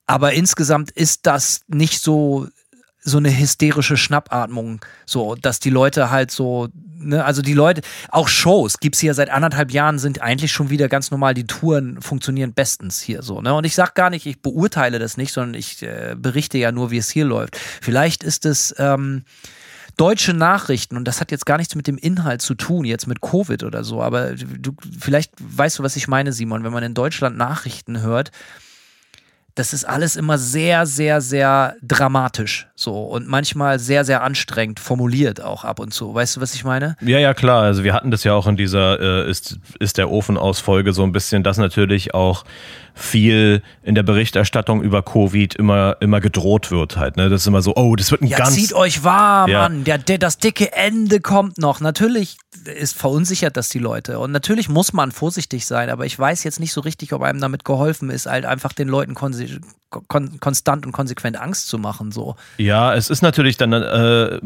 aber insgesamt ist das nicht so so eine hysterische Schnappatmung, so, dass die Leute halt so, ne, also die Leute, auch Shows gibt's hier seit anderthalb Jahren, sind eigentlich schon wieder ganz normal, die Touren funktionieren bestens hier so, ne, und ich sag gar nicht, ich beurteile das nicht, sondern ich äh, berichte ja nur, wie es hier läuft. Vielleicht ist es, ähm, deutsche Nachrichten, und das hat jetzt gar nichts mit dem Inhalt zu tun, jetzt mit Covid oder so, aber du, vielleicht weißt du, was ich meine, Simon, wenn man in Deutschland Nachrichten hört, das ist alles immer sehr, sehr, sehr dramatisch so und manchmal sehr, sehr anstrengend formuliert auch ab und zu. Weißt du, was ich meine? Ja, ja, klar. Also wir hatten das ja auch in dieser äh, ist, ist der Ofen aus Folge so ein bisschen, dass natürlich auch viel in der Berichterstattung über Covid immer, immer gedroht wird halt. Ne? Das ist immer so, oh, das wird ein Ja, ganz... zieht euch warm, Ja. Mann. Der, der, das dicke Ende kommt noch. Natürlich ist verunsichert das die Leute. Und natürlich muss man vorsichtig sein, aber ich weiß jetzt nicht so richtig, ob einem damit geholfen ist, halt einfach den Leuten kon konstant und konsequent Angst zu machen. So. Ja, es ist natürlich dann, äh,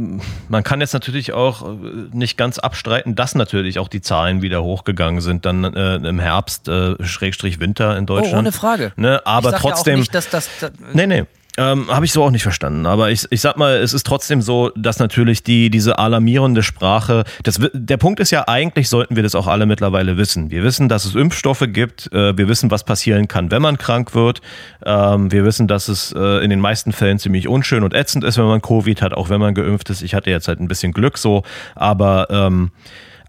man kann jetzt natürlich auch äh, nicht ganz abstreiten, dass natürlich auch die Zahlen wieder hochgegangen sind, dann äh, im Herbst, äh, Schrägstrich Winter in Oh, Deutschland. ohne Frage. Ne? Aber trotzdem. Ja auch nicht, dass das, das Nee, nee. Ähm, Habe ich so auch nicht verstanden. Aber ich, ich sag mal, es ist trotzdem so, dass natürlich die, diese alarmierende Sprache, das, der Punkt ist ja, eigentlich sollten wir das auch alle mittlerweile wissen. Wir wissen, dass es Impfstoffe gibt, äh, wir wissen, was passieren kann, wenn man krank wird. Ähm, wir wissen, dass es äh, in den meisten Fällen ziemlich unschön und ätzend ist, wenn man Covid hat, auch wenn man geimpft ist. Ich hatte jetzt halt ein bisschen Glück so, aber ähm,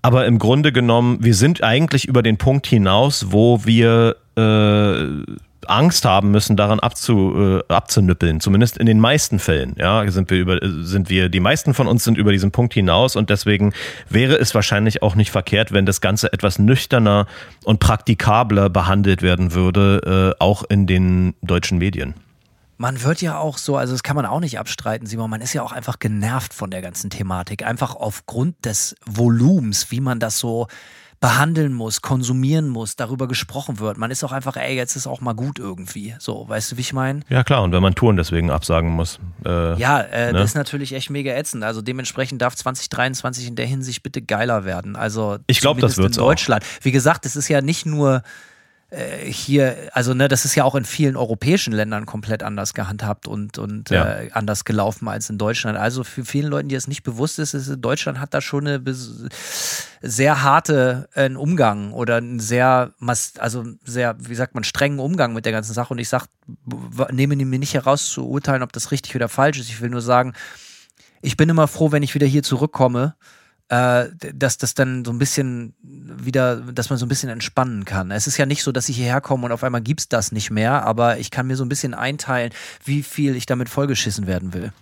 aber im Grunde genommen, wir sind eigentlich über den Punkt hinaus, wo wir äh, Angst haben müssen, daran abzu, äh, abzunüppeln. Zumindest in den meisten Fällen. Ja, sind wir über, sind wir, die meisten von uns sind über diesen Punkt hinaus und deswegen wäre es wahrscheinlich auch nicht verkehrt, wenn das Ganze etwas nüchterner und praktikabler behandelt werden würde, äh, auch in den deutschen Medien. Man wird ja auch so, also das kann man auch nicht abstreiten, Simon, man ist ja auch einfach genervt von der ganzen Thematik. Einfach aufgrund des Volumens, wie man das so behandeln muss, konsumieren muss, darüber gesprochen wird. Man ist auch einfach, ey, jetzt ist auch mal gut irgendwie. So, weißt du, wie ich meine? Ja klar, und wenn man Touren deswegen absagen muss. Äh, Ja, äh, Ne? das ist natürlich echt mega ätzend. Also dementsprechend darf 2023 in der Hinsicht bitte geiler werden. Also Ich glaub, das wird's in auch. Deutschland. Wie gesagt, es ist ja nicht nur hier, also ne, das ist ja auch in vielen europäischen Ländern komplett anders gehandhabt und, und Ja. äh, anders gelaufen als in Deutschland. Also für vielen Leuten, die es nicht bewusst ist, ist Deutschland hat da schon eine sehr harte äh, Umgang oder einen sehr, also sehr, wie sagt man, strengen Umgang mit der ganzen Sache. Und ich sag, nehme mir nicht heraus zu urteilen, ob das richtig oder falsch ist. Ich will nur sagen, ich bin immer froh, wenn ich wieder hier zurückkomme, äh, dass das dann so ein bisschen wieder, dass man so ein bisschen entspannen kann. Es ist ja nicht so, dass ich hierher komme und auf einmal gibt's das nicht mehr, aber ich kann mir so ein bisschen einteilen, wie viel ich damit vollgeschissen werden will.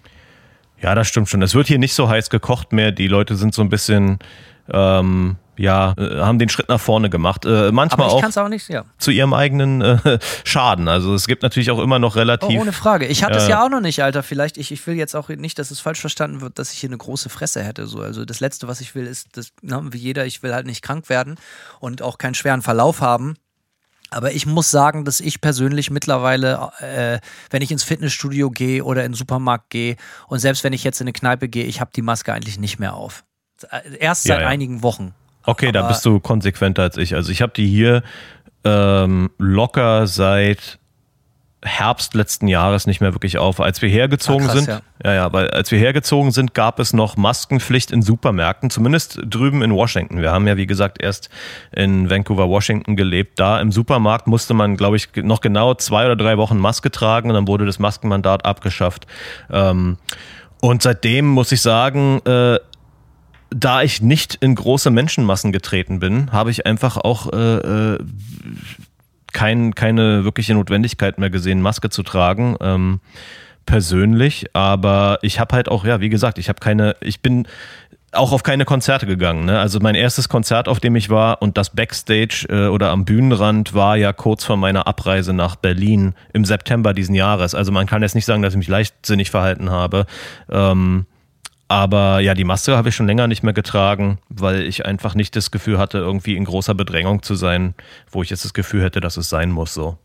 Ja, das stimmt schon. Es wird hier nicht so heiß gekocht mehr. Die Leute sind so ein bisschen, ähm, ja, äh, haben den Schritt nach vorne gemacht. Äh, manchmal auch auch nicht, ja. zu ihrem eigenen äh, Schaden. Also es gibt natürlich auch immer noch Oh, relativ. ohne Frage. Ich hatte es ja auch noch nicht, Alter. Vielleicht, ich, ich will jetzt auch nicht, dass es falsch verstanden wird, dass ich hier eine große Fresse hätte. So. Also das Letzte, was ich will, ist, dass, na, wie jeder, ich will halt nicht krank werden und auch keinen schweren Verlauf haben. Aber ich muss sagen, dass ich persönlich mittlerweile, äh, wenn ich ins Fitnessstudio gehe oder in den Supermarkt gehe und selbst wenn ich jetzt in eine Kneipe gehe, ich habe die Maske eigentlich nicht mehr auf. Erst Ja, seit ja. einigen Wochen. Okay, da Aber- bist du konsequenter als ich. Also ich habe die hier ähm, locker seit Herbst letzten Jahres nicht mehr wirklich auf. Als wir hergezogen Ah, krass, sind, ja. ja, weil als wir hergezogen sind, gab es noch Maskenpflicht in Supermärkten, zumindest drüben in Washington. Wir haben ja, wie gesagt, erst in Vancouver, Washington gelebt. Da im Supermarkt musste man, glaube ich, noch genau zwei oder drei Wochen Maske tragen und dann wurde das Maskenmandat abgeschafft. Ähm, und seitdem muss ich sagen, äh, da ich nicht in große Menschenmassen getreten bin, habe ich einfach auch äh, äh, kein, keine wirkliche Notwendigkeit mehr gesehen, Maske zu tragen. Ähm, persönlich, aber ich habe halt auch, ja, wie gesagt, ich habe keine, ich bin auch auf keine Konzerte gegangen. Ne? Also mein erstes Konzert, auf dem ich war und das Backstage äh, oder am Bühnenrand war ja kurz vor meiner Abreise nach Berlin im September diesen Jahres. Also man kann jetzt nicht sagen, dass ich mich leichtsinnig verhalten habe. Ähm, aber ja, die Maske habe ich schon länger nicht mehr getragen, weil ich einfach nicht das Gefühl hatte, irgendwie in großer Bedrängung zu sein, wo ich jetzt das Gefühl hätte, dass es sein muss so.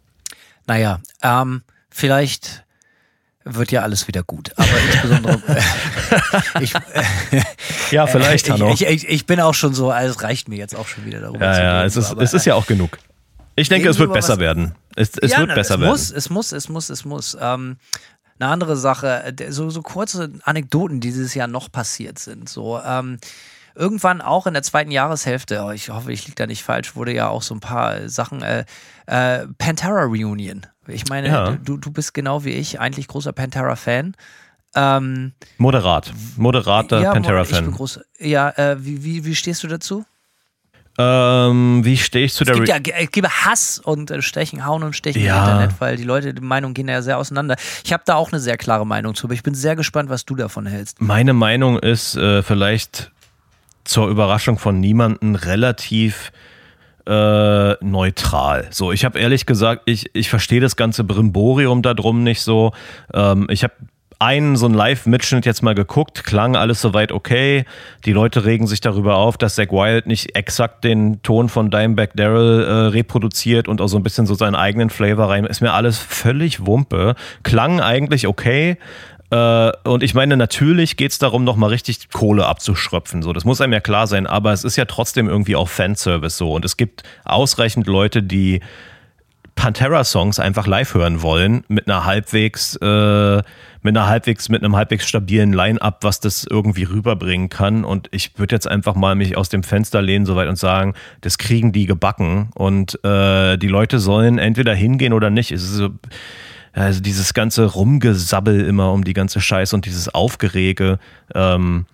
Naja, ähm, vielleicht wird ja alles wieder gut. Aber insbesondere, ich, Ja, vielleicht, ich, Hanno. ich, ich, ich bin auch schon so, also es reicht mir jetzt auch schon wieder darüber Ja, zu ja, reden. es ist, es ist ja auch genug. Ich denke, es wir wird besser was- werden. Es, es ja, wird besser es werden. Muss, es muss, es muss, es muss. Ähm, Eine andere Sache, äh, so, so kurze Anekdoten, die dieses Jahr noch passiert sind. So, ähm, irgendwann auch in der zweiten Jahreshälfte, oh, ich hoffe, ich liege da nicht falsch, wurde ja auch so ein paar Sachen, äh, äh, Pantera Reunion. Ich meine, Ja. du, du bist genau wie ich eigentlich großer Pantera-Fan. Ähm, Moderat. Moderater ja, Pantera-Fan. Ja, äh, wie, wie, wie stehst du dazu? Ähm, wie stehe ich zu der Es gibt Re ja es gibt Hass und äh, Stechen, Hauen und Stechen Ja. im Internet, weil die Leute, die Meinungen gehen ja sehr auseinander. Ich habe da auch eine sehr klare Meinung zu, aber ich bin sehr gespannt, was du davon hältst. Meine Meinung ist äh, vielleicht zur Überraschung von niemanden relativ äh, neutral. So, ich habe ehrlich gesagt, ich, ich verstehe das ganze Brimborium da drum nicht so. Ähm, ich habe einen so einen Live-Mitschnitt jetzt mal geguckt, klang alles soweit okay. Die Leute regen sich darüber auf, dass Zack Wild nicht exakt den Ton von Dimebag Daryl äh, reproduziert und auch so ein bisschen so seinen eigenen Flavor rein. Ist mir alles völlig Wumpe. Klang eigentlich okay. Äh, und ich meine, natürlich geht es darum, nochmal richtig Kohle abzuschröpfen. So, das muss einem ja klar sein, aber es ist ja trotzdem irgendwie auch Fanservice so. Und es gibt ausreichend Leute, die Pantera-Songs einfach live hören wollen, mit einer halbwegs, äh, mit einer halbwegs, mit einem halbwegs stabilen Line-Up, was das irgendwie rüberbringen kann. Und ich würde jetzt einfach mal mich aus dem Fenster lehnen soweit und sagen, das kriegen die gebacken. Und äh, die Leute sollen entweder hingehen oder nicht. Es ist so, also dieses ganze Rumgesabbel immer um die ganze Scheiße und dieses Aufgerege, ähm,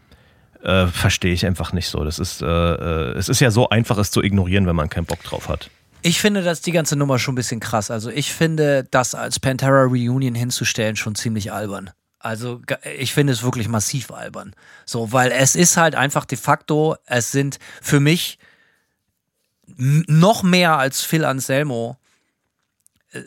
äh, verstehe ich einfach nicht so. Das ist, äh, äh, es ist ja so einfach, es zu ignorieren, wenn man keinen Bock drauf hat. Ich finde das die ganze Nummer schon ein bisschen krass. Also ich finde, das als Pantera Reunion hinzustellen schon ziemlich albern. Also ich finde es wirklich massiv albern. So, weil es ist halt einfach de facto, es sind für mich noch mehr als Phil Anselmo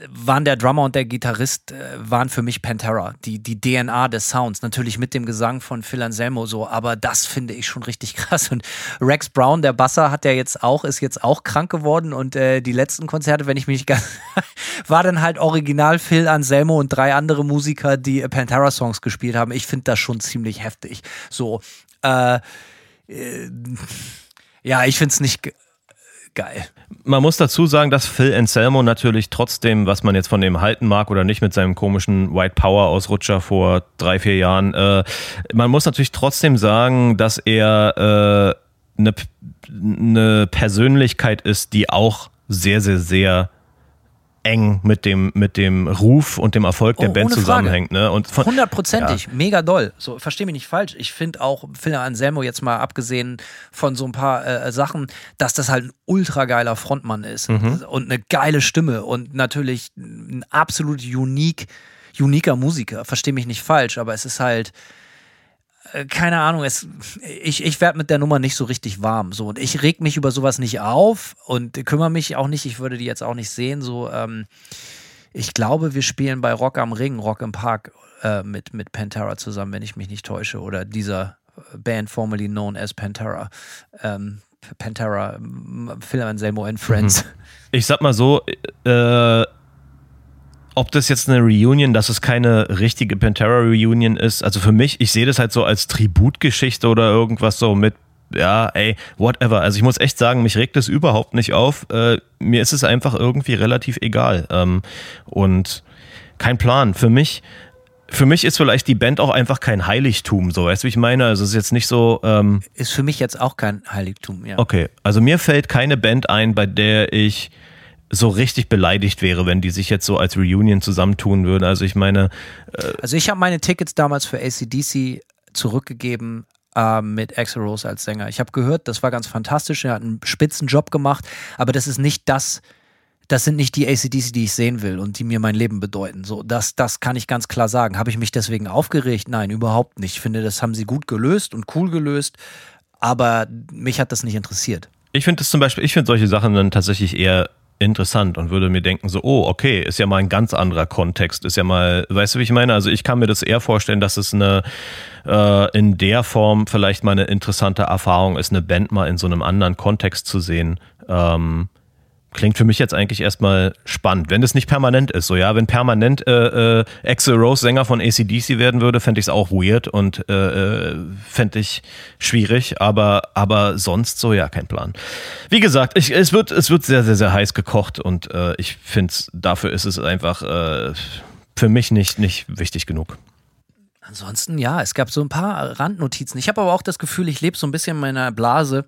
waren der Drummer und der Gitarrist äh, waren für mich Pantera, die, die DNA des Sounds. Natürlich mit dem Gesang von Phil Anselmo so, aber das finde ich schon richtig krass. Und Rex Brown, der Basser, hat ja jetzt auch, ist jetzt auch krank geworden und äh, die letzten Konzerte, wenn ich mich ganz, war dann halt original Phil Anselmo und drei andere Musiker, die äh, Pantera-Songs gespielt haben. Ich finde das schon ziemlich heftig. So, äh, äh, ja, ich finde es nicht geil. Man muss dazu sagen, dass Phil Anselmo natürlich trotzdem, was man jetzt von dem halten mag oder nicht mit seinem komischen White Power Ausrutscher vor drei, vier Jahren, äh, man muss natürlich trotzdem sagen, dass er äh, eine, eine Persönlichkeit ist, die auch sehr, sehr, sehr eng mit dem, mit dem Ruf und dem Erfolg der Oh, Band zusammenhängt. Ne? Und von, Hundertprozentig, mega doll. So, versteh mich nicht falsch. Ich finde auch Phil Anselmo jetzt mal abgesehen von so ein paar äh, Sachen, dass das halt ein ultra geiler Frontmann ist Mhm. und eine geile Stimme und natürlich ein absolut unique, uniker Musiker. Versteh mich nicht falsch, aber es ist halt keine Ahnung, es, ich, ich werde mit der Nummer nicht so richtig warm. So. Und ich reg mich über sowas nicht auf und kümmere mich auch nicht, ich würde die jetzt auch nicht sehen. So, ähm, ich glaube, wir spielen bei Rock am Ring, Rock im Park äh, mit, mit Pantera zusammen, wenn ich mich nicht täusche. Oder dieser Band formerly known as Pantera. Ähm, Pantera, Phil Anselmo and Friends. ich sag mal so, äh, ob das jetzt eine Reunion, dass es keine richtige Pantera-Reunion ist, also für mich, ich sehe das halt so als Tributgeschichte oder irgendwas so mit, ja, ey, whatever. Also ich muss echt sagen, mich regt das überhaupt nicht auf. Äh, mir ist es einfach irgendwie relativ egal. Ähm, und kein Plan. Für mich, für mich ist vielleicht die Band auch einfach kein Heiligtum, so, weißt du, wie ich meine? Also es ist jetzt nicht so, ähm, Ist für mich jetzt auch kein Heiligtum, ja. Okay, also mir fällt keine Band ein, bei der ich so richtig beleidigt wäre, wenn die sich jetzt so als Reunion zusammentun würden. Also ich meine, Also ich habe meine Tickets damals für ACDC zurückgegeben äh, mit Axl Rose als Sänger. Ich habe gehört, das war ganz fantastisch, er hat einen spitzen Job gemacht, aber das ist nicht das, das sind nicht die ACDC, die ich sehen will und die mir mein Leben bedeuten. So, das, das kann ich ganz klar sagen. Habe ich mich deswegen aufgeregt? Nein, überhaupt nicht. Ich finde, das haben sie gut gelöst und cool gelöst, aber mich hat das nicht interessiert. ich finde das zum Beispiel, ich finde solche Sachen dann tatsächlich eher interessant und würde mir denken, so, oh, okay, ist ja mal ein ganz anderer Kontext, ist ja mal, weißt du, wie ich meine? Also ich kann mir das eher vorstellen, dass es eine äh, in der Form vielleicht mal eine interessante Erfahrung ist, eine Band mal in so einem anderen Kontext zu sehen. Ähm, Klingt für mich jetzt eigentlich erstmal spannend. Wenn das nicht permanent ist, so ja, wenn permanent äh, äh, Axel Rose Sänger von ACDC werden würde, fände ich es auch weird und äh, äh, fände ich schwierig, aber, aber sonst so ja, kein Plan. Wie gesagt, ich, es, wird, es wird sehr, sehr, sehr heiß gekocht und äh, ich finde, dafür ist es einfach äh, für mich nicht, nicht wichtig genug. Ansonsten, ja, es gab so ein paar Randnotizen. Ich habe aber auch das Gefühl, ich lebe so ein bisschen in meiner Blase.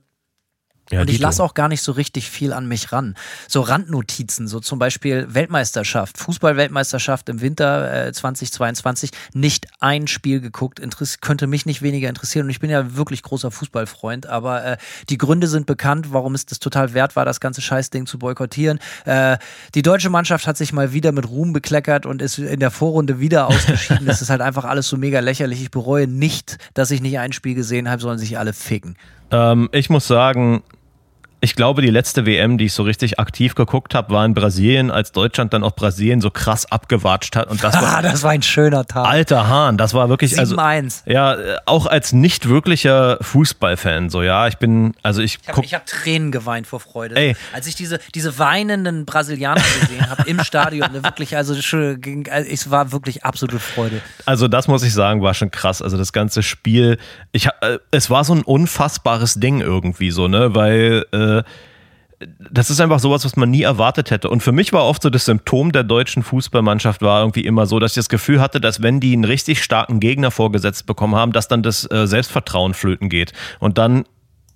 Ja, und ich lasse auch gar nicht so richtig viel an mich ran. So Randnotizen, so zum Beispiel Weltmeisterschaft, Fußball-Weltmeisterschaft im Winter äh, 2022, nicht ein Spiel geguckt, Interess könnte mich nicht weniger interessieren. Und ich bin ja wirklich großer Fußballfreund, aber äh, die Gründe sind bekannt, warum es das total wert war, das ganze Scheißding zu boykottieren. Äh, die deutsche Mannschaft hat sich mal wieder mit Ruhm bekleckert und ist in der Vorrunde wieder ausgeschieden. das ist halt einfach alles so mega lächerlich. Ich bereue nicht, dass ich nicht ein Spiel gesehen habe, sondern sich alle ficken. Ähm, ich muss sagen, ich glaube, die letzte WM, die ich so richtig aktiv geguckt habe, war in Brasilien, als Deutschland dann auch Brasilien so krass abgewatscht hat. Und das Ah, war das war ein schöner Tag. alter Hahn. Das war wirklich, also 7-1. ja, auch als nicht wirklicher Fußballfan, so ja, ich bin, also ich Ich habe hab Tränen geweint vor Freude. Ey. Als ich diese, diese weinenden Brasilianer gesehen habe im Stadion, ne, wirklich, also also es war wirklich absolute Freude. also das muss ich sagen, war schon krass. Also das ganze Spiel, ich, äh, es war so ein unfassbares Ding irgendwie so, ne, weil äh, das ist einfach sowas, was man nie erwartet hätte. Und für mich war oft so das Symptom der deutschen Fußballmannschaft war irgendwie immer so, dass ich das Gefühl hatte, dass wenn die einen richtig starken Gegner vorgesetzt bekommen haben, dass dann das äh, Selbstvertrauen flöten geht. Und dann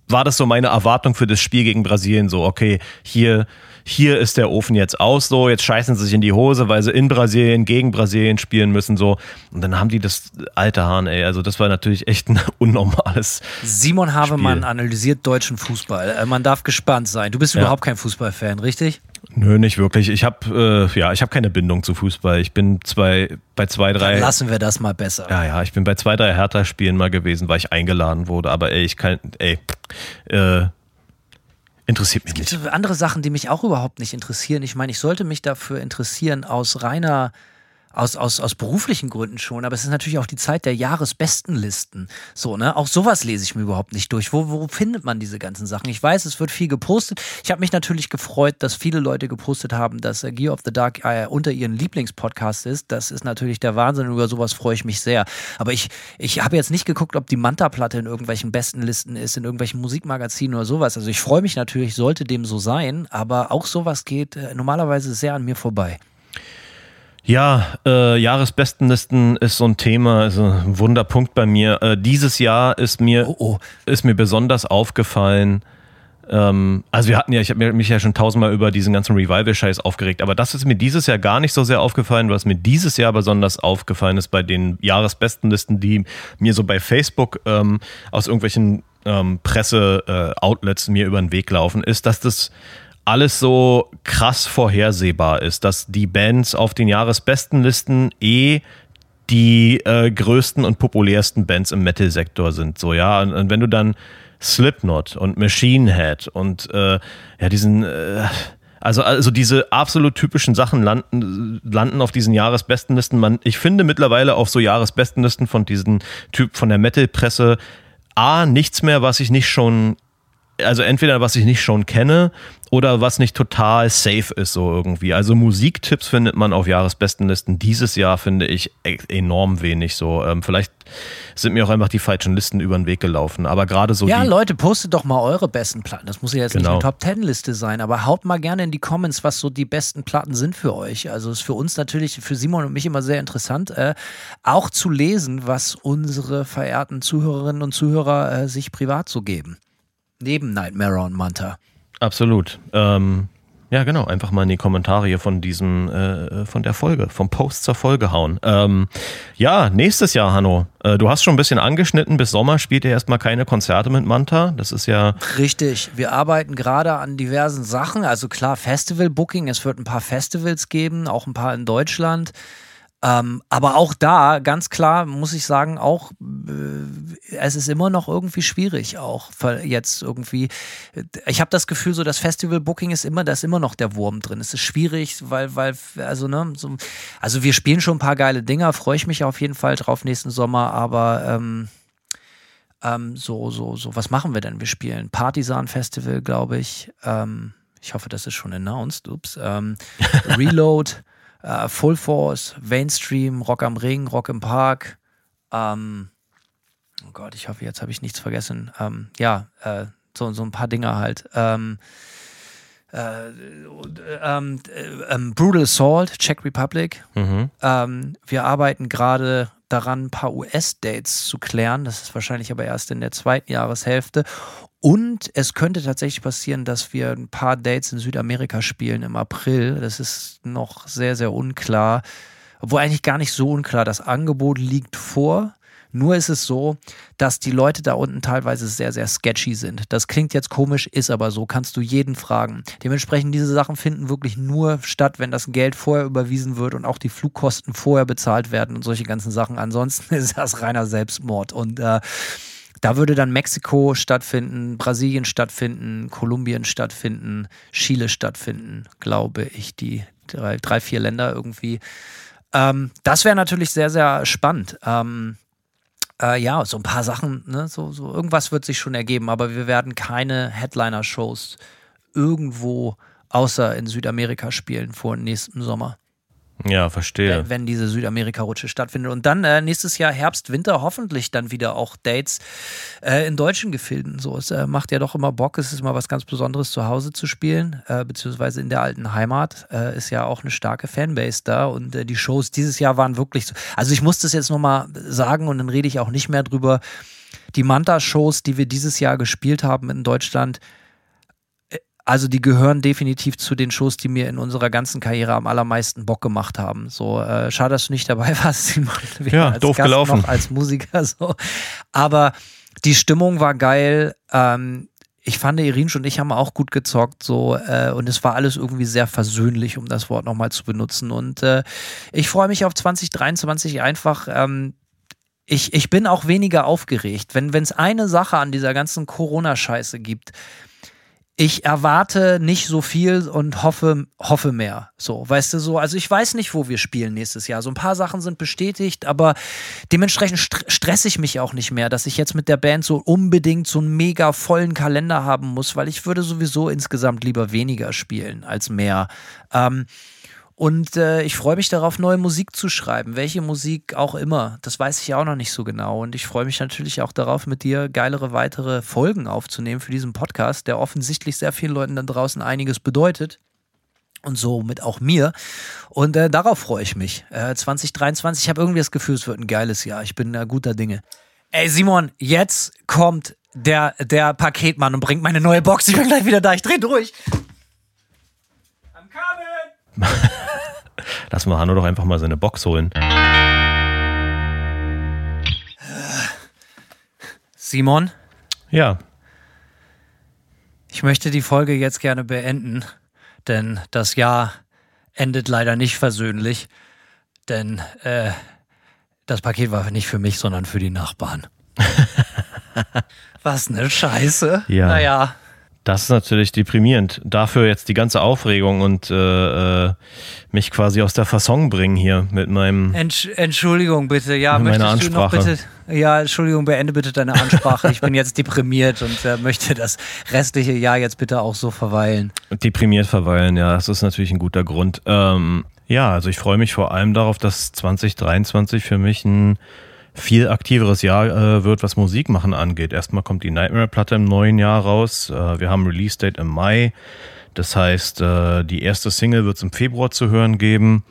war das so meine Erwartung für das Spiel gegen Brasilien so, okay, hier, hier ist der Ofen jetzt aus, so, jetzt scheißen sie sich in die Hose, weil sie in Brasilien gegen Brasilien spielen müssen, so. Und dann haben die das alte Hahn, ey, also das war natürlich echt ein unnormales. Simon Havemann Spiel. analysiert deutschen Fußball. Äh, Man darf gespannt sein. Du bist Ja. überhaupt kein Fußballfan, richtig? Nö, nicht wirklich. Ich habe, äh, ja, ich habe keine Bindung zu Fußball. Ich bin zwei, bei zwei, drei. Lassen wir das mal besser. Ja, ja, ich bin bei zwei, drei Hertha-Spielen mal gewesen, weil ich eingeladen wurde. Aber ey, ich kann, ey, äh, interessiert mich Es nicht. gibt andere Sachen, die mich auch überhaupt nicht interessieren. Ich meine, ich sollte mich dafür interessieren aus reiner, aus, aus, aus beruflichen Gründen schon, aber es ist natürlich auch die Zeit der Jahresbestenlisten. So, ne? Auch sowas lese ich mir überhaupt nicht durch. Wo, wo findet man diese ganzen Sachen? Ich weiß, es wird viel gepostet. Ich habe mich natürlich gefreut, dass viele Leute gepostet haben, dass äh, Gear of the Dark äh, unter ihren Lieblingspodcast ist. Das ist natürlich der Wahnsinn. Über sowas freue ich mich sehr. Aber ich, ich habe jetzt nicht geguckt, ob die Manta-Platte in irgendwelchen Bestenlisten ist, in irgendwelchen Musikmagazinen oder sowas. Also ich freue mich natürlich, sollte dem so sein, aber auch sowas geht äh, normalerweise sehr an mir vorbei. Ja, äh, Jahresbestenlisten ist so ein Thema, ist ein Wunderpunkt bei mir. Äh, dieses Jahr ist mir, Oh, oh. ist mir besonders aufgefallen. Ähm, also wir hatten ja, ich habe mich ja schon tausendmal über diesen ganzen Revival-Scheiß aufgeregt, aber das ist mir dieses Jahr gar nicht so sehr aufgefallen, was mir dieses Jahr besonders aufgefallen ist bei den Jahresbestenlisten, die mir so bei Facebook ähm, aus irgendwelchen ähm, Presse-Outlets mir über den Weg laufen, ist, dass das alles so krass vorhersehbar ist, dass die Bands auf den Jahresbestenlisten eh die äh, größten und populärsten Bands im Metal-Sektor sind. So, ja. Und, und wenn du dann Slipknot und Machine Head und äh, ja, diesen äh, also, also diese absolut typischen Sachen landen, landen auf diesen Jahresbestenlisten. Man, ich finde mittlerweile auf so Jahresbestenlisten von diesen Typ von der Metal-Presse A, nichts mehr, was ich nicht schon also entweder was ich nicht schon kenne oder was nicht total safe ist so irgendwie. Also Musiktipps findet man auf Jahresbestenlisten. Dieses Jahr finde ich e- enorm wenig so. Ähm, vielleicht sind mir auch einfach die falschen Listen über den Weg gelaufen. Aber gerade so Ja, die, Leute, postet doch mal eure besten Platten. Das muss ja jetzt Genau. nicht eine Top-10-Liste sein, aber haut mal gerne in die Comments, was so die besten Platten sind für euch. Also ist für uns natürlich, für Simon und mich immer sehr interessant, äh, auch zu lesen, was unsere verehrten Zuhörerinnen und Zuhörer äh, sich privat so geben. Neben Nightmare und Manta. absolut. Ähm, ja, genau. Einfach mal in die Kommentare von diesem, äh, von der Folge, vom Post zur Folge hauen. Ähm, ja, nächstes Jahr, Hanno. Äh, du hast schon ein bisschen angeschnitten. Bis Sommer spielt ihr erstmal keine Konzerte mit Manta. Das ist ja Richtig, wir arbeiten gerade an diversen Sachen. Also klar, Festival-Booking, es wird ein paar Festivals geben, auch ein paar in Deutschland. Ähm, aber auch da, ganz klar, muss ich sagen, auch äh, es ist immer noch irgendwie schwierig, auch jetzt irgendwie. Ich habe das Gefühl, so das Festival-Booking ist immer, da ist immer noch der Wurm drin. Es ist schwierig, weil, weil, also, ne, so, also wir spielen schon ein paar geile Dinger, freue ich mich auf jeden Fall drauf nächsten Sommer, aber ähm, ähm, so, so, so, was machen wir denn? Wir spielen Partisan Festival, glaube ich. Ähm, ich hoffe, das ist schon announced. Ups. Ähm, Reload, äh, Full Force, Mainstream, Rock am Ring, Rock im Park. Ähm, oh Gott, ich hoffe, jetzt habe ich nichts vergessen. Ähm, ja, äh, so, so ein paar Dinger halt. Ähm, äh, ähm, äh, ähm, Brutal Assault, Czech Republic. Mhm. Ähm, wir arbeiten gerade daran, ein paar US-Dates zu klären. Das ist wahrscheinlich aber erst in der zweiten Jahreshälfte. Und es könnte tatsächlich passieren, dass wir ein paar Dates in Südamerika spielen im April. Das ist noch sehr, sehr unklar. Obwohl eigentlich gar nicht so unklar. Das Angebot liegt vor. Nur ist es so, dass die Leute da unten teilweise sehr, sehr sketchy sind. Das klingt jetzt komisch, ist aber so, kannst du jeden fragen. Dementsprechend, diese Sachen finden wirklich nur statt, wenn das Geld vorher überwiesen wird und auch die Flugkosten vorher bezahlt werden und solche ganzen Sachen. Ansonsten ist das reiner Selbstmord. Und äh, da würde dann Mexiko stattfinden, Brasilien stattfinden, Kolumbien stattfinden, Chile stattfinden, glaube ich, die drei, drei vier Länder irgendwie. Ähm, das wäre natürlich sehr, sehr spannend. Ähm, äh, ja, so ein paar Sachen, ne, so, so irgendwas wird sich schon ergeben, aber wir werden keine Headliner-Shows irgendwo außer in Südamerika spielen vor nächsten Sommer. Ja, verstehe. Wenn, wenn diese Südamerika-Rutsche stattfindet. Und dann äh, nächstes Jahr Herbst, Winter hoffentlich dann wieder auch Dates äh, in deutschen Gefilden. So, es äh, macht ja doch immer Bock. Es ist mal was ganz Besonderes, zu Hause zu spielen, äh, beziehungsweise in der alten Heimat. Äh, ist ja auch eine starke Fanbase da. Und äh, die Shows dieses Jahr waren wirklich so. Also ich muss das jetzt nochmal sagen und dann rede ich auch nicht mehr drüber. Die Manta-Shows, die wir dieses Jahr gespielt haben in Deutschland, also die gehören definitiv zu den Shows, die mir in unserer ganzen Karriere am allermeisten Bock gemacht haben. So äh, schade, dass du nicht dabei warst, Simon. Ja, als doof Gast gelaufen. Noch als Musiker so. Aber die Stimmung war geil. Ähm, ich fand, Irinsch und ich haben auch gut gezockt, so, äh, und es war alles irgendwie sehr versöhnlich, um das Wort nochmal zu benutzen. Und äh, ich freue mich auf 2023 einfach. Ähm, ich, ich bin auch weniger aufgeregt. Wenn es eine Sache an dieser ganzen Corona-Scheiße gibt, ich erwarte nicht so viel und hoffe, hoffe mehr. So, weißt du so, also ich weiß nicht, wo wir spielen nächstes Jahr. So ein paar Sachen sind bestätigt, aber dementsprechend st stresse ich mich auch nicht mehr, dass ich jetzt mit der Band so unbedingt so einen mega vollen Kalender haben muss, weil ich würde sowieso insgesamt lieber weniger spielen als mehr. Ähm, und äh, ich freue mich darauf, neue Musik zu schreiben. Welche Musik auch immer. Das weiß ich auch noch nicht so genau. Und ich freue mich natürlich auch darauf, mit dir geilere weitere Folgen aufzunehmen für diesen Podcast, der offensichtlich sehr vielen Leuten da draußen einiges bedeutet. Und somit auch mir. Und äh, darauf freue ich mich. Äh, 2023, ich habe irgendwie das Gefühl, es wird ein geiles Jahr. Ich bin äh, guter Dinge. Ey, Simon, jetzt kommt der, der Paketmann und bringt meine neue Box. Ich bin gleich wieder da. Ich drehe durch. Am Kabel! Lass mal Hanno doch einfach mal seine Box holen. Simon? Ja. Ich möchte die Folge jetzt gerne beenden, denn das Jahr endet leider nicht versöhnlich, denn äh, das Paket war nicht für mich, sondern für die Nachbarn. Was ne Scheiße. Ja. Naja, das ist natürlich deprimierend. Dafür jetzt die ganze Aufregung und äh, äh, mich quasi aus der Fasson bringen hier mit meinem. Entsch Entschuldigung bitte, ja, möchtest Ansprache. du noch bitte. Ja, Entschuldigung, beende bitte deine Ansprache. ich bin jetzt deprimiert und äh, möchte das restliche Jahr jetzt bitte auch so verweilen. Deprimiert verweilen, ja, das ist natürlich ein guter Grund. Ähm, ja, also ich freue mich vor allem darauf, dass 2023 für mich ein viel aktiveres Jahr äh, wird, was Musik machen angeht. Erstmal kommt die Nightmare-Platte im neuen Jahr raus. Äh, wir haben Release-Date im Mai. Das heißt, äh, die erste Single wird es im Februar zu hören geben.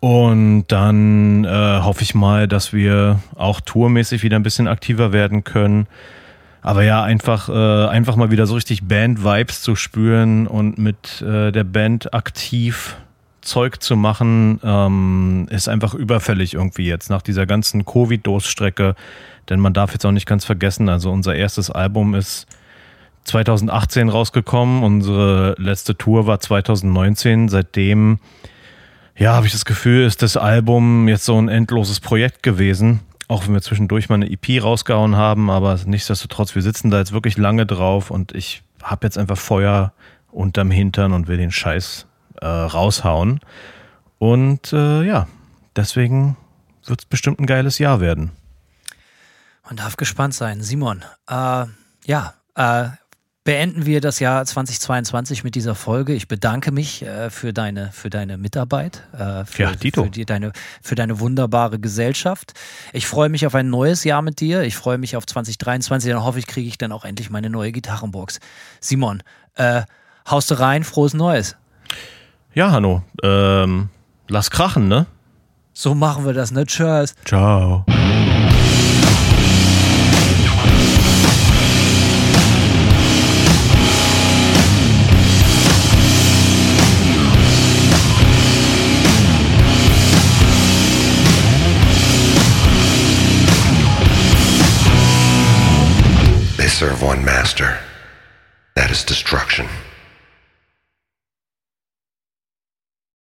Und dann äh, hoffe ich mal, dass wir auch tourmäßig wieder ein bisschen aktiver werden können. Aber ja, einfach, äh, einfach mal wieder so richtig Band-Vibes zu spüren und mit äh, der Band aktiv Zeug zu machen, ähm, ist einfach überfällig irgendwie jetzt nach dieser ganzen Covid-Durststrecke. Denn man darf jetzt auch nicht ganz vergessen, also unser erstes Album ist 2018 rausgekommen, unsere letzte Tour war 2019. Seitdem, ja, habe ich das Gefühl, ist das Album jetzt so ein endloses Projekt gewesen. Auch wenn wir zwischendurch mal eine EP rausgehauen haben, aber nichtsdestotrotz, wir sitzen da jetzt wirklich lange drauf und ich habe jetzt einfach Feuer unterm Hintern und will den Scheiß äh, raushauen. Und äh, ja, deswegen wird es bestimmt ein geiles Jahr werden. Man darf gespannt sein. Simon, äh, ja, äh, beenden wir das Jahr 2022 mit dieser Folge. Ich bedanke mich äh, für, deine, für deine Mitarbeit, äh, für, ja. Für, die, deine, für deine wunderbare Gesellschaft. Ich freue mich auf ein neues Jahr mit dir. Ich freue mich auf 2023. Dann hoffe ich, kriege ich dann auch endlich meine neue Gitarrenbox. Simon, äh, Haust du rein, frohes Neues. Ja, Hanno, ähm, lass krachen, ne? So machen wir das, ne? Tschüss. Ciao. They serve one master. That is destruction.